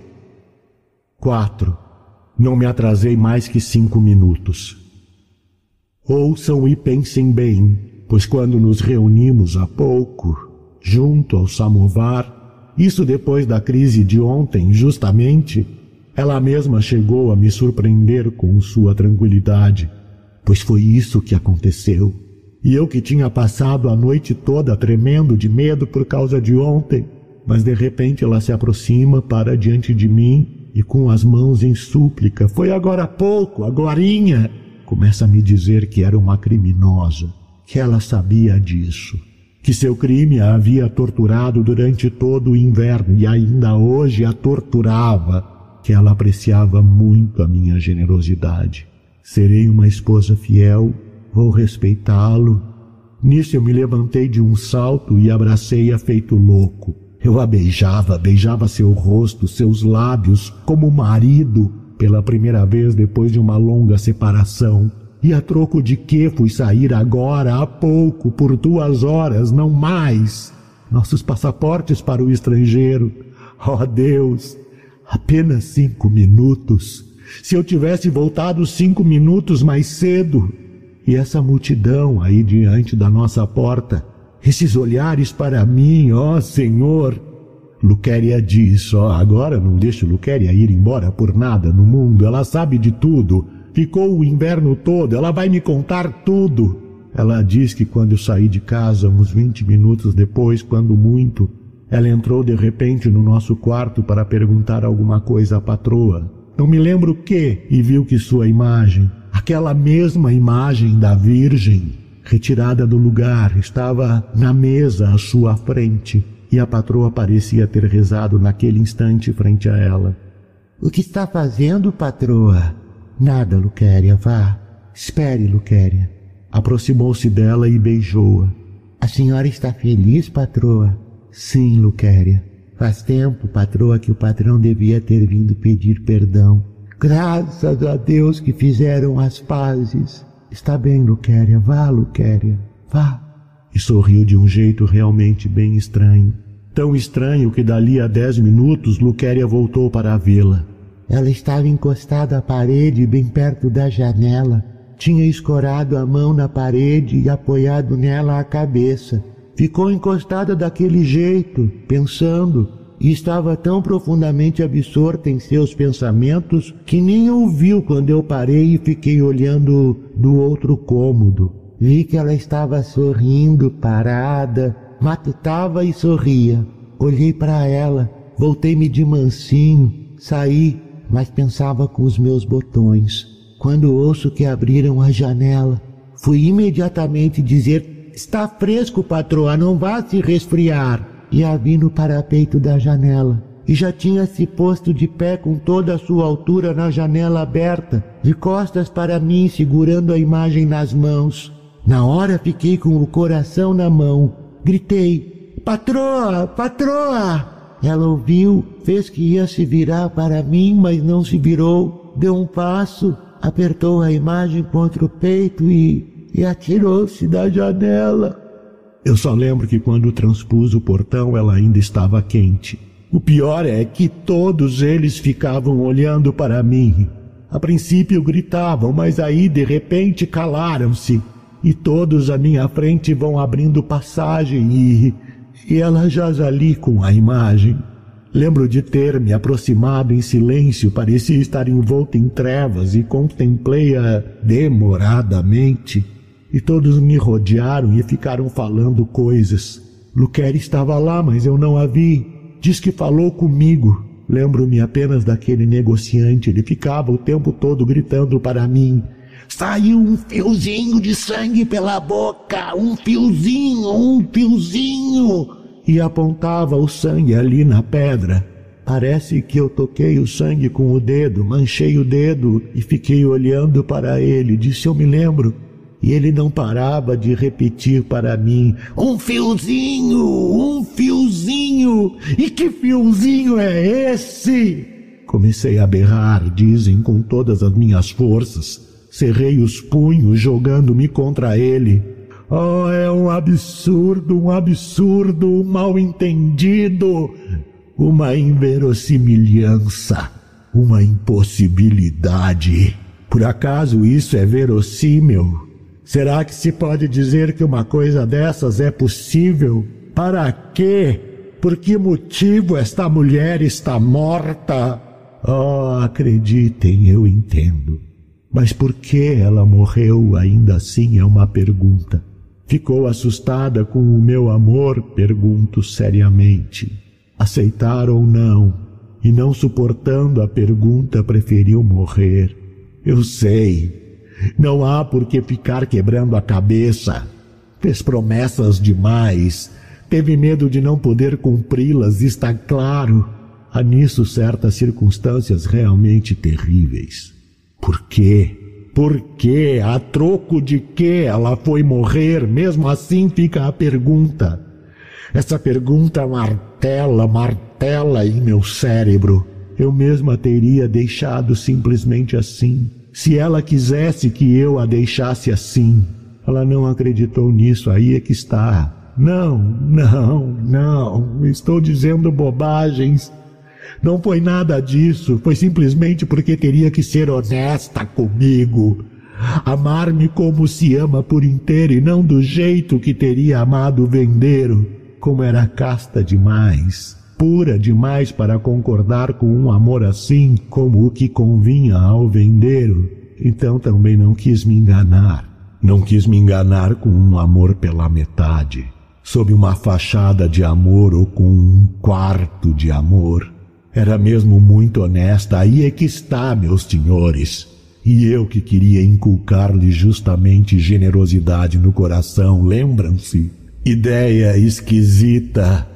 4. Não me atrasei mais que cinco minutos. Ouçam e pensem bem, pois quando nos reunimos há pouco, junto ao samovar, isso depois da crise de ontem, justamente, ela mesma chegou a me surpreender com sua tranquilidade, pois foi isso que aconteceu. E eu que tinha passado a noite toda tremendo de medo por causa de ontem, mas de repente ela se aproxima para diante de mim e com as mãos em súplica, foi agora há pouco, agorinha, começa a me dizer que era uma criminosa, que ela sabia disso, que seu crime a havia torturado durante todo o inverno e ainda hoje a torturava, que ela apreciava muito a minha generosidade. Serei uma esposa fiel, vou respeitá-lo. Nisso eu me levantei de um salto e abracei-a feito louco. Eu a beijava, beijava seu rosto, seus lábios, como marido, pela primeira vez depois de uma longa separação. E a troco de que fui sair agora, há pouco, por duas horas, não mais? Nossos passaportes para o estrangeiro. Oh Deus, apenas cinco minutos. Se eu tivesse voltado cinco minutos mais cedo. E essa multidão aí diante da nossa porta, esses olhares para mim, ó Senhor. Luquéria diz, ó, agora não deixo Luquéria ir embora por nada no mundo, ela sabe de tudo. Ficou o inverno todo, ela vai me contar tudo. Ela diz que quando eu saí de casa, uns vinte minutos depois, quando muito, ela entrou de repente no nosso quarto para perguntar alguma coisa à patroa. Não me lembro o que, e viu que sua imagem, aquela mesma imagem da Virgem, retirada do lugar, estava na mesa à sua frente, e a patroa parecia ter rezado naquele instante frente a ela. O que está fazendo, patroa? Nada, Luquéria, vá. Espere, Luquéria. Aproximou-se dela e beijou-a. A senhora está feliz, patroa? Sim, Luquéria. Faz tempo, patroa, que o patrão devia ter vindo pedir perdão. Graças a Deus que fizeram as pazes. Está bem, Luquéria, vá, Luquéria, vá. E sorriu de um jeito realmente bem estranho. Tão estranho que dali a dez minutos Luquéria voltou para a vila. Ela estava encostada à parede, bem perto da janela. Tinha escorado a mão na parede e apoiado nela a cabeça. Ficou encostada daquele jeito, pensando, e estava tão profundamente absorta em seus pensamentos que nem ouviu quando eu parei e fiquei olhando do outro cômodo. Vi que ela estava sorrindo, parada, matutava e sorria. Olhei para ela, voltei-me de mansinho, saí, mas pensava com os meus botões. Quando ouço que abriram a janela, fui imediatamente dizer: Está fresco, patroa, não vá se resfriar. E a vi no parapeito da janela. E já tinha se posto de pé com toda a sua altura na janela aberta, de costas para mim, segurando a imagem nas mãos. Na hora fiquei com o coração na mão. Gritei: Patroa, patroa! Ela ouviu, fez que ia se virar para mim, mas não se virou. Deu um passo, apertou a imagem contra o peito e, e atirou-se da janela. Eu só lembro que quando transpus o portão ela ainda estava quente. O pior é que todos eles ficavam olhando para mim. A princípio gritavam, mas aí de repente calaram-se. E todos à minha frente vão abrindo passagem e. e ela jaz ali com a imagem. Lembro de ter me aproximado em silêncio, parecia estar envolto em trevas e contemplei-a demoradamente. E todos me rodearam e ficaram falando coisas. Luquer estava lá, mas eu não a vi. Diz que falou comigo. Lembro-me apenas daquele negociante. Ele ficava o tempo todo gritando para mim: Saiu um fiozinho de sangue pela boca, um fiozinho, um fiozinho e apontava o sangue ali na pedra. Parece que eu toquei o sangue com o dedo, manchei o dedo e fiquei olhando para ele. Disse: Eu me lembro. E ele não parava de repetir para mim: Um fiozinho, um fiozinho. E que fiozinho é esse? Comecei a berrar, dizem, com todas as minhas forças. Cerrei os punhos, jogando-me contra ele. Oh, é um absurdo, um absurdo, um mal entendido, uma inverossimilhança, uma impossibilidade. Por acaso isso é verossímil? Será que se pode dizer que uma coisa dessas é possível? Para quê? Por que motivo esta mulher está morta? Oh, acreditem, eu entendo. Mas por que ela morreu ainda assim é uma pergunta. Ficou assustada com o meu amor? Pergunto seriamente. Aceitar ou não? E não suportando a pergunta, preferiu morrer. Eu sei. Não há por que ficar quebrando a cabeça. Fez promessas demais. Teve medo de não poder cumpri-las, está claro. Há nisso certas circunstâncias realmente terríveis. Por quê? Por quê? A troco de que ela foi morrer? Mesmo assim fica a pergunta. Essa pergunta martela, martela em meu cérebro. Eu mesma teria deixado simplesmente assim. Se ela quisesse que eu a deixasse assim. Ela não acreditou nisso, aí é que está. Não, não, não. Estou dizendo bobagens. Não foi nada disso, foi simplesmente porque teria que ser honesta comigo. Amar-me como se ama por inteiro e não do jeito que teria amado o vendeiro, como era casta demais, pura demais para concordar com um amor assim como o que convinha ao vendeiro. Então também não quis me enganar. Não quis me enganar com um amor pela metade, sob uma fachada de amor ou com um quarto de amor. Era mesmo muito honesta, aí é que está, meus senhores. E eu que queria inculcar-lhe justamente generosidade no coração, lembram-se? Ideia esquisita.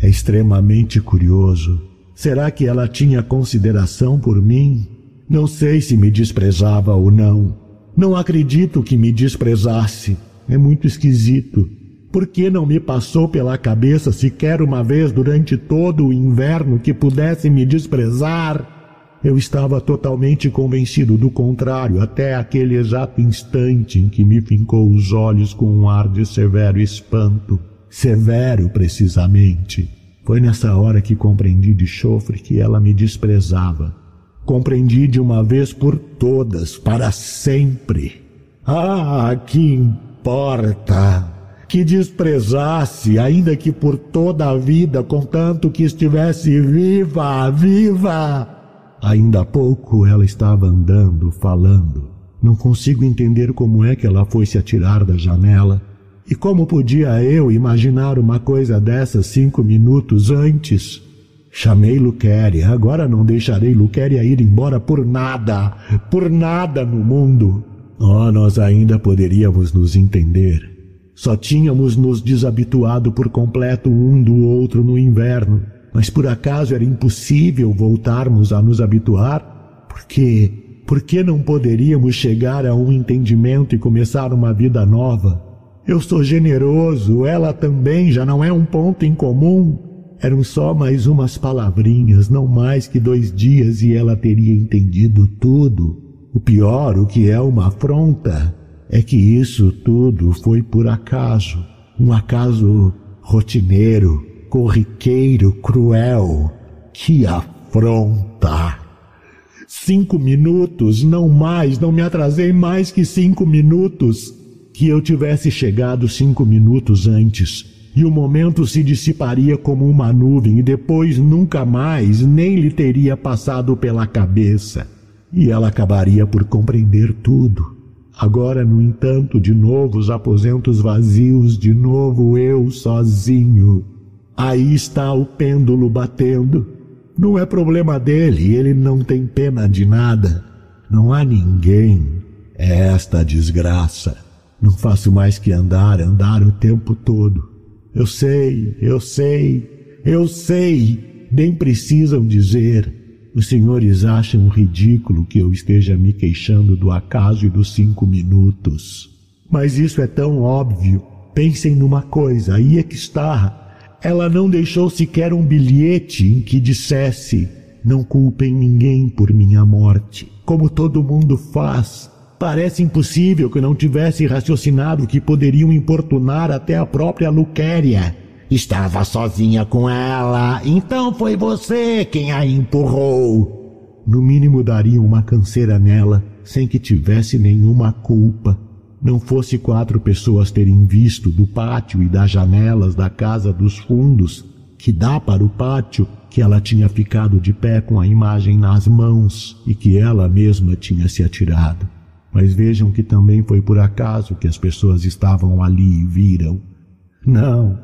É extremamente curioso. Será que ela tinha consideração por mim? Não sei se me desprezava ou não. Não acredito que me desprezasse. É muito esquisito. Por que não me passou pela cabeça sequer uma vez durante todo o inverno que pudesse me desprezar? Eu estava totalmente convencido do contrário até aquele exato instante em que me fincou os olhos com um ar de severo espanto. Severo, precisamente. Foi nessa hora que compreendi de chofre que ela me desprezava. Compreendi de uma vez por todas, para sempre. Ah, que importa! Que desprezasse, ainda que por toda a vida, contanto que estivesse viva, viva! Ainda há pouco ela estava andando, falando. Não consigo entender como é que ela foi se atirar da janela. E como podia eu imaginar uma coisa dessas cinco minutos antes? Chamei Luquéria, agora não deixarei Luquéria ir embora por nada, por nada no mundo. Oh, nós ainda poderíamos nos entender. Só tínhamos nos desabituado por completo um do outro no inverno, mas por acaso era impossível voltarmos a nos habituar? Por quê? Por que não poderíamos chegar a um entendimento e começar uma vida nova? Eu sou generoso, ela também já não é um ponto em comum. Eram só mais umas palavrinhas, não mais que dois dias e ela teria entendido tudo. O pior, o que é uma afronta, é que isso tudo foi por acaso. Um acaso rotineiro, corriqueiro, cruel. Que afronta! Cinco minutos, não mais, não me atrasei mais que cinco minutos. Que eu tivesse chegado cinco minutos antes e o momento se dissiparia como uma nuvem e depois nunca mais nem lhe teria passado pela cabeça. E ela acabaria por compreender tudo. Agora, no entanto, de novo os aposentos vazios, de novo eu sozinho. Aí está o pêndulo batendo. Não é problema dele, ele não tem pena de nada. Não há ninguém. É esta desgraça. Não faço mais que andar, andar o tempo todo. Eu sei, eu sei, eu sei. Nem precisam dizer. Os senhores acham ridículo que eu esteja me queixando do acaso e dos cinco minutos. Mas isso é tão óbvio. Pensem numa coisa, aí é que está. Ela não deixou sequer um bilhete em que dissesse: Não culpem ninguém por minha morte, como todo mundo faz. Parece impossível que não tivesse raciocinado que poderiam importunar até a própria Luquéria. Estava sozinha com ela, então foi você quem a empurrou. No mínimo daria uma canseira nela, sem que tivesse nenhuma culpa. Não fosse quatro pessoas terem visto do pátio e das janelas da casa dos fundos, que dá para o pátio, que ela tinha ficado de pé com a imagem nas mãos e que ela mesma tinha se atirado. Mas vejam que também foi por acaso que as pessoas estavam ali e viram. Não,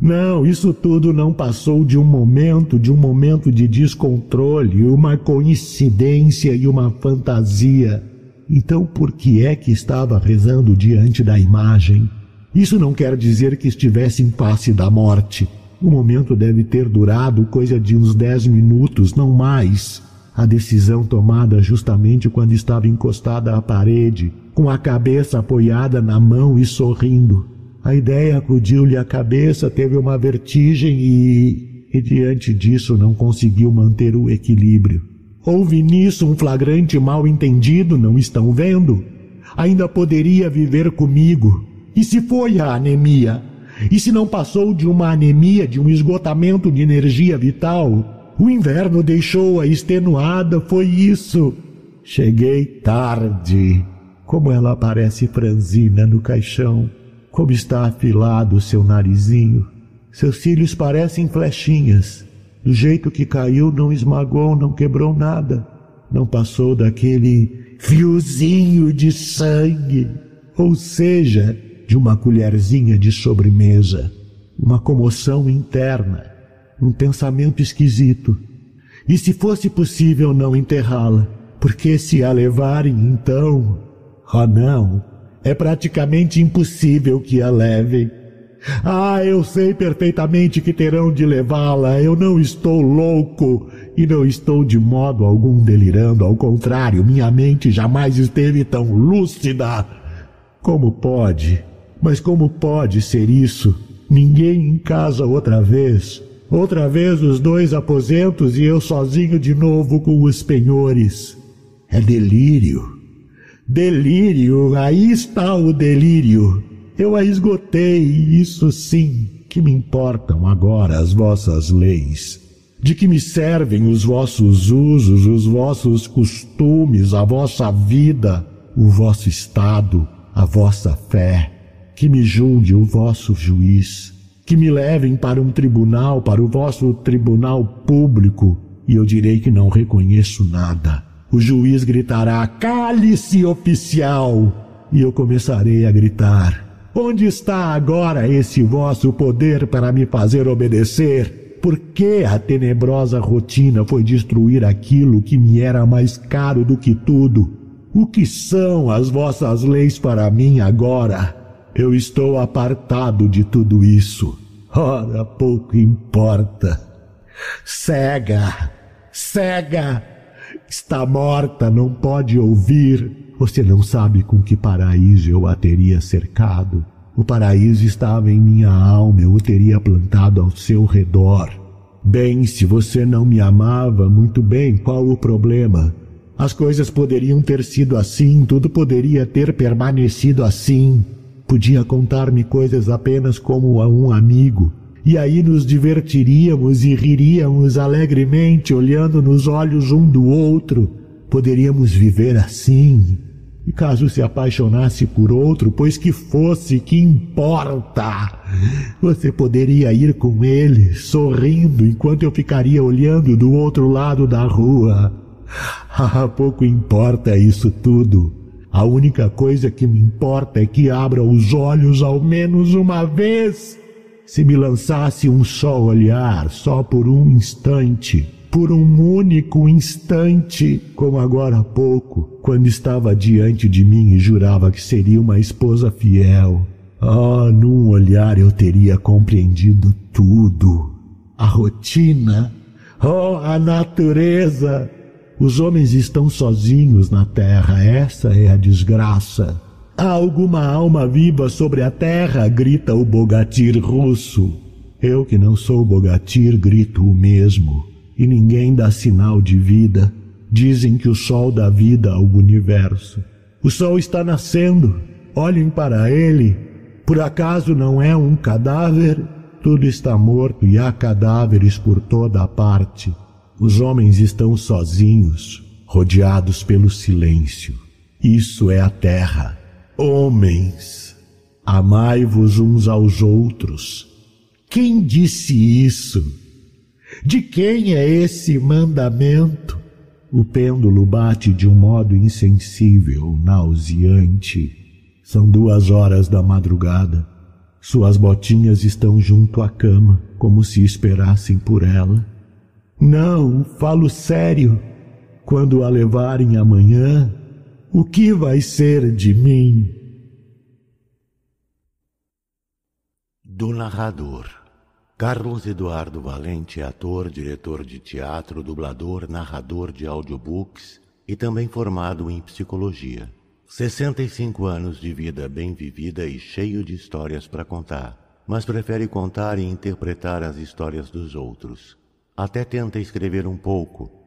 não, isso tudo não passou de um momento, de um momento de descontrole, uma coincidência e uma fantasia. Então por que é que estava rezando diante da imagem? Isso não quer dizer que estivesse em face da morte. O momento deve ter durado coisa de uns dez minutos, não mais. A decisão tomada justamente quando estava encostada à parede, com a cabeça apoiada na mão e sorrindo. A ideia acudiu-lhe à cabeça, teve uma vertigem e, e diante disso não conseguiu manter o equilíbrio. Houve nisso um flagrante mal-entendido, não estão vendo? Ainda poderia viver comigo. E se foi a anemia? E se não passou de uma anemia, de um esgotamento de energia vital? O inverno deixou-a extenuada, foi isso. Cheguei tarde. Como ela parece franzina no caixão. Como está afilado o seu narizinho. Seus cílios parecem flechinhas. Do jeito que caiu, não esmagou, não quebrou nada. Não passou daquele fiozinho de sangue. Ou seja, de uma colherzinha de sobremesa. Uma comoção interna um pensamento esquisito. E se fosse possível não enterrá-la? Porque se a levarem, então. Oh, não! É praticamente impossível que a levem. Ah, eu sei perfeitamente que terão de levá-la. Eu não estou louco e não estou de modo algum delirando. Ao contrário, minha mente jamais esteve tão lúcida. Como pode? Mas como pode ser isso? Ninguém em casa outra vez. Outra vez os dois aposentos e eu sozinho de novo com os penhores. É delírio. Delírio, aí está o delírio. Eu a esgotei, isso sim, que me importam agora as vossas leis. De que me servem os vossos usos, os vossos costumes, a vossa vida, o vosso estado, a vossa fé? Que me julgue o vosso juiz, que me levem para um tribunal, para o vosso tribunal público, e eu direi que não reconheço nada. O juiz gritará: Cale-se, oficial! E eu começarei a gritar: Onde está agora esse vosso poder para me fazer obedecer? Por que a tenebrosa rotina foi destruir aquilo que me era mais caro do que tudo? O que são as vossas leis para mim agora? Eu estou apartado de tudo isso. Ora, pouco importa. Cega, cega, está morta, não pode ouvir. Você não sabe com que paraíso eu a teria cercado. O paraíso estava em minha alma, eu o teria plantado ao seu redor. Bem, se você não me amava, muito bem, qual o problema? As coisas poderiam ter sido assim, tudo poderia ter permanecido assim. Podia contar-me coisas apenas como a um amigo, e aí nos divertiríamos e riríamos alegremente, olhando nos olhos um do outro. Poderíamos viver assim. E caso se apaixonasse por outro, pois que fosse, que importa? Você poderia ir com ele, sorrindo, enquanto eu ficaria olhando do outro lado da rua. Ah, pouco importa isso tudo. A única coisa que me importa é que abra os olhos ao menos uma vez. Se me lançasse um só olhar, só por um instante, por um único instante, como agora há pouco, quando estava diante de mim e jurava que seria uma esposa fiel. Oh, num olhar eu teria compreendido tudo. A rotina, oh, a natureza. Os homens estão sozinhos na terra, essa é a desgraça. Há alguma alma viva sobre a terra? grita o Bogatir russo. Eu que não sou Bogatir grito o mesmo. E ninguém dá sinal de vida. Dizem que o sol dá vida ao universo. O sol está nascendo. Olhem para ele. Por acaso não é um cadáver? Tudo está morto e há cadáveres por toda a parte. Os homens estão sozinhos, rodeados pelo silêncio. Isso é a terra. Homens, amai-vos uns aos outros. Quem disse isso? De quem é esse mandamento? O pêndulo bate de um modo insensível, nauseante. São duas horas da madrugada. Suas botinhas estão junto à cama, como se esperassem por ela. Não, falo sério. Quando a levarem amanhã, o que vai ser de mim? Do narrador. Carlos Eduardo Valente é ator, diretor de teatro, dublador, narrador de audiobooks e também formado em psicologia. 65 anos de vida bem vivida e cheio de histórias para contar, mas prefere contar e interpretar as histórias dos outros. Até tenta escrever um pouco,